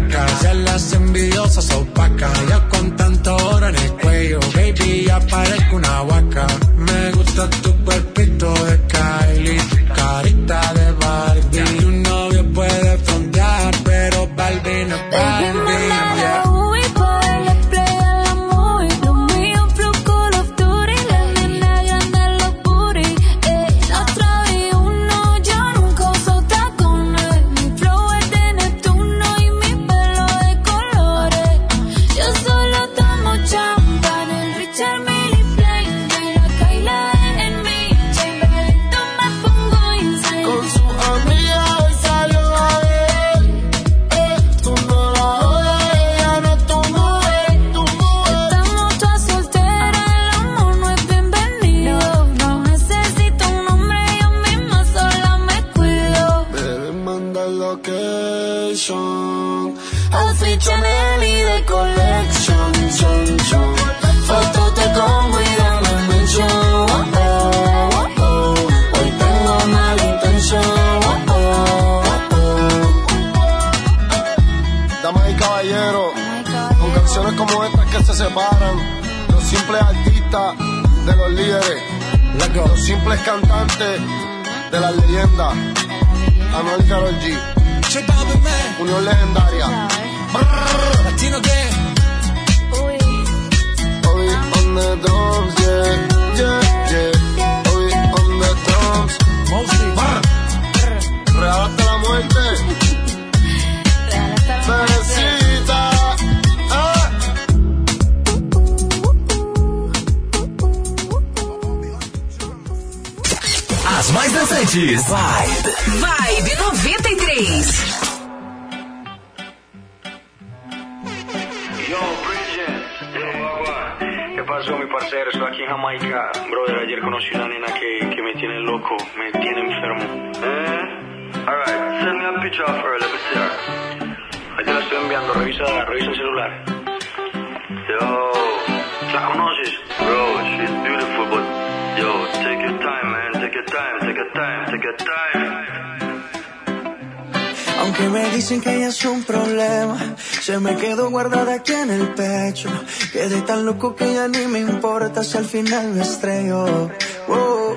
al final me estrello. Oh.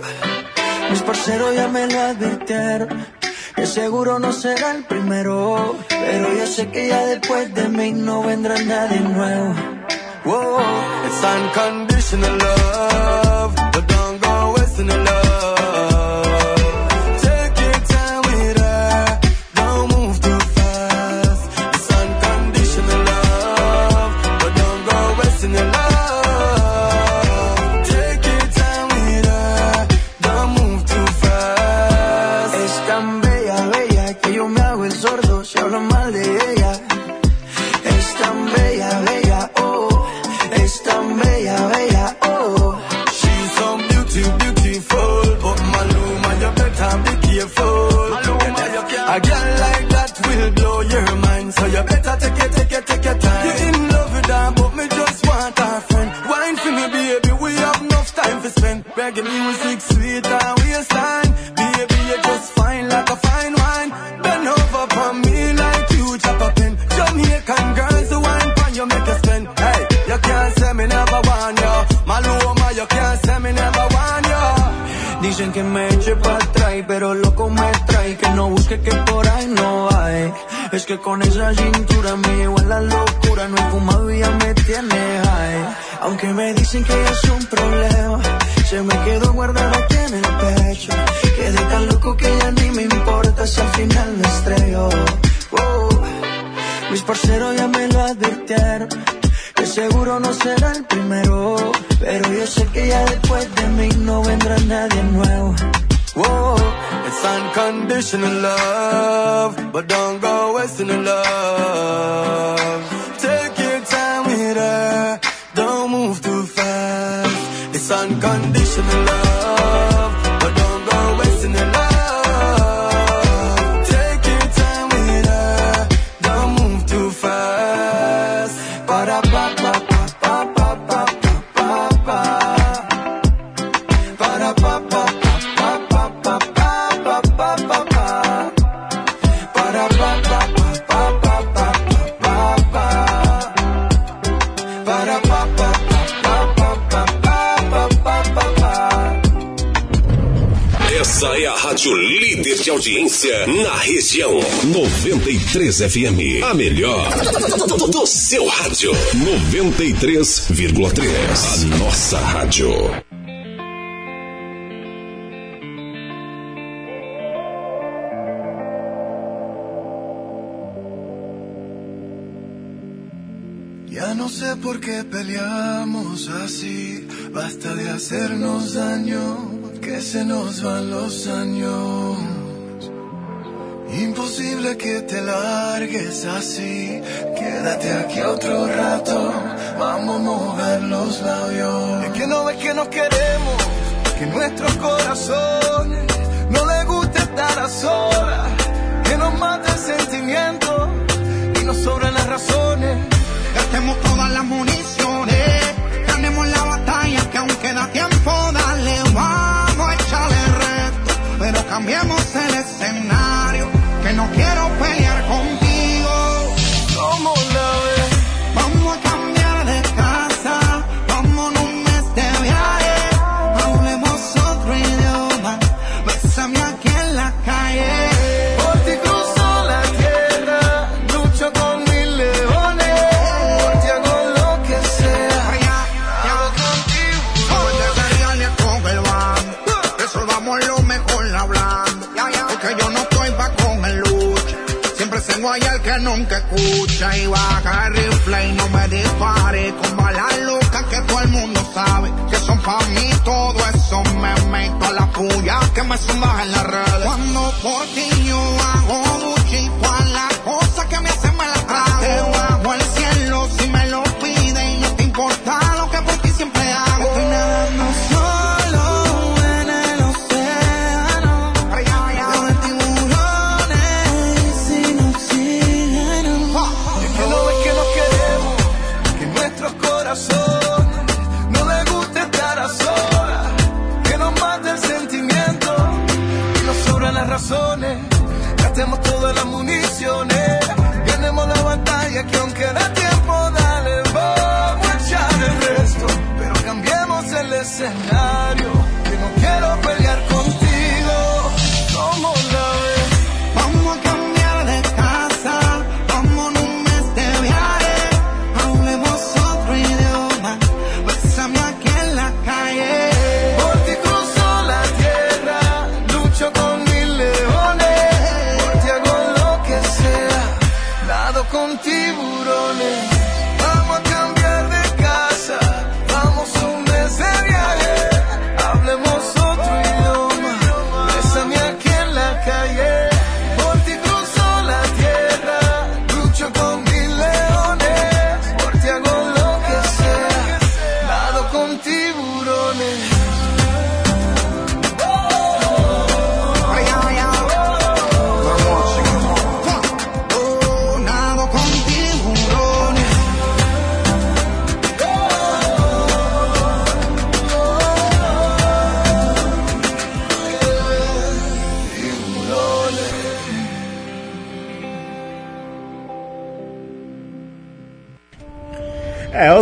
Mis parceros ya me lo advirtieron, que seguro no será el primero. Pero yo sé que ya después de mí no vendrá nadie nuevo. Oh. It's unconditional love. 93 FM. A melhor do seu rádio. 93,3. A nossa rádio. Ya no sé por qué peleamos así, basta de hacernos daño, que se nos van los años. Que te largues así, quédate aquí otro rato, vamos a mover los labios. Es que no ves que nos queremos, que nuestros corazones no les gusta estar a solas, que nos mata el sentimiento y nos sobran las razones. Gastemos todas las municiones, ganemos la batalla que aún queda tiempo, dale, vamos a echarle reto, pero cambiemos el escenario, Y baja el rifle y no me dispare. Con balas locas que todo el mundo sabe. Que son pa' mí todo eso me meto a la puya que me sumas en las redes. Cuando por ti yo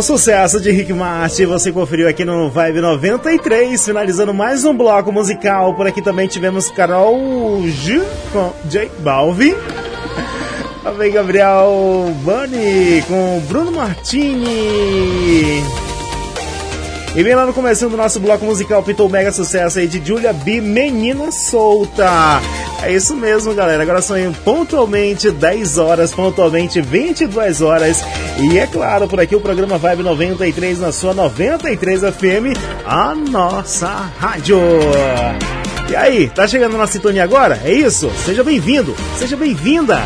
sucesso de Rick Martin, você conferiu aqui no Vibe 93, finalizando mais um bloco musical. Por aqui também tivemos Carol G com J Balvin. Também Gabriel Bunny com Bruno Martini. E bem lá no começo do nosso bloco musical pintou mega sucesso aí de Julia B, Menina Solta. É isso mesmo, galera. Agora são pontualmente 10 horas, pontualmente 22 horas. E é claro, por aqui o programa Vibe 93 na sua 93 FM, a nossa rádio. E aí, tá chegando na sintonia agora? É isso? Seja bem-vindo, seja bem-vinda.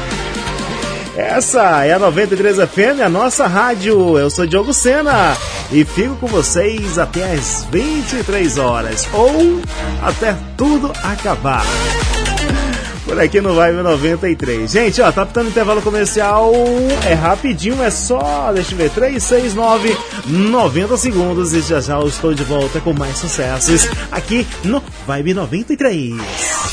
Essa é a 93 FM, a nossa rádio. Eu sou Diogo Sena e fico com vocês até as 23 horas ou até tudo acabar. Por aqui no Vibe 93. Gente, ó, tá pitando intervalo comercial. É rapidinho, é só, deixa eu ver, 369 90 segundos e já já eu estou de volta com mais sucessos aqui no Vibe 93.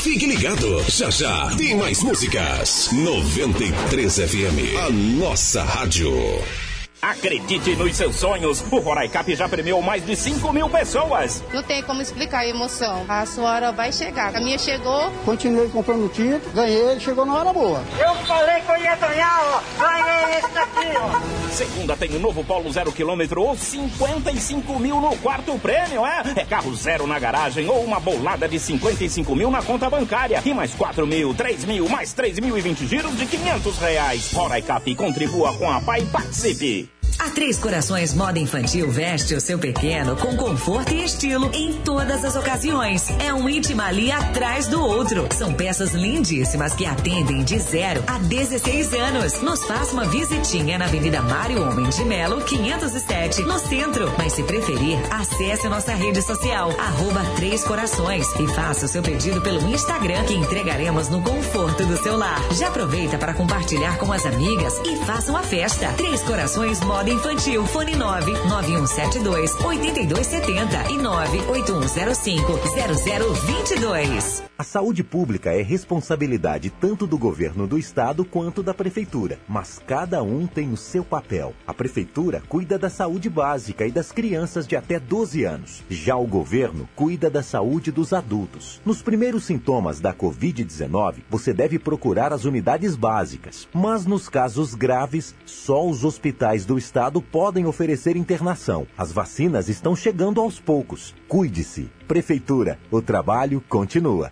Fique ligado, já já tem mais músicas. 93 FM, a nossa rádio. Acredite nos seus sonhos. O Roraicap já premiou mais de 5 mil pessoas. Não tem como explicar a emoção. A sua hora vai chegar. A minha chegou. Continuei comprando título, ganhei, chegou na hora boa. Eu falei que eu ia ganhar, ó. Ganhei esse aqui, ó. Segunda tem o novo Polo zero quilômetro ou 55 mil no quarto prêmio, é? É carro zero na garagem ou uma bolada de 55 mil na conta bancária. E mais 4 mil, 3 mil, mais 3 mil e 20 giros de 500 reais. Roraicap contribua com a PAI e participe. A Três Corações Moda Infantil veste o seu pequeno com conforto e estilo em todas as ocasiões. É um íntima ali atrás do outro. São peças lindíssimas que atendem de 0 a 16 anos. Nos faça uma visitinha na Avenida Mário Homem de Melo, 507, no centro. Mas se preferir, acesse nossa rede social, arroba Três Corações e faça o seu pedido pelo Instagram que entregaremos no conforto do seu lar. Já aproveita para compartilhar com as amigas e faça uma festa. Três Corações Moda Infantil, fone 9 9172 8270 e 98105 0022. A saúde pública é responsabilidade tanto do governo do estado quanto da prefeitura, mas cada um tem o seu papel. A prefeitura cuida da saúde básica e das crianças de até 12 anos. Já o governo cuida da saúde dos adultos. Nos primeiros sintomas da Covid-19, você deve procurar as unidades básicas, mas nos casos graves, só os hospitais do estado podem oferecer internação. As vacinas estão chegando aos poucos. Cuide-se. Prefeitura, o trabalho continua.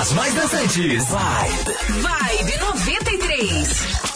As mais dançantes. Vibe. Vibe 93.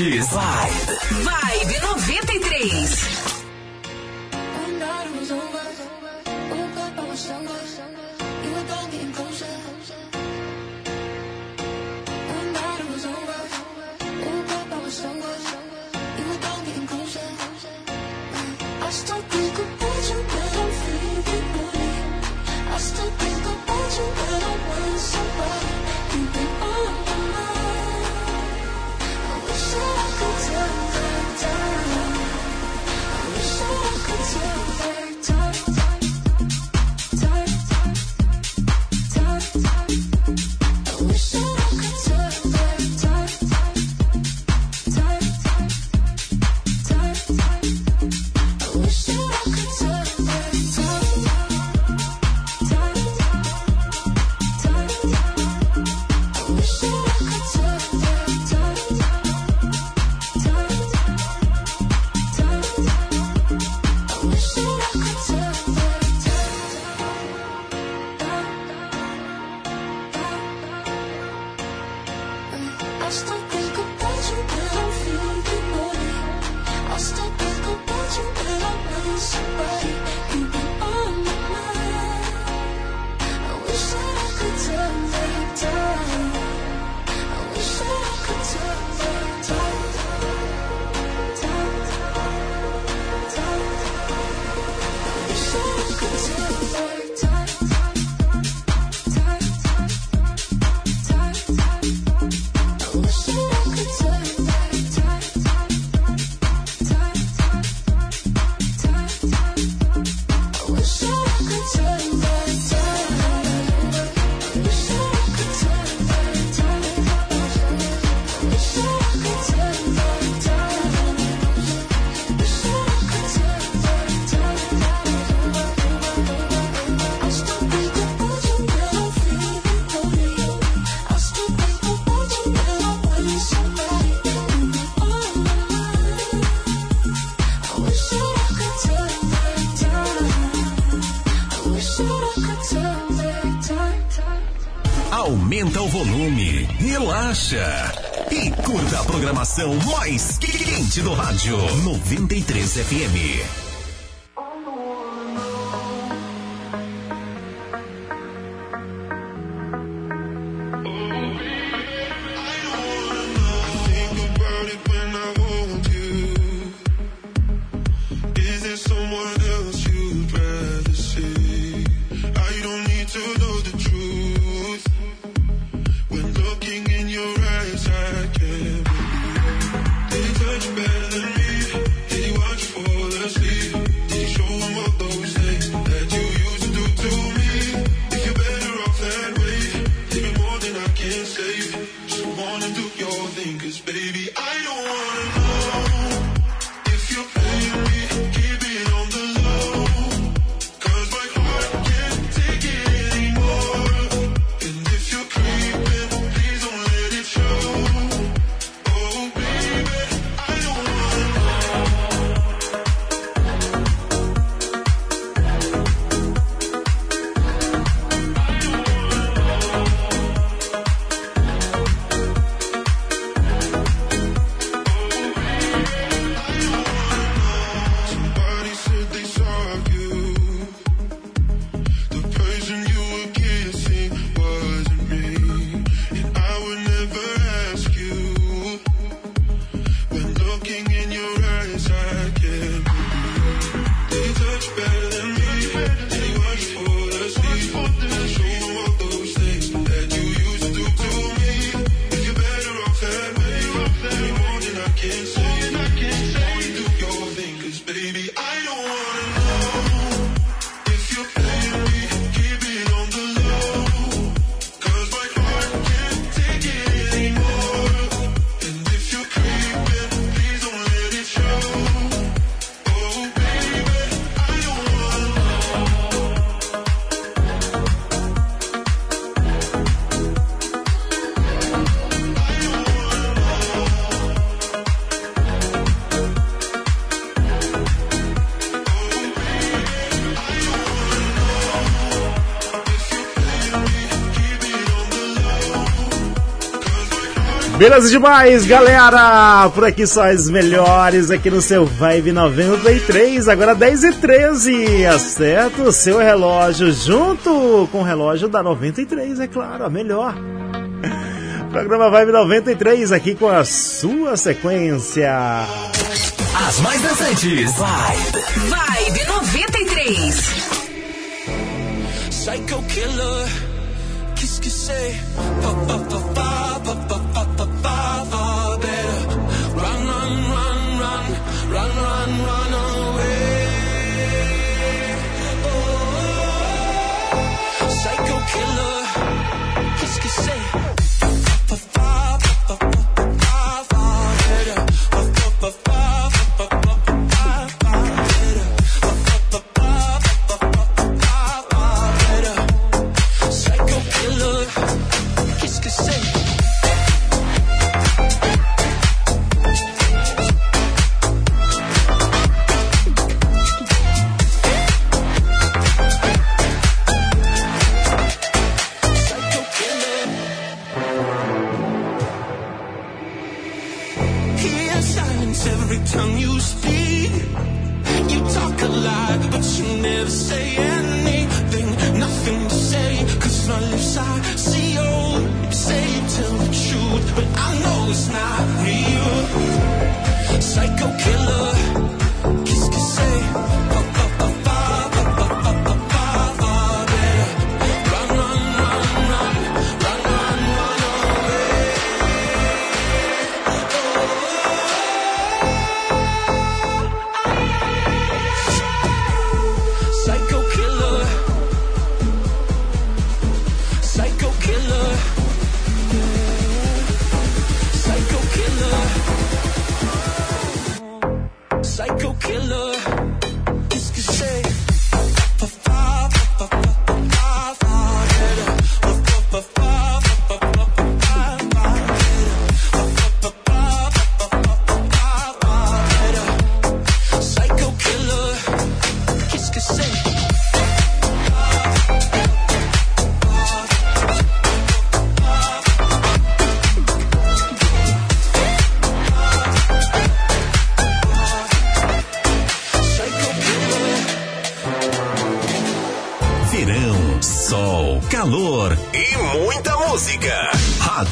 Mais dançantes. volume, relaxa e curta a programação mais quente do rádio 93 FM. Beleza demais, galera! Por aqui só as melhores aqui no seu Vibe 93, agora 10 e 13 Acerta o seu relógio junto com o relógio da 93, é claro, a melhor. <laughs> Programa Vibe 93 aqui com a sua sequência. As mais dançantes. Vibe. Vibe 93.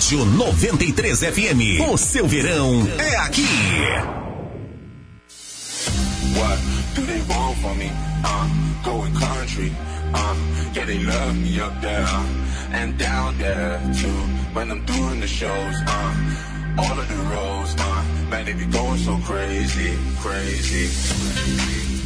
Rádio 93 FM. O seu verão é aqui. What do they want from me? Uh, going country. Uh, yeah, love me up there and down there too. When I'm doing the shows, uh, all of the roads, uh, man, they be going so crazy, crazy.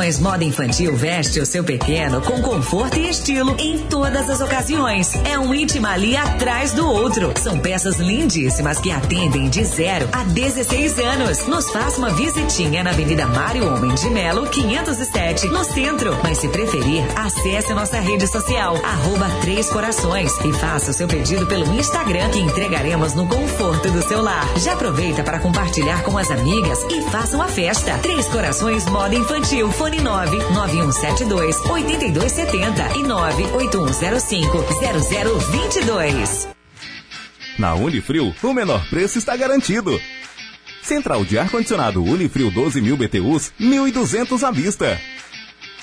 Corações Moda Infantil veste o seu pequeno com conforto e estilo em todas as ocasiões. É um íntimo ali atrás do outro. São peças lindíssimas que atendem de 0 a 16 anos. Nos faça uma visitinha na Avenida Mário Homem de Melo, 507, no centro. Mas se preferir, acesse nossa rede social, arroba Três Corações e faça o seu pedido pelo Instagram que entregaremos no conforto do seu lar. Já aproveita para compartilhar com as amigas e faça uma festa. Três Corações Moda Infantil, fone 9 9172 8270 e 98105 0022. Na Unifrio, o menor preço está garantido. Central de ar-condicionado Unifrio 12 mil BTUs, 1.200 à vista.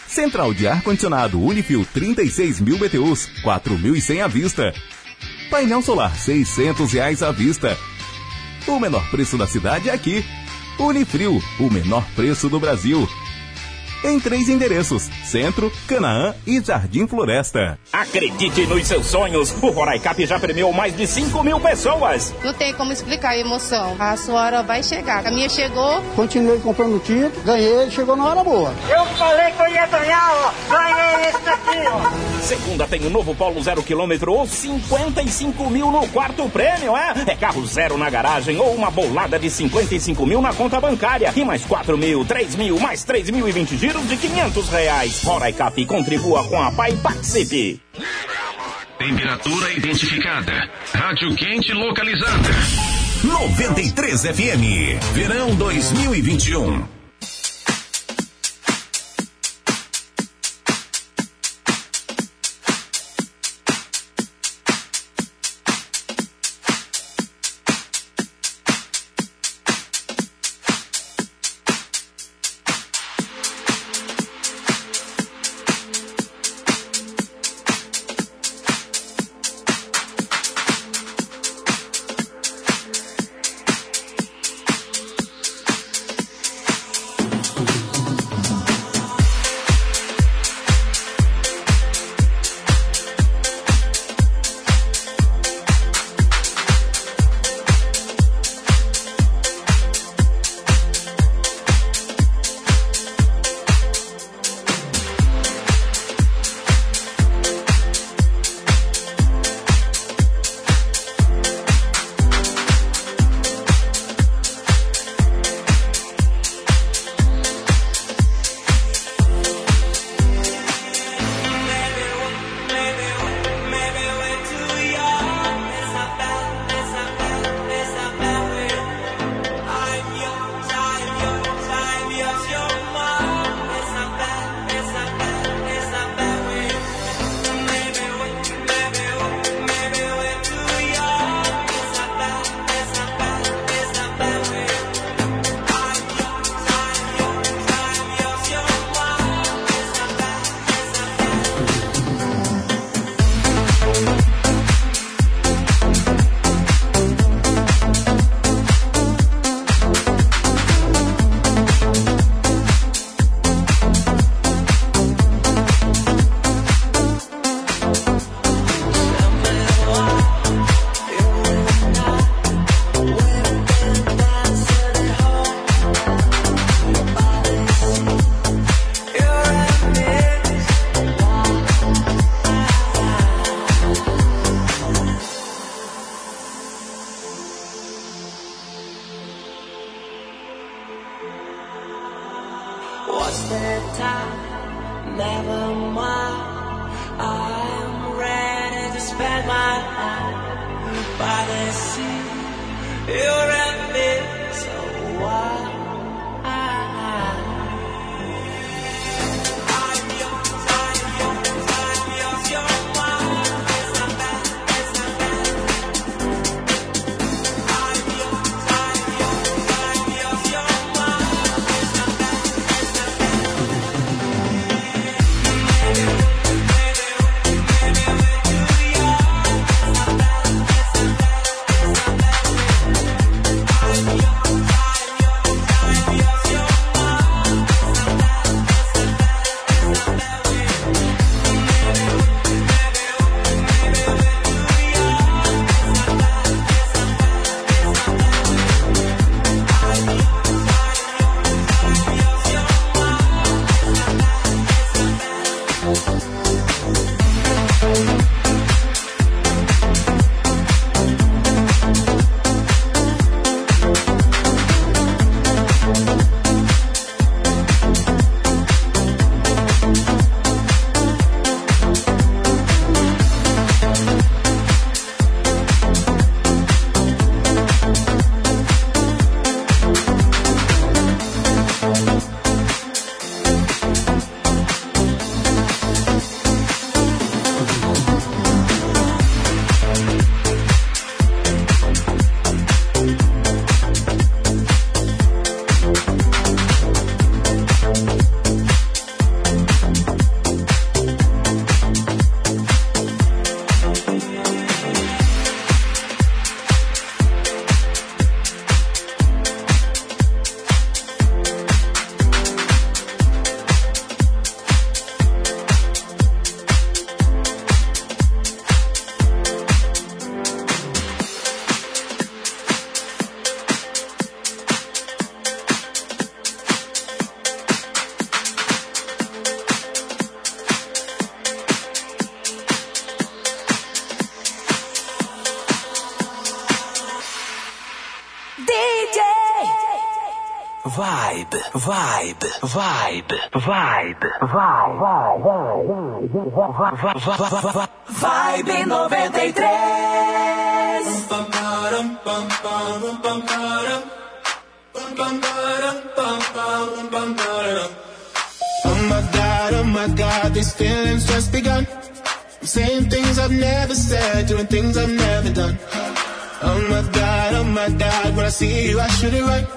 Central de ar-condicionado Unifrio 36 mil BTUs, 4.100 à vista. Painel solar 600 reais à vista. O menor preço da cidade é aqui. Unifrio, o menor preço do Brasil. Em três endereços: Centro, Canaã e Jardim Floresta. Acredite nos seus sonhos. O Roraicap já premiou mais de 5 mil pessoas. Não tem como explicar a emoção. A sua hora vai chegar. A minha chegou. Continuei comprando título, ganhei, chegou na hora boa. Eu falei que eu ia ganhar, ó. Ganhei esse aqui, ó. Segunda tem o novo Polo zero quilômetro ou 55 mil no quarto prêmio, é? É carro zero na garagem ou uma bolada de 55 mil na conta bancária. E mais 4 mil, 3 mil, mais 3 mil e 20 giros de 500 reais. Roraicap contribua com a PAI e participe. Temperatura identificada. Rádio quente localizada. 93 FM. Verão 2021. Vibe, vibe, vibe, vibe, vibe. Vibe 93. Oh my god, oh my god, these feelings just begun. I'm saying things I've never said, doing things I've never done. Oh my god, oh my god, when I see you, I should it right.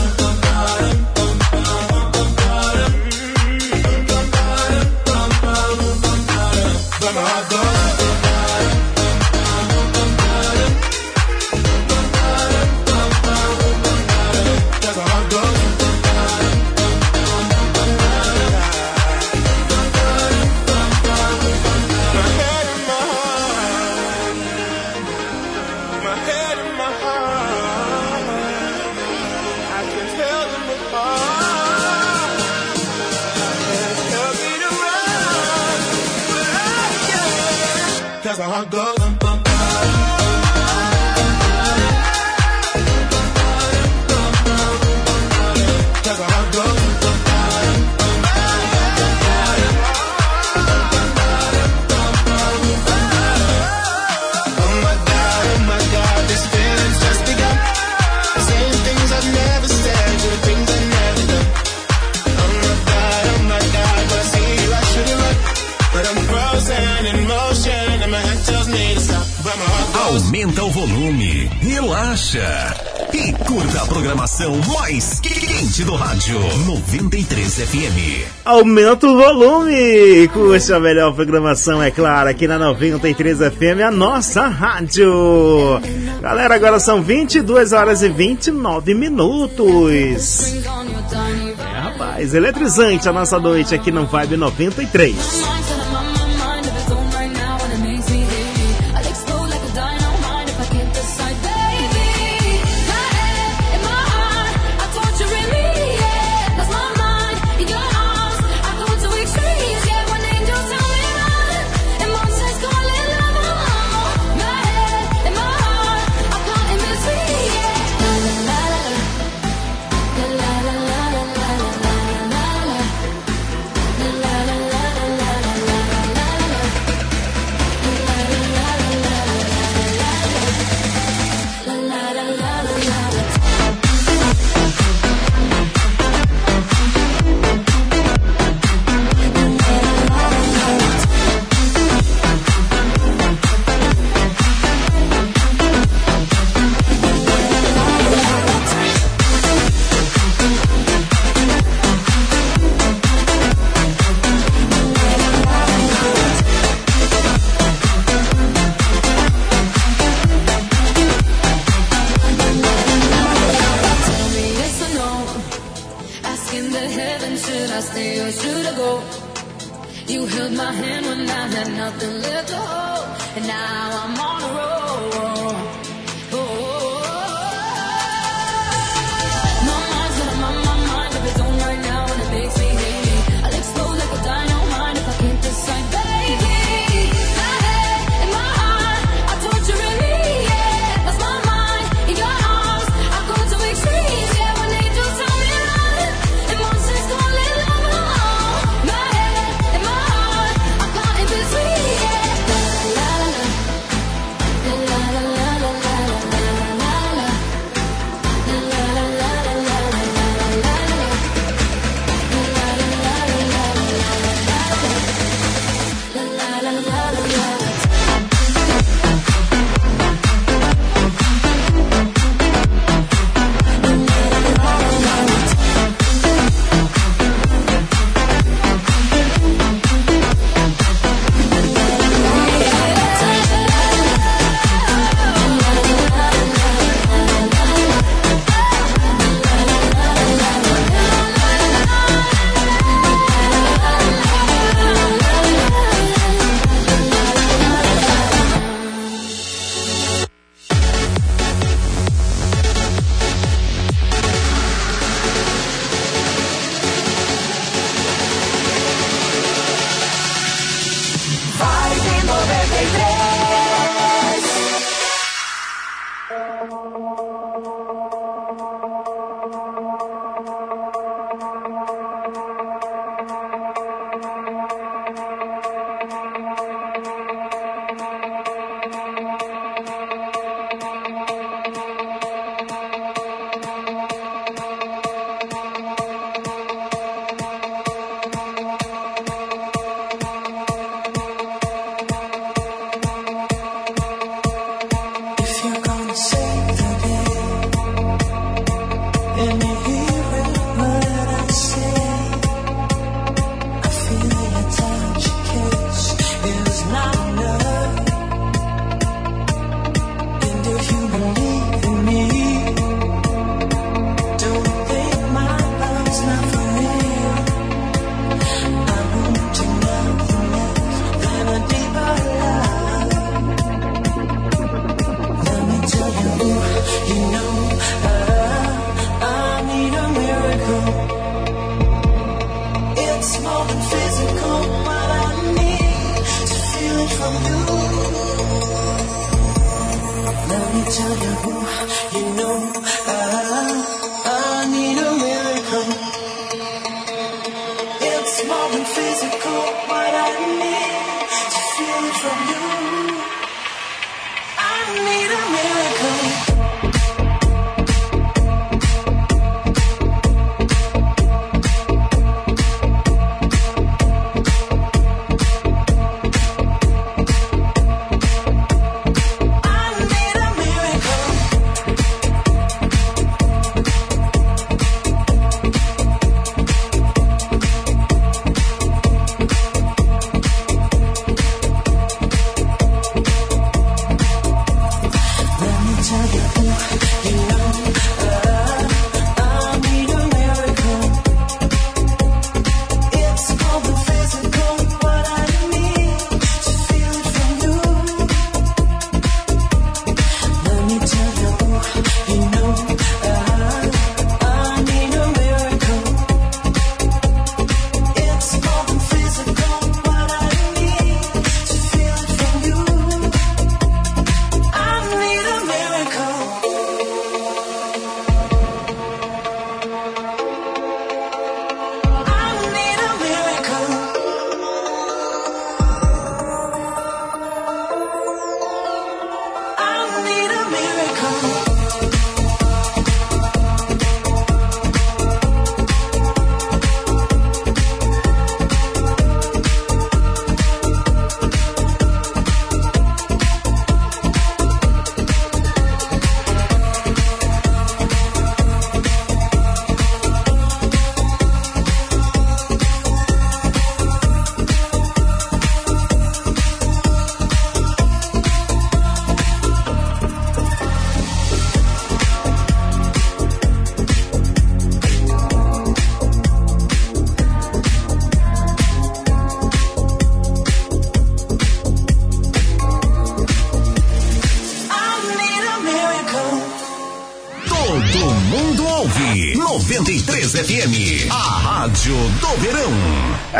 Gaúcha. E curta a programação mais quente do rádio 93 FM. Aumenta o volume. Curte a melhor programação, é claro, aqui na 93 FM, a nossa rádio. Galera, agora são 22 horas e 29 minutos. É, rapaz, eletrizante a nossa noite aqui no Vibe 93.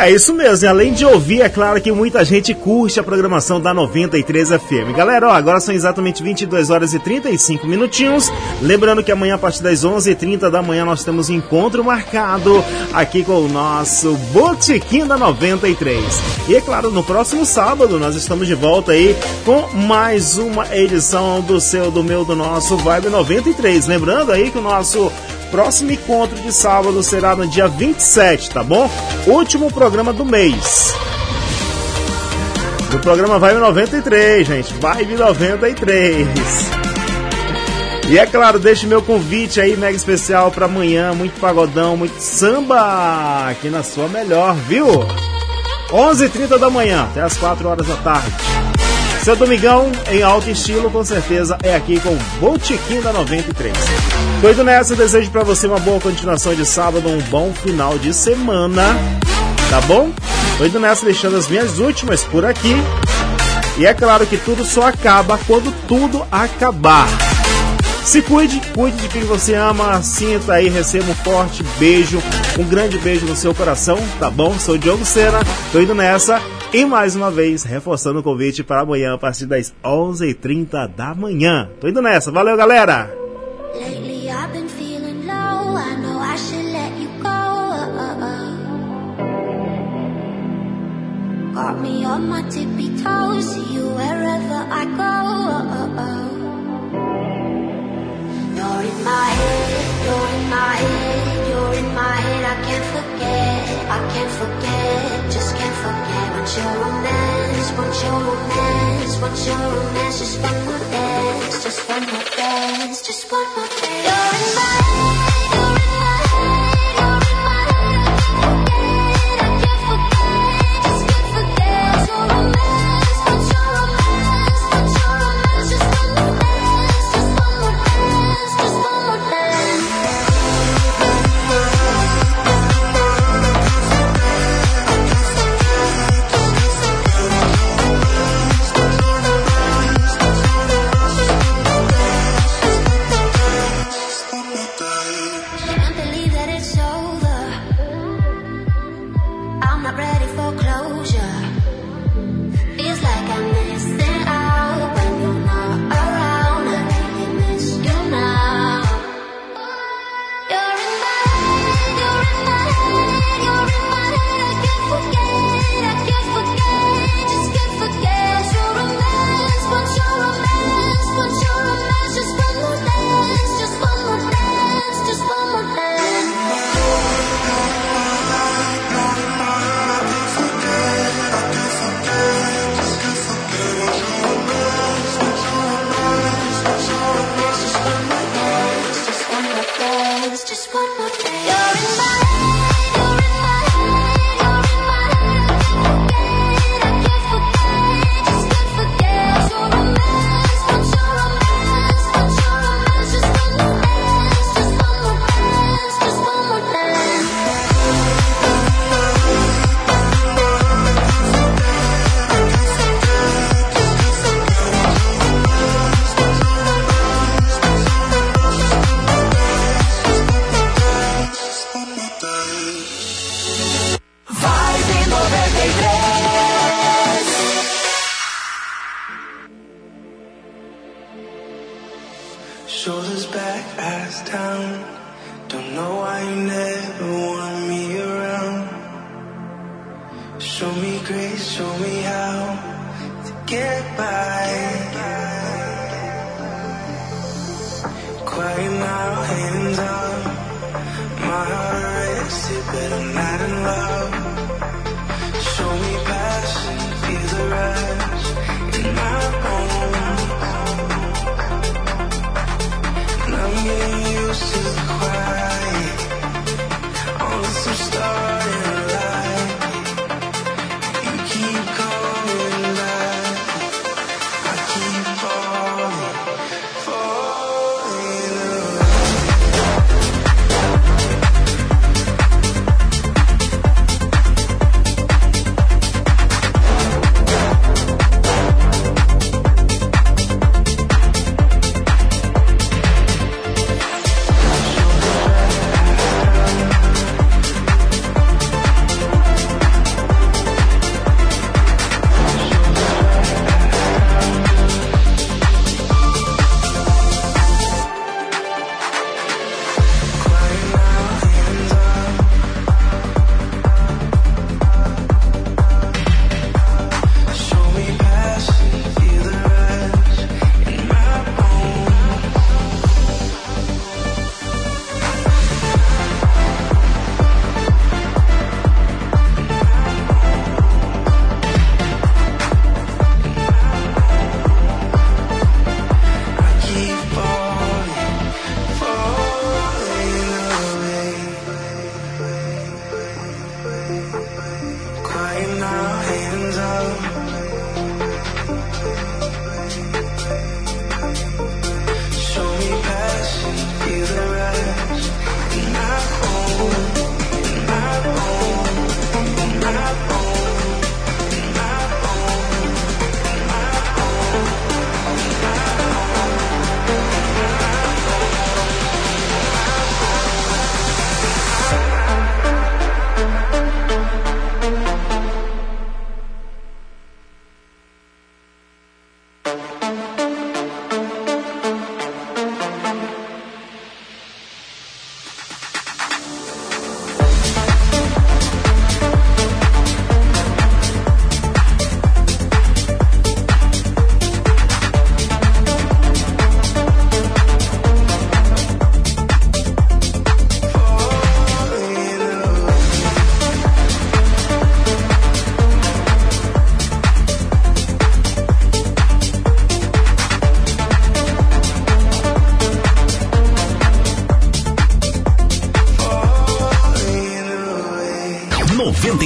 É isso mesmo, e além de ouvir, é claro que muita gente curte a programação da 93 FM. Galera, ó, agora são exatamente 22 horas e 35 minutinhos. Lembrando que amanhã, a partir das 11h30 da manhã, nós temos um encontro marcado aqui com o nosso Botequim da 93. E é claro, no próximo sábado, nós estamos de volta aí com mais uma edição do seu, do meu, do nosso Vibe 93. Lembrando aí que o nosso próximo encontro de sábado será no dia 27, tá bom? Último programa do mês. Do programa Vibe 93, gente. Vibe 93. E é claro, deixe meu convite aí, mega especial para amanhã. Muito pagodão, muito samba aqui na sua melhor, viu? 11h30 da manhã, até as 4 horas da tarde. Seu domingão em alto estilo, com certeza, é aqui com o Botequim da 93. Doido nessa, desejo para você uma boa continuação de sábado, um bom final de semana, tá bom? Doido nessa, deixando as minhas últimas por aqui. E é claro que tudo só acaba quando tudo acabar. Se cuide, cuide de quem você ama, sinta aí, receba um forte beijo, um grande beijo no seu coração, tá bom? Sou Diogo Sena, tô indo nessa. E mais uma vez, reforçando o convite para amanhã, a partir das 11h30 da manhã. Tô indo nessa, valeu galera! Got me on my tippy toes. See you wherever I go. You're in my head. You're in my head. You're in my head. I can't forget. I can't forget. Just can't forget. Want your romance. Want your romance. Want your romance. Just one more dance. Just one more dance. Just one more dance. You're in my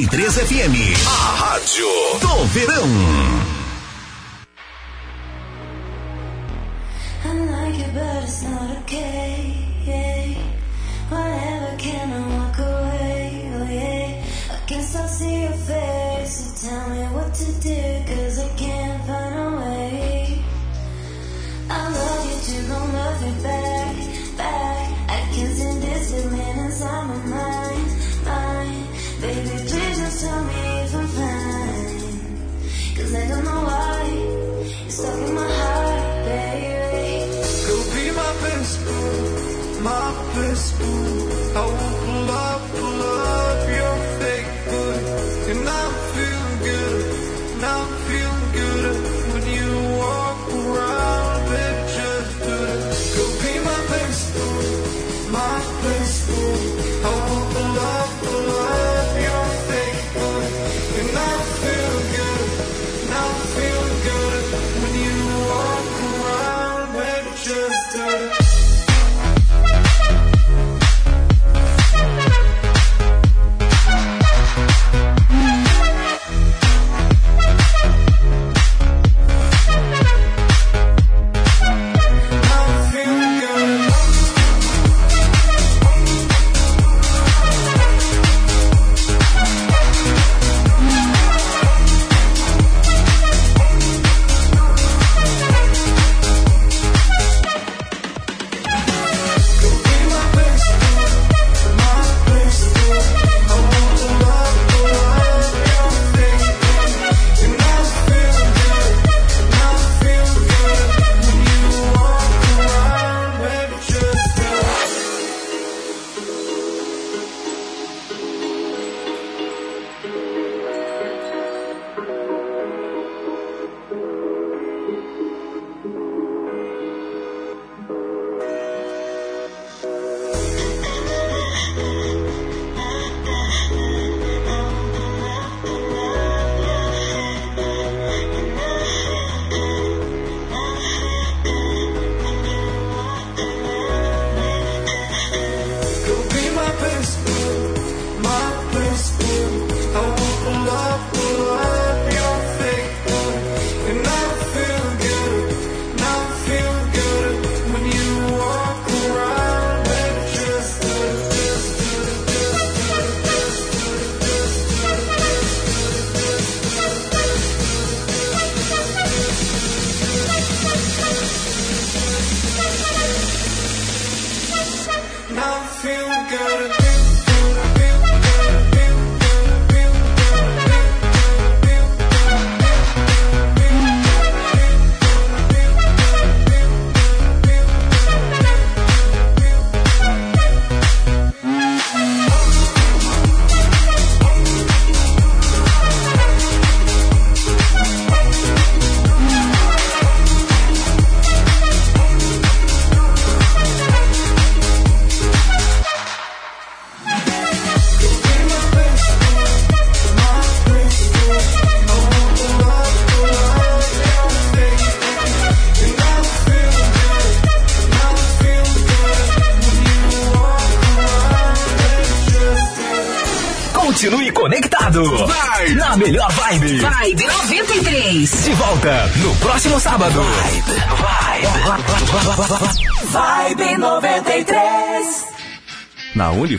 FM, a rádio do verão. But not okay. Whatever, tell me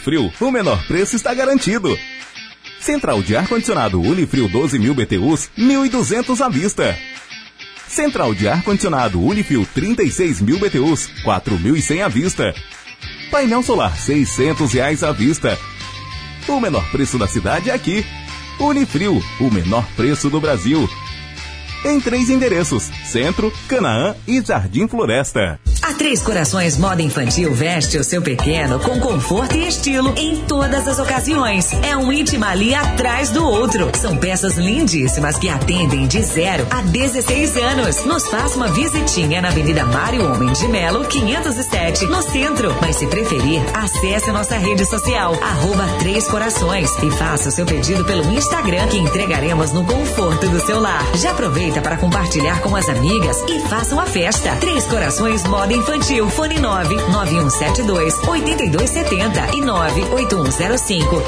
Unifrio, o menor preço está garantido. Central de ar-condicionado Unifrio 12 mil BTUs, 1.200 à vista. Central de ar-condicionado Unifrio 36 mil BTUs, 4.100 à vista. Painel solar 600 reais à vista. O menor preço da cidade é aqui. Unifrio, o menor preço do Brasil. Em três endereços: Centro, Canaã e Jardim Floresta. A Três Corações Moda Infantil veste o seu pequeno com conforto e estilo em todas as ocasiões. É um íntimo ali atrás do outro. São peças lindíssimas que atendem de 0 a 16 anos. Nos faça uma visitinha na Avenida Mário Homem de Melo, 507, no centro. Mas se preferir, acesse nossa rede social, arroba Três Corações e faça o seu pedido pelo Instagram que entregaremos no conforto do seu lar. Já aproveita para compartilhar com as amigas e faça uma festa. Três Corações Moda Infantil, fone 9 9172 8270 e 98105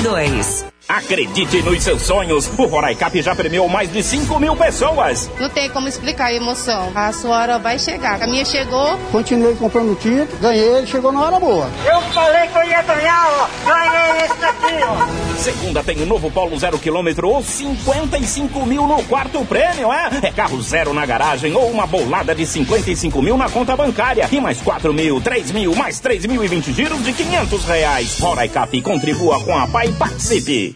0022. Acredite nos seus sonhos. O Roraicap já premiou mais de 5 mil pessoas. Não tem como explicar a emoção. A sua hora vai chegar. A minha chegou. Continuei comprando título, ganhei, chegou na hora boa. Eu falei que eu ia ganhar, ó. Ganhei esse aqui, ó. Segunda tem o novo Polo zero quilômetro ou 55 mil no quarto prêmio, é? É carro zero na garagem ou uma bolada de 55 mil na conta bancária. E mais 4 mil, 3 mil, mais 3 mil e 20 giros de 500 reais. Roraicap contribua com a PAI e participe.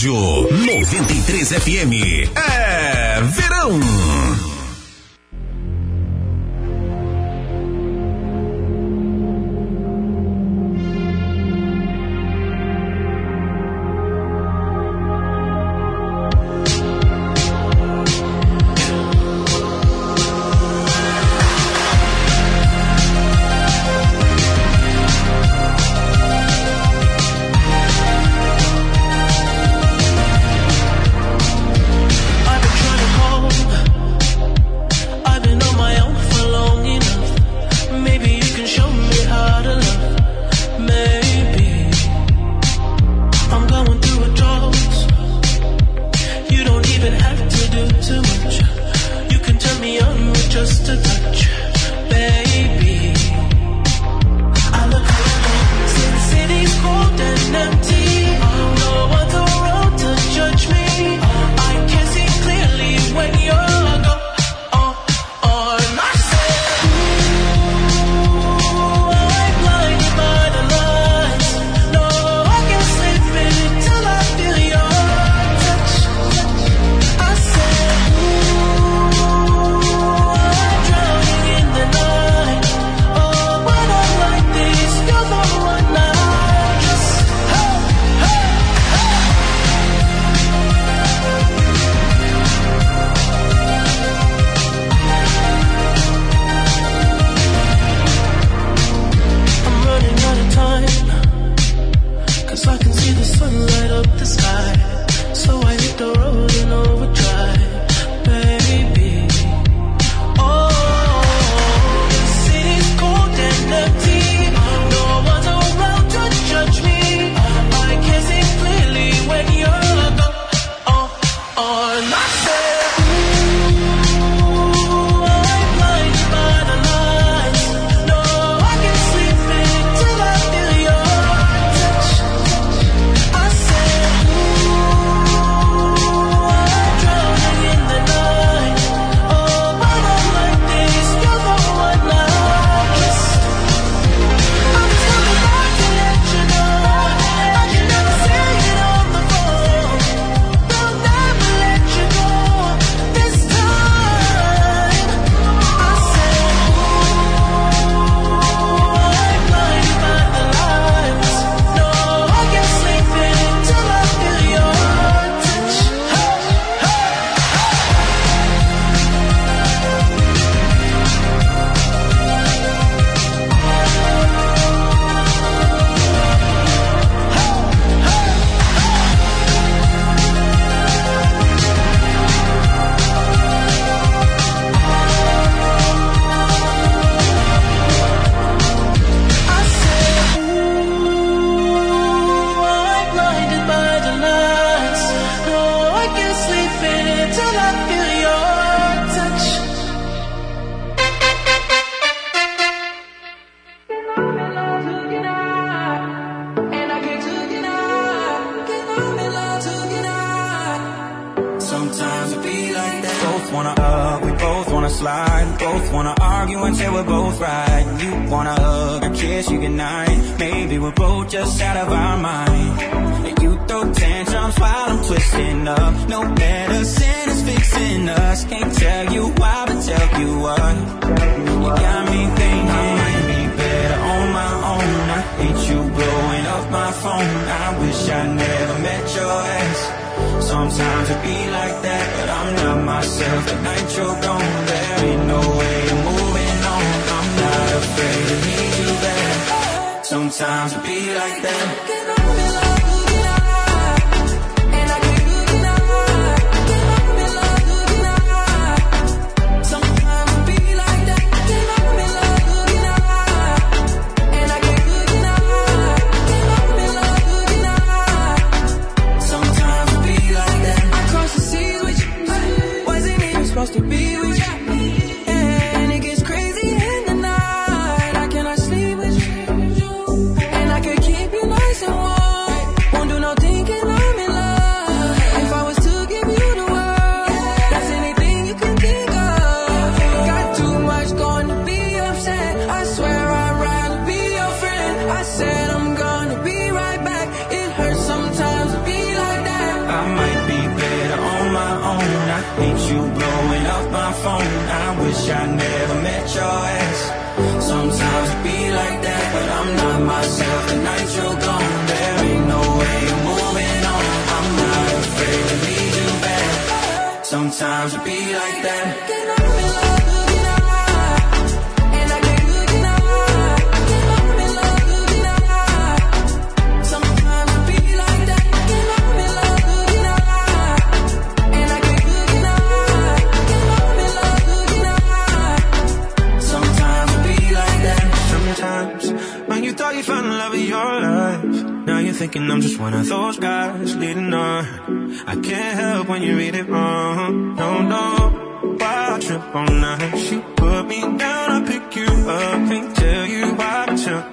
Rádio. 93 FM.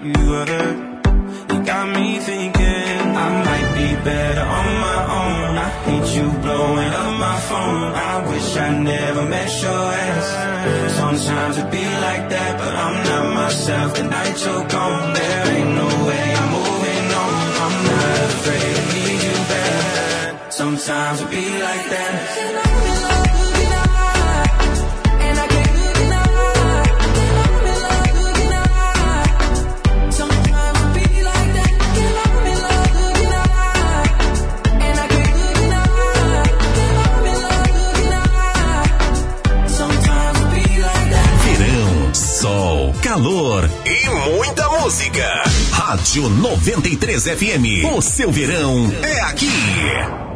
you were. You got me thinking I might be better on my own. I hate you blowing up my phone. I wish I never met your ass. Sometimes it be like that, but I'm not myself. The night you're gone, there ain't no way I'm moving on. I'm not afraid to need you bad. Sometimes it be like that. calor e muita música. Rádio 93 FM. O seu verão é aqui.